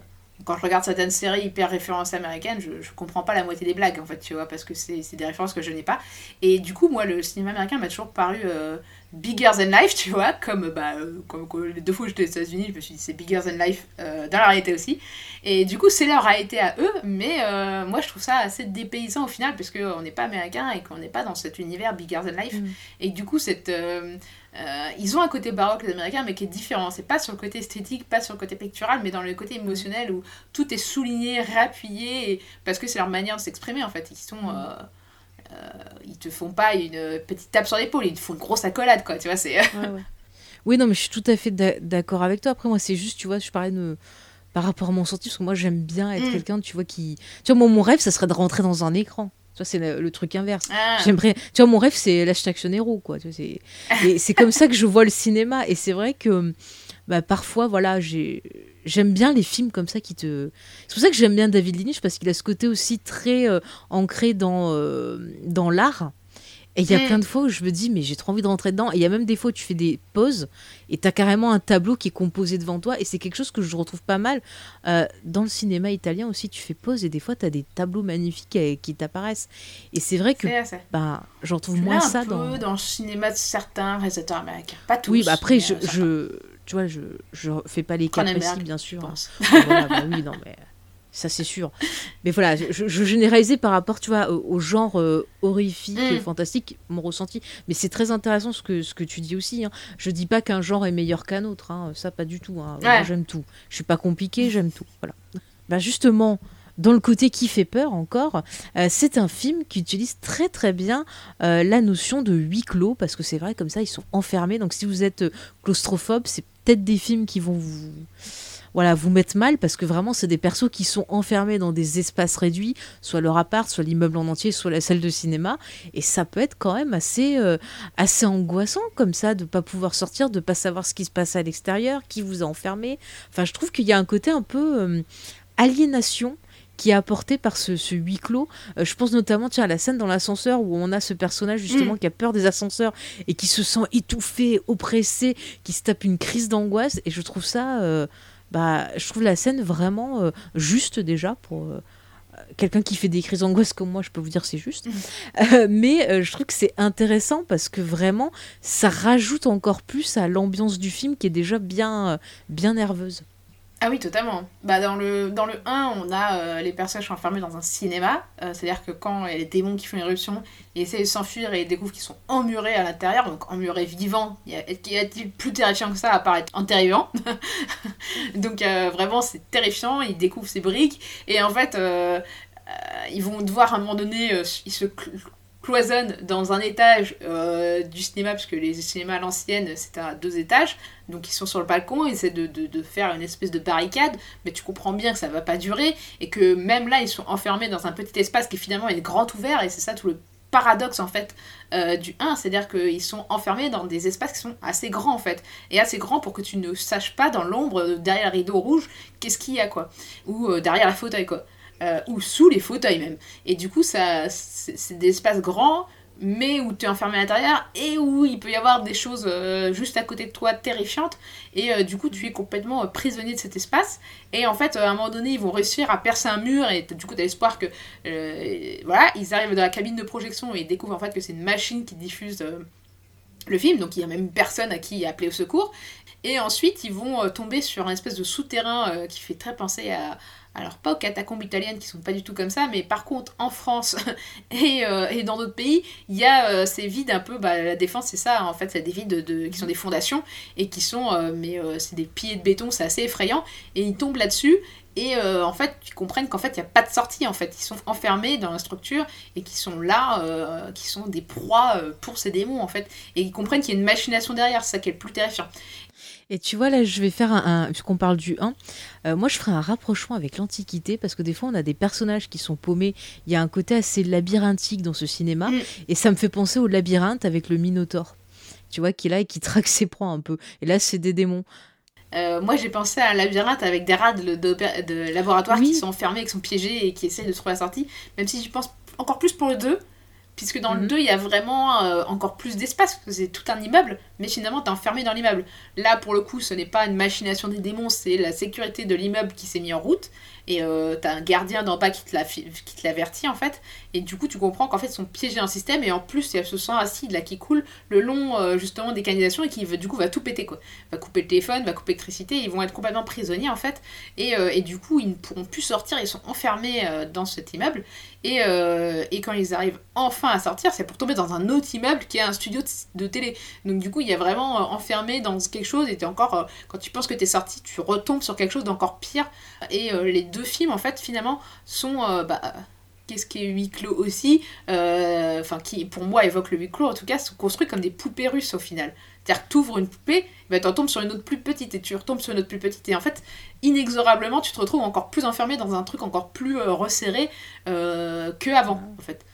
quand je regarde certaines séries hyper références américaines, je, je comprends pas la moitié des blagues en fait, tu vois, parce que c'est des références que je n'ai pas. Et du coup, moi, le cinéma américain m'a toujours paru euh, bigger than life, tu vois, comme, bah, euh, comme, comme les deux fois où j'étais aux États-Unis, je me suis dit c'est bigger than life euh, dans la réalité aussi. Et du coup, c'est leur réalité à eux, mais euh, moi je trouve ça assez dépaysant au final, parce qu'on n'est pas américain et qu'on n'est pas dans cet univers bigger than life. Mm. Et du coup, cette, euh, ils ont un côté baroque, les américains, mais qui est différent. C'est pas sur le côté esthétique, pas sur le côté pictural, mais dans le côté émotionnel où tout est souligné, réappuyé, et- parce que c'est leur manière de s'exprimer en fait. Ils sont. euh, euh, ils te font pas une petite tape sur l'épaule, ils te font une grosse accolade, quoi. Tu vois, c'est. Ouais, ouais. Oui, non, mais je suis tout à fait d'a- d'accord avec toi. Après, moi, c'est juste, tu vois, je parlais de. Par rapport à mon senti, parce que moi, j'aime bien être Mm. quelqu'un, tu vois, qui. Tu vois, moi, mon rêve, ça serait de rentrer dans un écran. Vois, c'est le, le truc inverse. Ah. J'aimerais. Tu vois, mon rêve, c'est l'Action Action Hero, quoi. C'est... Et c'est comme ça que je vois le cinéma. Et c'est vrai que bah, parfois, voilà, j'ai. J'aime bien les films comme ça qui te. C'est pour ça que j'aime bien David Lynch parce qu'il a ce côté aussi très euh, ancré dans, euh, dans l'art. Et il y a Mm. plein de fois où je me dis, mais j'ai trop envie de rentrer dedans. Et il y a même des fois où tu fais des pauses et tu as carrément un tableau qui est composé devant toi. Et c'est quelque chose que je retrouve pas mal. Euh, dans le cinéma italien aussi, tu fais pause et des fois tu as des tableaux magnifiques euh, qui t'apparaissent. Et c'est vrai que bah, j'en trouve moins un ça peu dans. dans... le cinéma de certains réalisateurs américains. Pas tous. Oui, bah après, je, euh, je, tu vois, je, je fais pas les cas précis, bien sûr. Voilà, bah oui, non, mais ça c'est sûr. Mais voilà, je, je généralisais par rapport, tu vois, au, au genre euh, horrifique, Mm. et fantastique, mon ressenti. Mais c'est très intéressant ce que, ce que tu dis aussi. Hein. Je dis pas qu'un genre est meilleur qu'un autre, hein. ça pas du tout. Hein. Moi, j'aime tout. Je suis pas compliqué, j'aime tout. Voilà. Bah justement. Dans le côté qui fait peur encore, euh, c'est un film qui utilise très très bien euh, la notion de huis clos parce que c'est vrai comme ça ils sont enfermés. Donc si vous êtes claustrophobe, c'est peut-être des films qui vont vous voilà, vous mettre mal parce que vraiment c'est des persos qui sont enfermés dans des espaces réduits, soit leur appart, soit l'immeuble en entier, soit la salle de cinéma et ça peut être quand même assez euh, assez angoissant comme ça de pas pouvoir sortir, de pas savoir ce qui se passe à l'extérieur, qui vous a enfermé. Enfin, je trouve qu'il y a un côté un peu euh, aliénation qui est apporté par ce, ce huis clos. Euh, je pense notamment tiens, à la scène dans l'ascenseur où on a ce personnage justement Mm. qui a peur des ascenseurs et qui se sent étouffé, oppressé, qui se tape une crise d'angoisse. Et je trouve ça, euh, bah, je trouve la scène vraiment euh, juste déjà pour euh, quelqu'un qui fait des crises d'angoisse comme moi. Je peux vous dire c'est juste. Euh, mais je trouve que c'est intéressant parce que vraiment ça rajoute encore plus à l'ambiance du film qui est déjà bien, bien nerveuse. Ah oui, totalement. Bah, dans, le, dans le 1, on a euh, les personnages sont enfermés dans un cinéma. Euh, C'est-à-dire que quand il y a les démons qui font éruption, ils essaient de s'enfuir et ils découvrent qu'ils sont emmurés à l'intérieur. Donc emmurés vivants. Y a- Y a-t-il plus terrifiant que ça à part être enterré vivant Donc euh, vraiment, c'est terrifiant. Ils découvrent ces briques. Et en fait, ils vont devoir à un moment donné, cl- cloisonnent dans un étage euh, du cinéma, puisque les cinémas à l'ancienne, c'était à deux étages. Donc ils sont sur le balcon, ils essaient de, de- faire une espèce de barricade, mais tu comprends bien que ça va pas durer, et que même là, ils sont enfermés dans un petit espace qui finalement est grand ouvert, et c'est ça tout le paradoxe en fait euh, du 1, c'est-à-dire qu'ils sont enfermés dans des espaces qui sont assez grands en fait, et assez grands pour que tu ne saches pas dans l'ombre, euh, derrière le rideau rouge, qu'est-ce qu'il y a quoi, ou derrière la fauteuil quoi, Euh, ou sous les fauteuils même. Et du coup, ça, c'est des espaces grands, mais où tu es enfermé à l'intérieur et où il peut y avoir des choses euh, juste à côté de toi terrifiantes. Et euh, du coup tu es complètement prisonnier de cet espace. Et en fait à un moment donné ils vont réussir à percer un mur et du coup tu as l'espoir que voilà ils arrivent dans la cabine de projection et ils découvrent en fait que c'est une machine qui diffuse le film. Donc il y a même personne à qui appeler au secours. Et ensuite ils vont tomber sur un espèce de souterrain qui fait très penser à alors pas aux catacombes italiennes qui sont pas du tout comme ça, mais par contre en France et, euh, et dans d'autres pays, il y a euh, ces vides un peu, bah, la défense c'est ça, en fait c'est des vides de, qui sont des fondations et qui sont, euh, mais c'est des piliers de béton, c'est assez effrayant, et ils tombent là-dessus et en fait ils comprennent qu'en fait il n'y a pas de sortie en fait, ils sont enfermés dans la structure et qui sont là, qui sont des proies pour ces démons en fait, et ils comprennent qu'il y a une machination derrière, c'est ça qui est le plus terrifiant. Et tu vois, là, je vais faire un. un- puisqu'on parle du 1, euh, moi, je ferai un rapprochement avec l'Antiquité, parce que des fois, on a des personnages qui sont paumés. Il y a un côté assez labyrinthique dans ce cinéma, Mm. et ça me fait penser au labyrinthe avec le Minotaure. Tu vois, qui est là et qui traque ses proies un peu. Et là, c'est des démons. Euh, moi, j'ai pensé à un labyrinthe avec des rats de, de- de laboratoire Oui. qui sont enfermés, qui sont piégés et qui essayent de trouver la sortie. Même si je pense encore plus pour le 2, Puisque dans le Mhm. 2, il y a vraiment euh, encore plus d'espace, parce que c'est tout un immeuble, mais finalement, t'es enfermé dans l'immeuble. Là, pour le coup, ce n'est pas une machination des démons, c'est la sécurité de l'immeuble qui s'est mis en route. Et euh, t'as un gardien d'en bas qui te l'avertit, en fait. Et du coup, tu comprends qu'en fait, ils sont piégés dans le système, et en plus, il y a ce sang acide là qui coule le long, euh, justement, des canalisations, et qui, du coup, va tout péter, quoi. Va couper le téléphone, va couper l'électricité, ils vont être complètement prisonniers, en fait. Et, euh, du coup, ils ne pourront plus sortir, ils sont enfermés dans cet immeuble. Et, quand ils arrivent enfin à sortir, c'est pour tomber dans un autre immeuble qui est un studio de, télé. Donc du coup, il y a vraiment enfermé dans quelque chose et t'es encore, quand tu penses que t'es sorti, tu retombes sur quelque chose d'encore pire. Et les deux films, en fait, finalement, sont... euh, bah, Qu'est-ce qui est huis clos aussi, euh, enfin qui pour moi évoque le huis clos en tout cas, sont construits comme des poupées russes au final. C'est-à-dire que tu ouvres une poupée, bah, tu tombes sur une autre plus petite et tu retombes sur une autre plus petite. Et en fait, inexorablement, tu te retrouves encore plus enfermé dans un truc encore plus euh, resserré euh, que avant, en fait.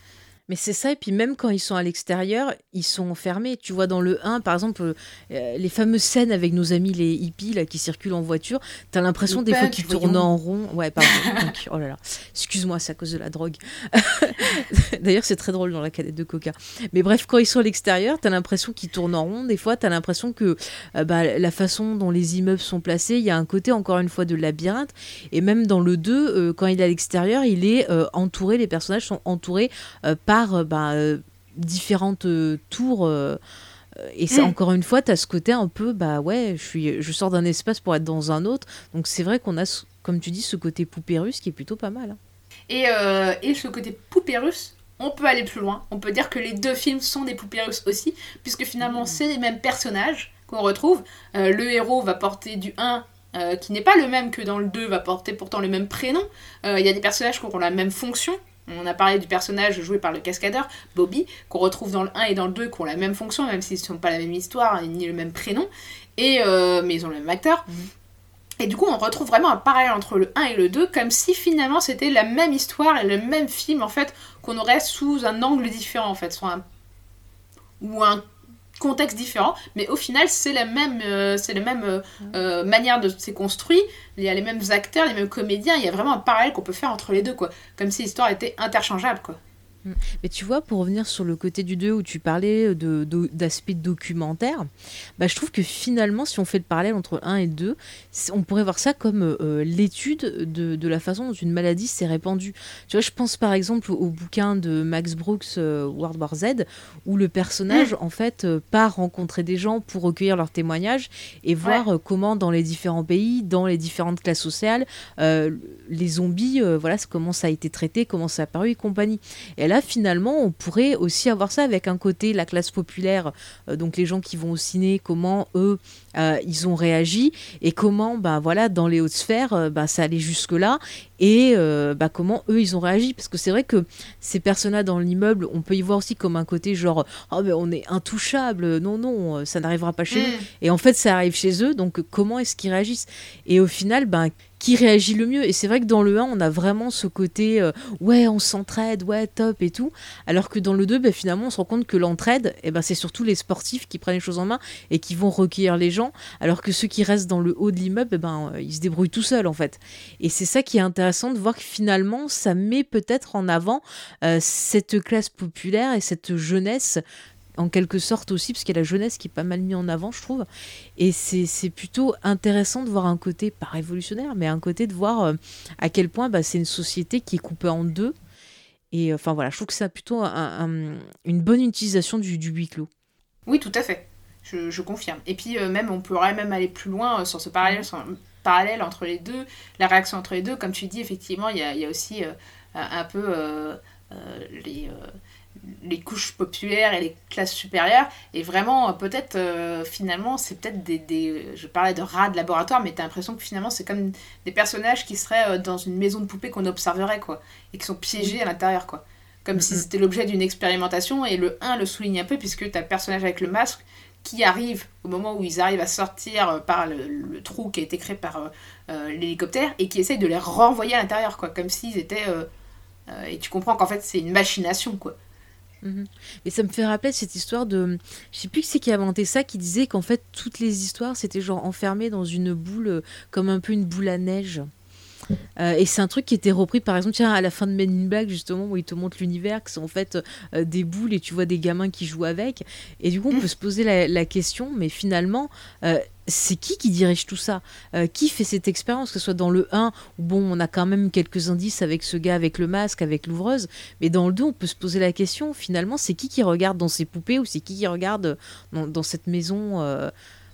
Mais c'est ça, et puis même quand ils sont à l'extérieur, ils sont enfermés. Tu vois, dans le 1, par exemple, euh, les fameuses scènes avec nos amis les hippies là, qui circulent en voiture, t'as l'impression des fois qu'ils voyons. tournent en rond. Ouais, pardon. oh là là, excuse-moi, c'est à cause de la drogue. D'ailleurs, c'est très drôle dans la canette de coca. Mais bref, quand ils sont à l'extérieur, t'as l'impression qu'ils tournent en rond. Des fois, t'as l'impression que euh, bah, la façon dont les immeubles sont placés, il y a un côté, encore une fois, de labyrinthe. Et même dans le 2, euh, quand il est à l'extérieur, il est entouré, les personnages sont entourés euh, par euh, bah, euh, différentes euh, tours. et c'est Mm. encore une fois, tu as ce côté un peu, bah ouais, je, suis, je sors d'un espace pour être dans un autre. Donc c'est vrai qu'on a, comme tu dis, ce côté poupée russe qui est plutôt pas mal. hein. Et, euh, et ce côté poupée russe, on peut aller plus loin. On peut dire que les deux films sont des poupées russes aussi, puisque finalement c'est les mêmes personnages qu'on retrouve. Euh, le héros va porter du 1. euh, qui n'est pas le même que dans le 2, va porter pourtant le même prénom. Il y a des personnages qui auront la même fonction. On a parlé du personnage joué par le cascadeur, Bobby, qu'on retrouve dans le 1 et dans le 2, qui ont la même fonction, même s'ils ne sont pas la même histoire, ni le même prénom. Et, euh, mais ils ont le même acteur. Et du coup, on retrouve vraiment un parallèle entre le 1 et le 2, comme si finalement c'était la même histoire et le même film, en fait, qu'on aurait sous un angle différent, en fait, soit un... ou un contexte différent, mais au final, c'est la même, euh, c'est la même euh, euh, manière de c'est construit, il y a les mêmes acteurs, les mêmes comédiens, il y a vraiment un parallèle qu'on peut faire entre les deux, quoi, comme si l'histoire était interchangeable, quoi. Mais tu vois, pour revenir sur le côté du 2 où tu parlais de- de- d'aspect documentaire, bah, je trouve que finalement, si on fait le parallèle entre 1 et 2, c'est- on pourrait voir ça comme euh, l'étude de, de la façon dont une maladie s'est répandue. Tu vois, je pense par exemple au bouquin de Max Brooks, euh, World War Z, où le personnage, en fait, euh, part rencontrer des gens pour recueillir leurs témoignages et voir euh, comment, dans les différents pays, dans les différentes classes sociales, euh, les zombies, euh, voilà, comment ça a été traité, comment ça a apparu et compagnie. Et là, finalement, on pourrait aussi avoir ça avec un côté la classe populaire, euh, donc les gens qui vont au ciné, comment eux, euh, ils ont réagi et comment, bah voilà, dans les hautes sphères, euh, bah, ça allait jusque là et bah, comment eux ils ont réagi parce que c'est vrai que ces personnes-là dans l'immeuble, on peut y voir aussi comme un côté genre, oh mais on est intouchable, non non, ça n'arrivera pas chez nous. Mm. Et en fait, ça arrive chez eux, donc comment est-ce qu'ils réagissent? Et au final, ben, qui réagit le mieux Et c'est vrai que dans le 1, on a vraiment ce côté euh, ouais, on s'entraide, ouais, top et tout. Alors que dans le 2, ben, finalement, on se rend compte que l'entraide, eh ben, c'est surtout les sportifs qui prennent les choses en main et qui vont recueillir les gens, alors que ceux qui restent dans le haut de l'immeuble, eh ben, euh, ils se débrouillent tout seuls en fait. Et c'est ça qui est intéressant de voir que finalement, ça met peut-être en avant euh, cette classe populaire et cette jeunesse en quelque sorte aussi, parce qu'il y a la jeunesse qui est pas mal mis en avant, je trouve. Et c'est plutôt intéressant de voir un côté, pas révolutionnaire, mais un côté de voir euh, à quel point bah, c'est une société qui est coupée en deux. Et euh, enfin voilà, je trouve que c'est plutôt un- un- une bonne utilisation du, du huis clos. Oui, tout à fait. Je, confirme. Et puis euh, même, on pourrait même aller plus loin sur ce parallèle, parallèle entre les deux, la réaction entre les deux. Comme tu dis, effectivement, il y a, aussi un peu les, les couches populaires et les classes supérieures. Et vraiment, euh, peut-être, euh, finalement, c'est peut-être des, des... Je parlais de rats de laboratoire, mais t'as l'impression que finalement, c'est comme des personnages qui seraient euh, dans une maison de poupée qu'on observerait, quoi. Et qui sont piégés à l'intérieur, quoi. Comme si Mhm. c'était l'objet d'une expérimentation. Et le 1 le souligne un peu, puisque t'as le personnage avec le masque qui arrive au moment où ils arrivent à sortir par le, le trou qui a été créé par euh, l'hélicoptère et qui essaye de les renvoyer à l'intérieur, quoi, comme s'ils étaient. et tu comprends qu'en fait c'est une machination, quoi. Mais ça me fait rappeler cette histoire de. Je sais plus qui c'est qui a inventé ça, qui disait qu'en fait, toutes les histoires, c'était genre enfermé dans une boule, euh, comme un peu une boule à neige. Euh, et c'est un truc qui était repris, par exemple, tiens, à la fin de Men in Black, justement, où il te montre l'univers, que c'est en fait euh, des boules et tu vois des gamins qui jouent avec. Et du coup, on peut se poser la, la question, mais finalement, euh, c'est qui qui dirige tout ça Euh, Qui fait cette expérience Que ce soit dans le 1, où bon, on a quand même quelques indices avec ce gars avec le masque, avec l'ouvreuse, mais dans le 2, on peut se poser la question, finalement, c'est qui qui regarde dans ces poupées ou c'est qui qui regarde dans, cette maison euh,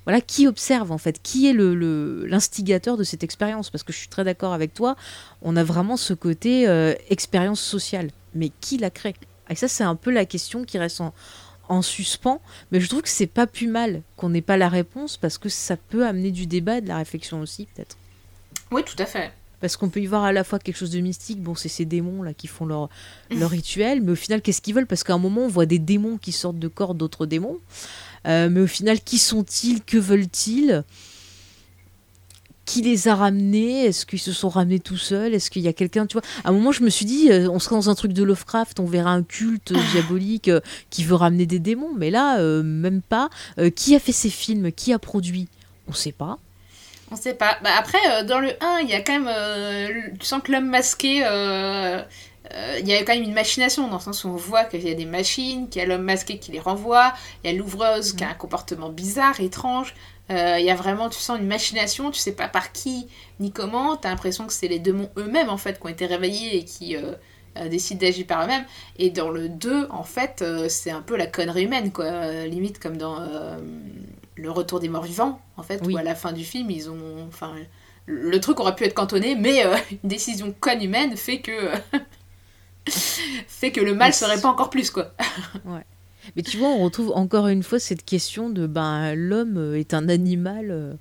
voilà, qui observe en fait, qui est l'instigateur de cette expérience? Parce que je suis très d'accord avec toi, on a vraiment ce côté euh, expérience sociale, mais qui la crée Et ça, c'est un peu la question qui reste en, en suspens, mais je trouve que c'est pas plus mal qu'on n'ait pas la réponse parce que ça peut amener du débat et de la réflexion aussi, peut-être. Oui, tout à fait. Parce qu'on peut y voir à la fois quelque chose de mystique, bon, c'est ces démons là qui font leur, leur rituel, mais au final, qu'est-ce qu'ils veulent? Parce qu'à un moment, on voit des démons qui sortent de corps d'autres démons. Euh, mais au final, qui sont-ils? Que veulent-ils? Qui les a ramenés? Est-ce qu'ils se sont ramenés tout seuls? Est-ce qu'il y a quelqu'un, tu vois? À un moment, je me suis dit, euh, on serait dans un truc de Lovecraft, on verra un culte diabolique euh, qui veut ramener des démons, mais là, euh, même pas. Euh, qui a fait ces films? Qui a produit? On sait pas. On sait pas. Bah, après, euh, dans le 1, il y a quand même. tu sens que l'homme masqué. Euh, Il y a quand même une machination dans le sens où on voit qu'il y a des machines, qu'il y a l'homme masqué qui les renvoie, il y a l'ouvreuse qui a un comportement bizarre, étrange. Euh, Il y a vraiment, tu sens une machination, tu sais pas par qui ni comment. T'as l'impression que c'est les démons eux-mêmes en fait qui ont été réveillés et qui euh, euh, décident d'agir par eux-mêmes. Et dans le 2, en fait, c'est un peu la connerie humaine quoi. Limite comme dans Le Retour des Morts Vivants en fait, Oui. où à la fin du film ils ont. Enfin, le truc aurait pu être cantonné, mais une décision conne humaine fait que. fait que le mal Mais se c'est- répand encore plus quoi. Mais tu vois, on retrouve encore une fois cette question de ben l'homme euh, est un animal, euh,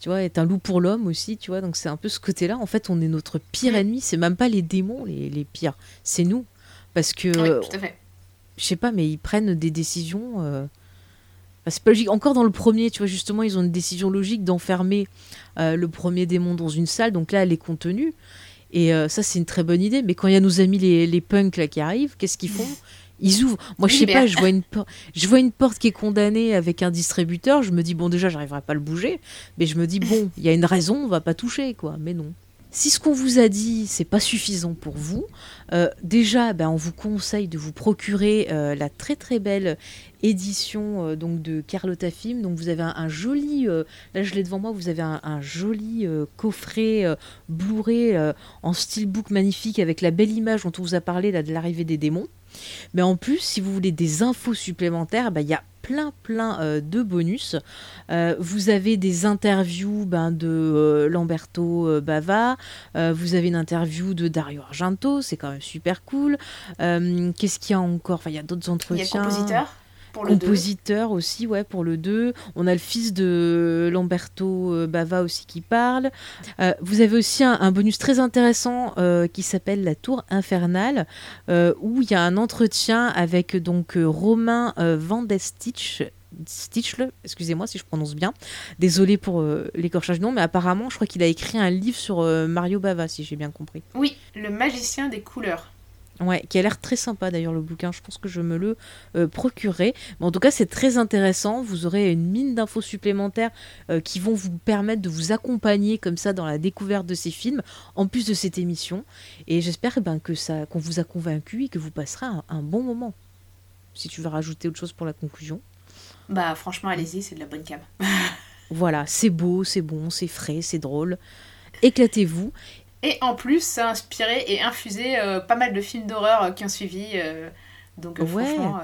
tu vois, est un loup pour l'homme aussi, tu vois. Donc c'est un peu ce côté-là. En fait, on est notre pire ennemi. C'est même pas les démons les, les pires, c'est nous. Parce que oui, tout à fait. je sais pas, mais ils prennent des décisions. euh, enfin, c'est pas logique. Encore dans le premier, tu vois, justement, ils ont une décision logique d'enfermer euh, le premier démon dans une salle. Donc là, elle est contenue. Et euh, ça, c'est une très bonne idée. Mais quand il y a nos amis les, les punks là qui arrivent, qu'est-ce qu'ils font? Ils ouvrent. Moi, je sais pas, je vois, une je vois une porte qui est condamnée avec un distributeur. Je me dis, bon, déjà, j'arriverai pas à le bouger. Mais je me dis, bon, il y a une raison, on va pas toucher, quoi. Mais non. Si ce qu'on vous a dit, c'est pas suffisant pour vous, euh, déjà, ben, on vous conseille de vous procurer euh, la très très belle édition euh, donc de Carlotta Film. Donc vous avez un, un joli, euh, là je l'ai devant moi, vous avez un, un joli euh, coffret Blu-ray en steelbook magnifique avec la belle image dont on vous a parlé là de l'arrivée des démons. Mais en plus, si vous voulez des infos supplémentaires, ben, il y a plein plein euh, de bonus. Euh, vous avez des interviews ben, de euh, Lamberto Bava, vous avez une interview de Dario Argento, c'est quand même super cool. Qu'est-ce qu'il y a encore? Enfin, il y a d'autres Il y a entretiens. le compositeur pour le 2. Compositeur aussi, ouais, pour le 2. On a le fils de Lamberto euh, Bava aussi qui parle. Euh, vous avez aussi un, un bonus très intéressant euh, qui s'appelle La Tour Infernale, euh, où il y a un entretien avec donc Romain euh, Van de Stitch. Stitchle, excusez-moi si je prononce bien. Désolé pour euh, l'écorchage nom, mais apparemment, je crois qu'il a écrit un livre sur euh, Mario Bava, si j'ai bien compris. Oui, le magicien des couleurs. Ouais, qui a l'air très sympa d'ailleurs le bouquin. Je pense que je me le euh, procurerai. Mais en tout cas, c'est très intéressant. Vous aurez une mine d'infos supplémentaires euh, qui vont vous permettre de vous accompagner comme ça dans la découverte de ces films, en plus de cette émission. Et j'espère eh ben, que ça, qu'on vous a convaincu et que vous passerez un, un bon moment. Si tu veux rajouter autre chose pour la conclusion. Bah franchement, allez-y, c'est de la bonne cam. Voilà, c'est beau, c'est bon, c'est frais, c'est drôle. Éclatez-vous. Et en plus, ça a inspiré et infusé euh, pas mal de films d'horreur euh, qui ont suivi. euh, donc Ouais. franchement,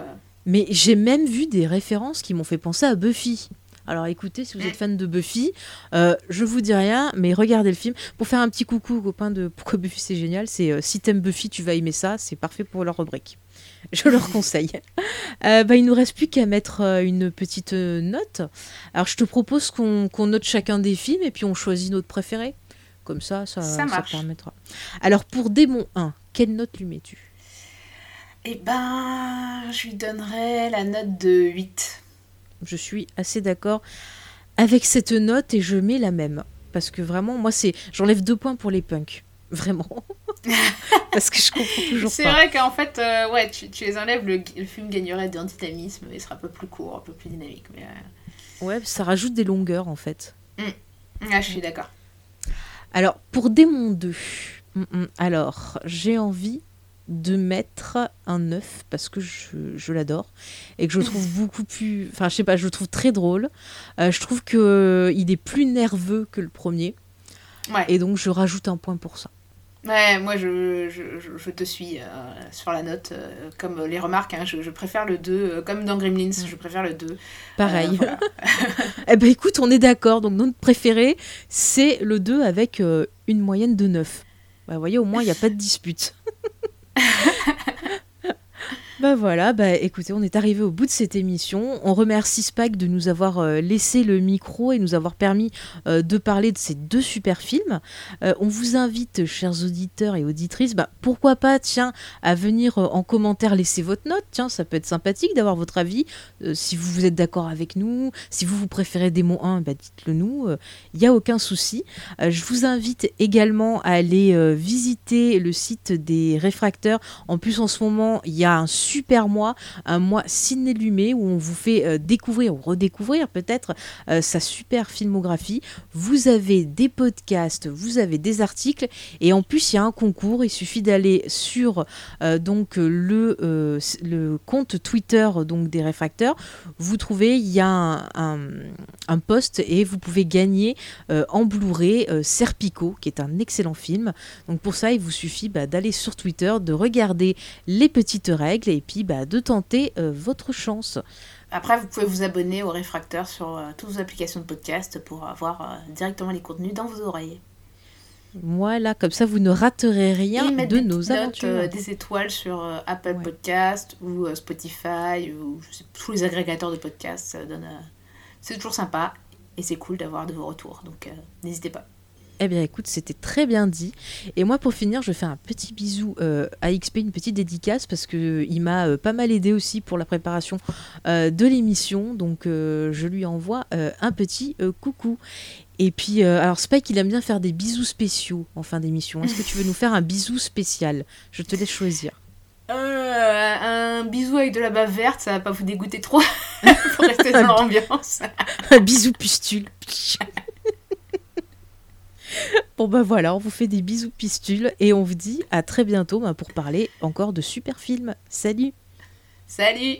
Mais j'ai même vu des références qui m'ont fait penser à Buffy. Alors écoutez, si vous êtes fan de Buffy, euh, je vous dis rien, mais regardez le film. Pour faire un petit coucou aux copains de Pourquoi Buffy c'est génial, c'est euh, si t'aimes Buffy, tu vas aimer ça, c'est parfait pour leur rubrique. Je leur conseille. Euh, bah, il nous reste plus qu'à mettre une petite note. Alors je te propose qu'on qu'on note chacun des films et puis on choisit notre préféré. Comme ça, ça, Ça permettra. Alors pour Démon 1, quelle note lui mets-tu? Eh ben, je lui donnerais la note de 8. Je suis assez d'accord avec cette note et je mets la même. Parce que vraiment, moi, c'est j'enlève deux points pour les punks. Vraiment. Parce que je comprends toujours C'est vrai qu'en fait, euh, ouais, tu, tu les enlèves, le, le film gagnerait d'un dynamisme et sera un peu plus court, un peu plus dynamique. Mais, euh, Ouais, ça rajoute des longueurs en fait. ah, je suis d'accord. Alors, pour Démon 2, mm, mm, alors, j'ai envie de mettre un 9 parce que je, je l'adore et que je le trouve beaucoup plus. Enfin, je sais pas, je le trouve très drôle. Euh, je trouve qu'il il est plus nerveux que le premier. Ouais. Et donc, je rajoute un point pour ça. Ouais, moi je, je, je- je te suis euh, sur la note, euh, comme les remarques, hein, je, je préfère le 2, euh, comme dans Gremlins, je préfère le 2. Pareil. Voilà. Eh ben écoute, on est d'accord. Donc notre préféré, c'est le 2 avec une moyenne de 9. Bah, vous voyez, au moins, il n'y a pas de dispute. bah voilà, bah écoutez, on est arrivé au bout de cette émission. On remercie Spike de nous avoir euh, laissé le micro et nous avoir permis euh, de parler de ces deux super films. Euh, on vous invite, chers auditeurs et auditrices, bah, pourquoi pas, tiens, à venir en commentaire laisser votre note. Tiens, ça peut être sympathique d'avoir votre avis. Si vous, vous êtes d'accord avec nous, si vous vous préférez Démon 1, bah, dites-le nous. Il n'y a aucun souci. Je vous invite également à aller visiter le site des réfracteurs. En plus, en ce moment, il y a un super mois, un mois ciné lumé où on vous fait euh, découvrir ou redécouvrir peut-être euh, sa super filmographie. Vous avez des podcasts, vous avez des articles et en plus, il y a un concours. Il suffit d'aller sur euh, donc le, compte Twitter donc des réfracteurs. Vous trouvez, il y a un, un, post et vous pouvez gagner en Blu-ray Serpico, qui est un excellent film. Donc pour ça, il vous suffit bah, d'aller sur Twitter, de regarder les petites règles et puis bah, de tenter euh, votre chance. Après, vous pouvez vous abonner au réfracteur sur euh, toutes vos applications de podcast pour avoir euh, directement les contenus dans vos oreilles. Voilà, comme ça vous ne raterez rien de des nos notes, aventures. euh, des étoiles sur euh, Apple Ouais. Podcast ou euh, Spotify ou je sais, tous les agrégateurs de podcasts. Ça donne, c'est toujours sympa et c'est cool d'avoir de vos retours. Donc n'hésitez pas. Eh bien écoute, c'était très bien dit. Et moi pour finir, je fais un petit bisou euh, à XP, une petite dédicace parce que il m'a euh, pas mal aidé aussi pour la préparation euh, de l'émission. Donc euh, je lui envoie euh, un petit euh, coucou. Et puis, euh, alors Spike, il aime bien faire des bisous spéciaux en fin d'émission. Est-ce que tu veux nous faire un bisou spécial? Je te laisse choisir. Euh, un bisou avec de la bave verte, ça va pas vous dégoûter trop pour rester dans l'ambiance. Un bisou pustule. bon bah voilà, on vous fait des bisous pistules et on vous dit à très bientôt bah, pour parler encore de super films. Salut Salut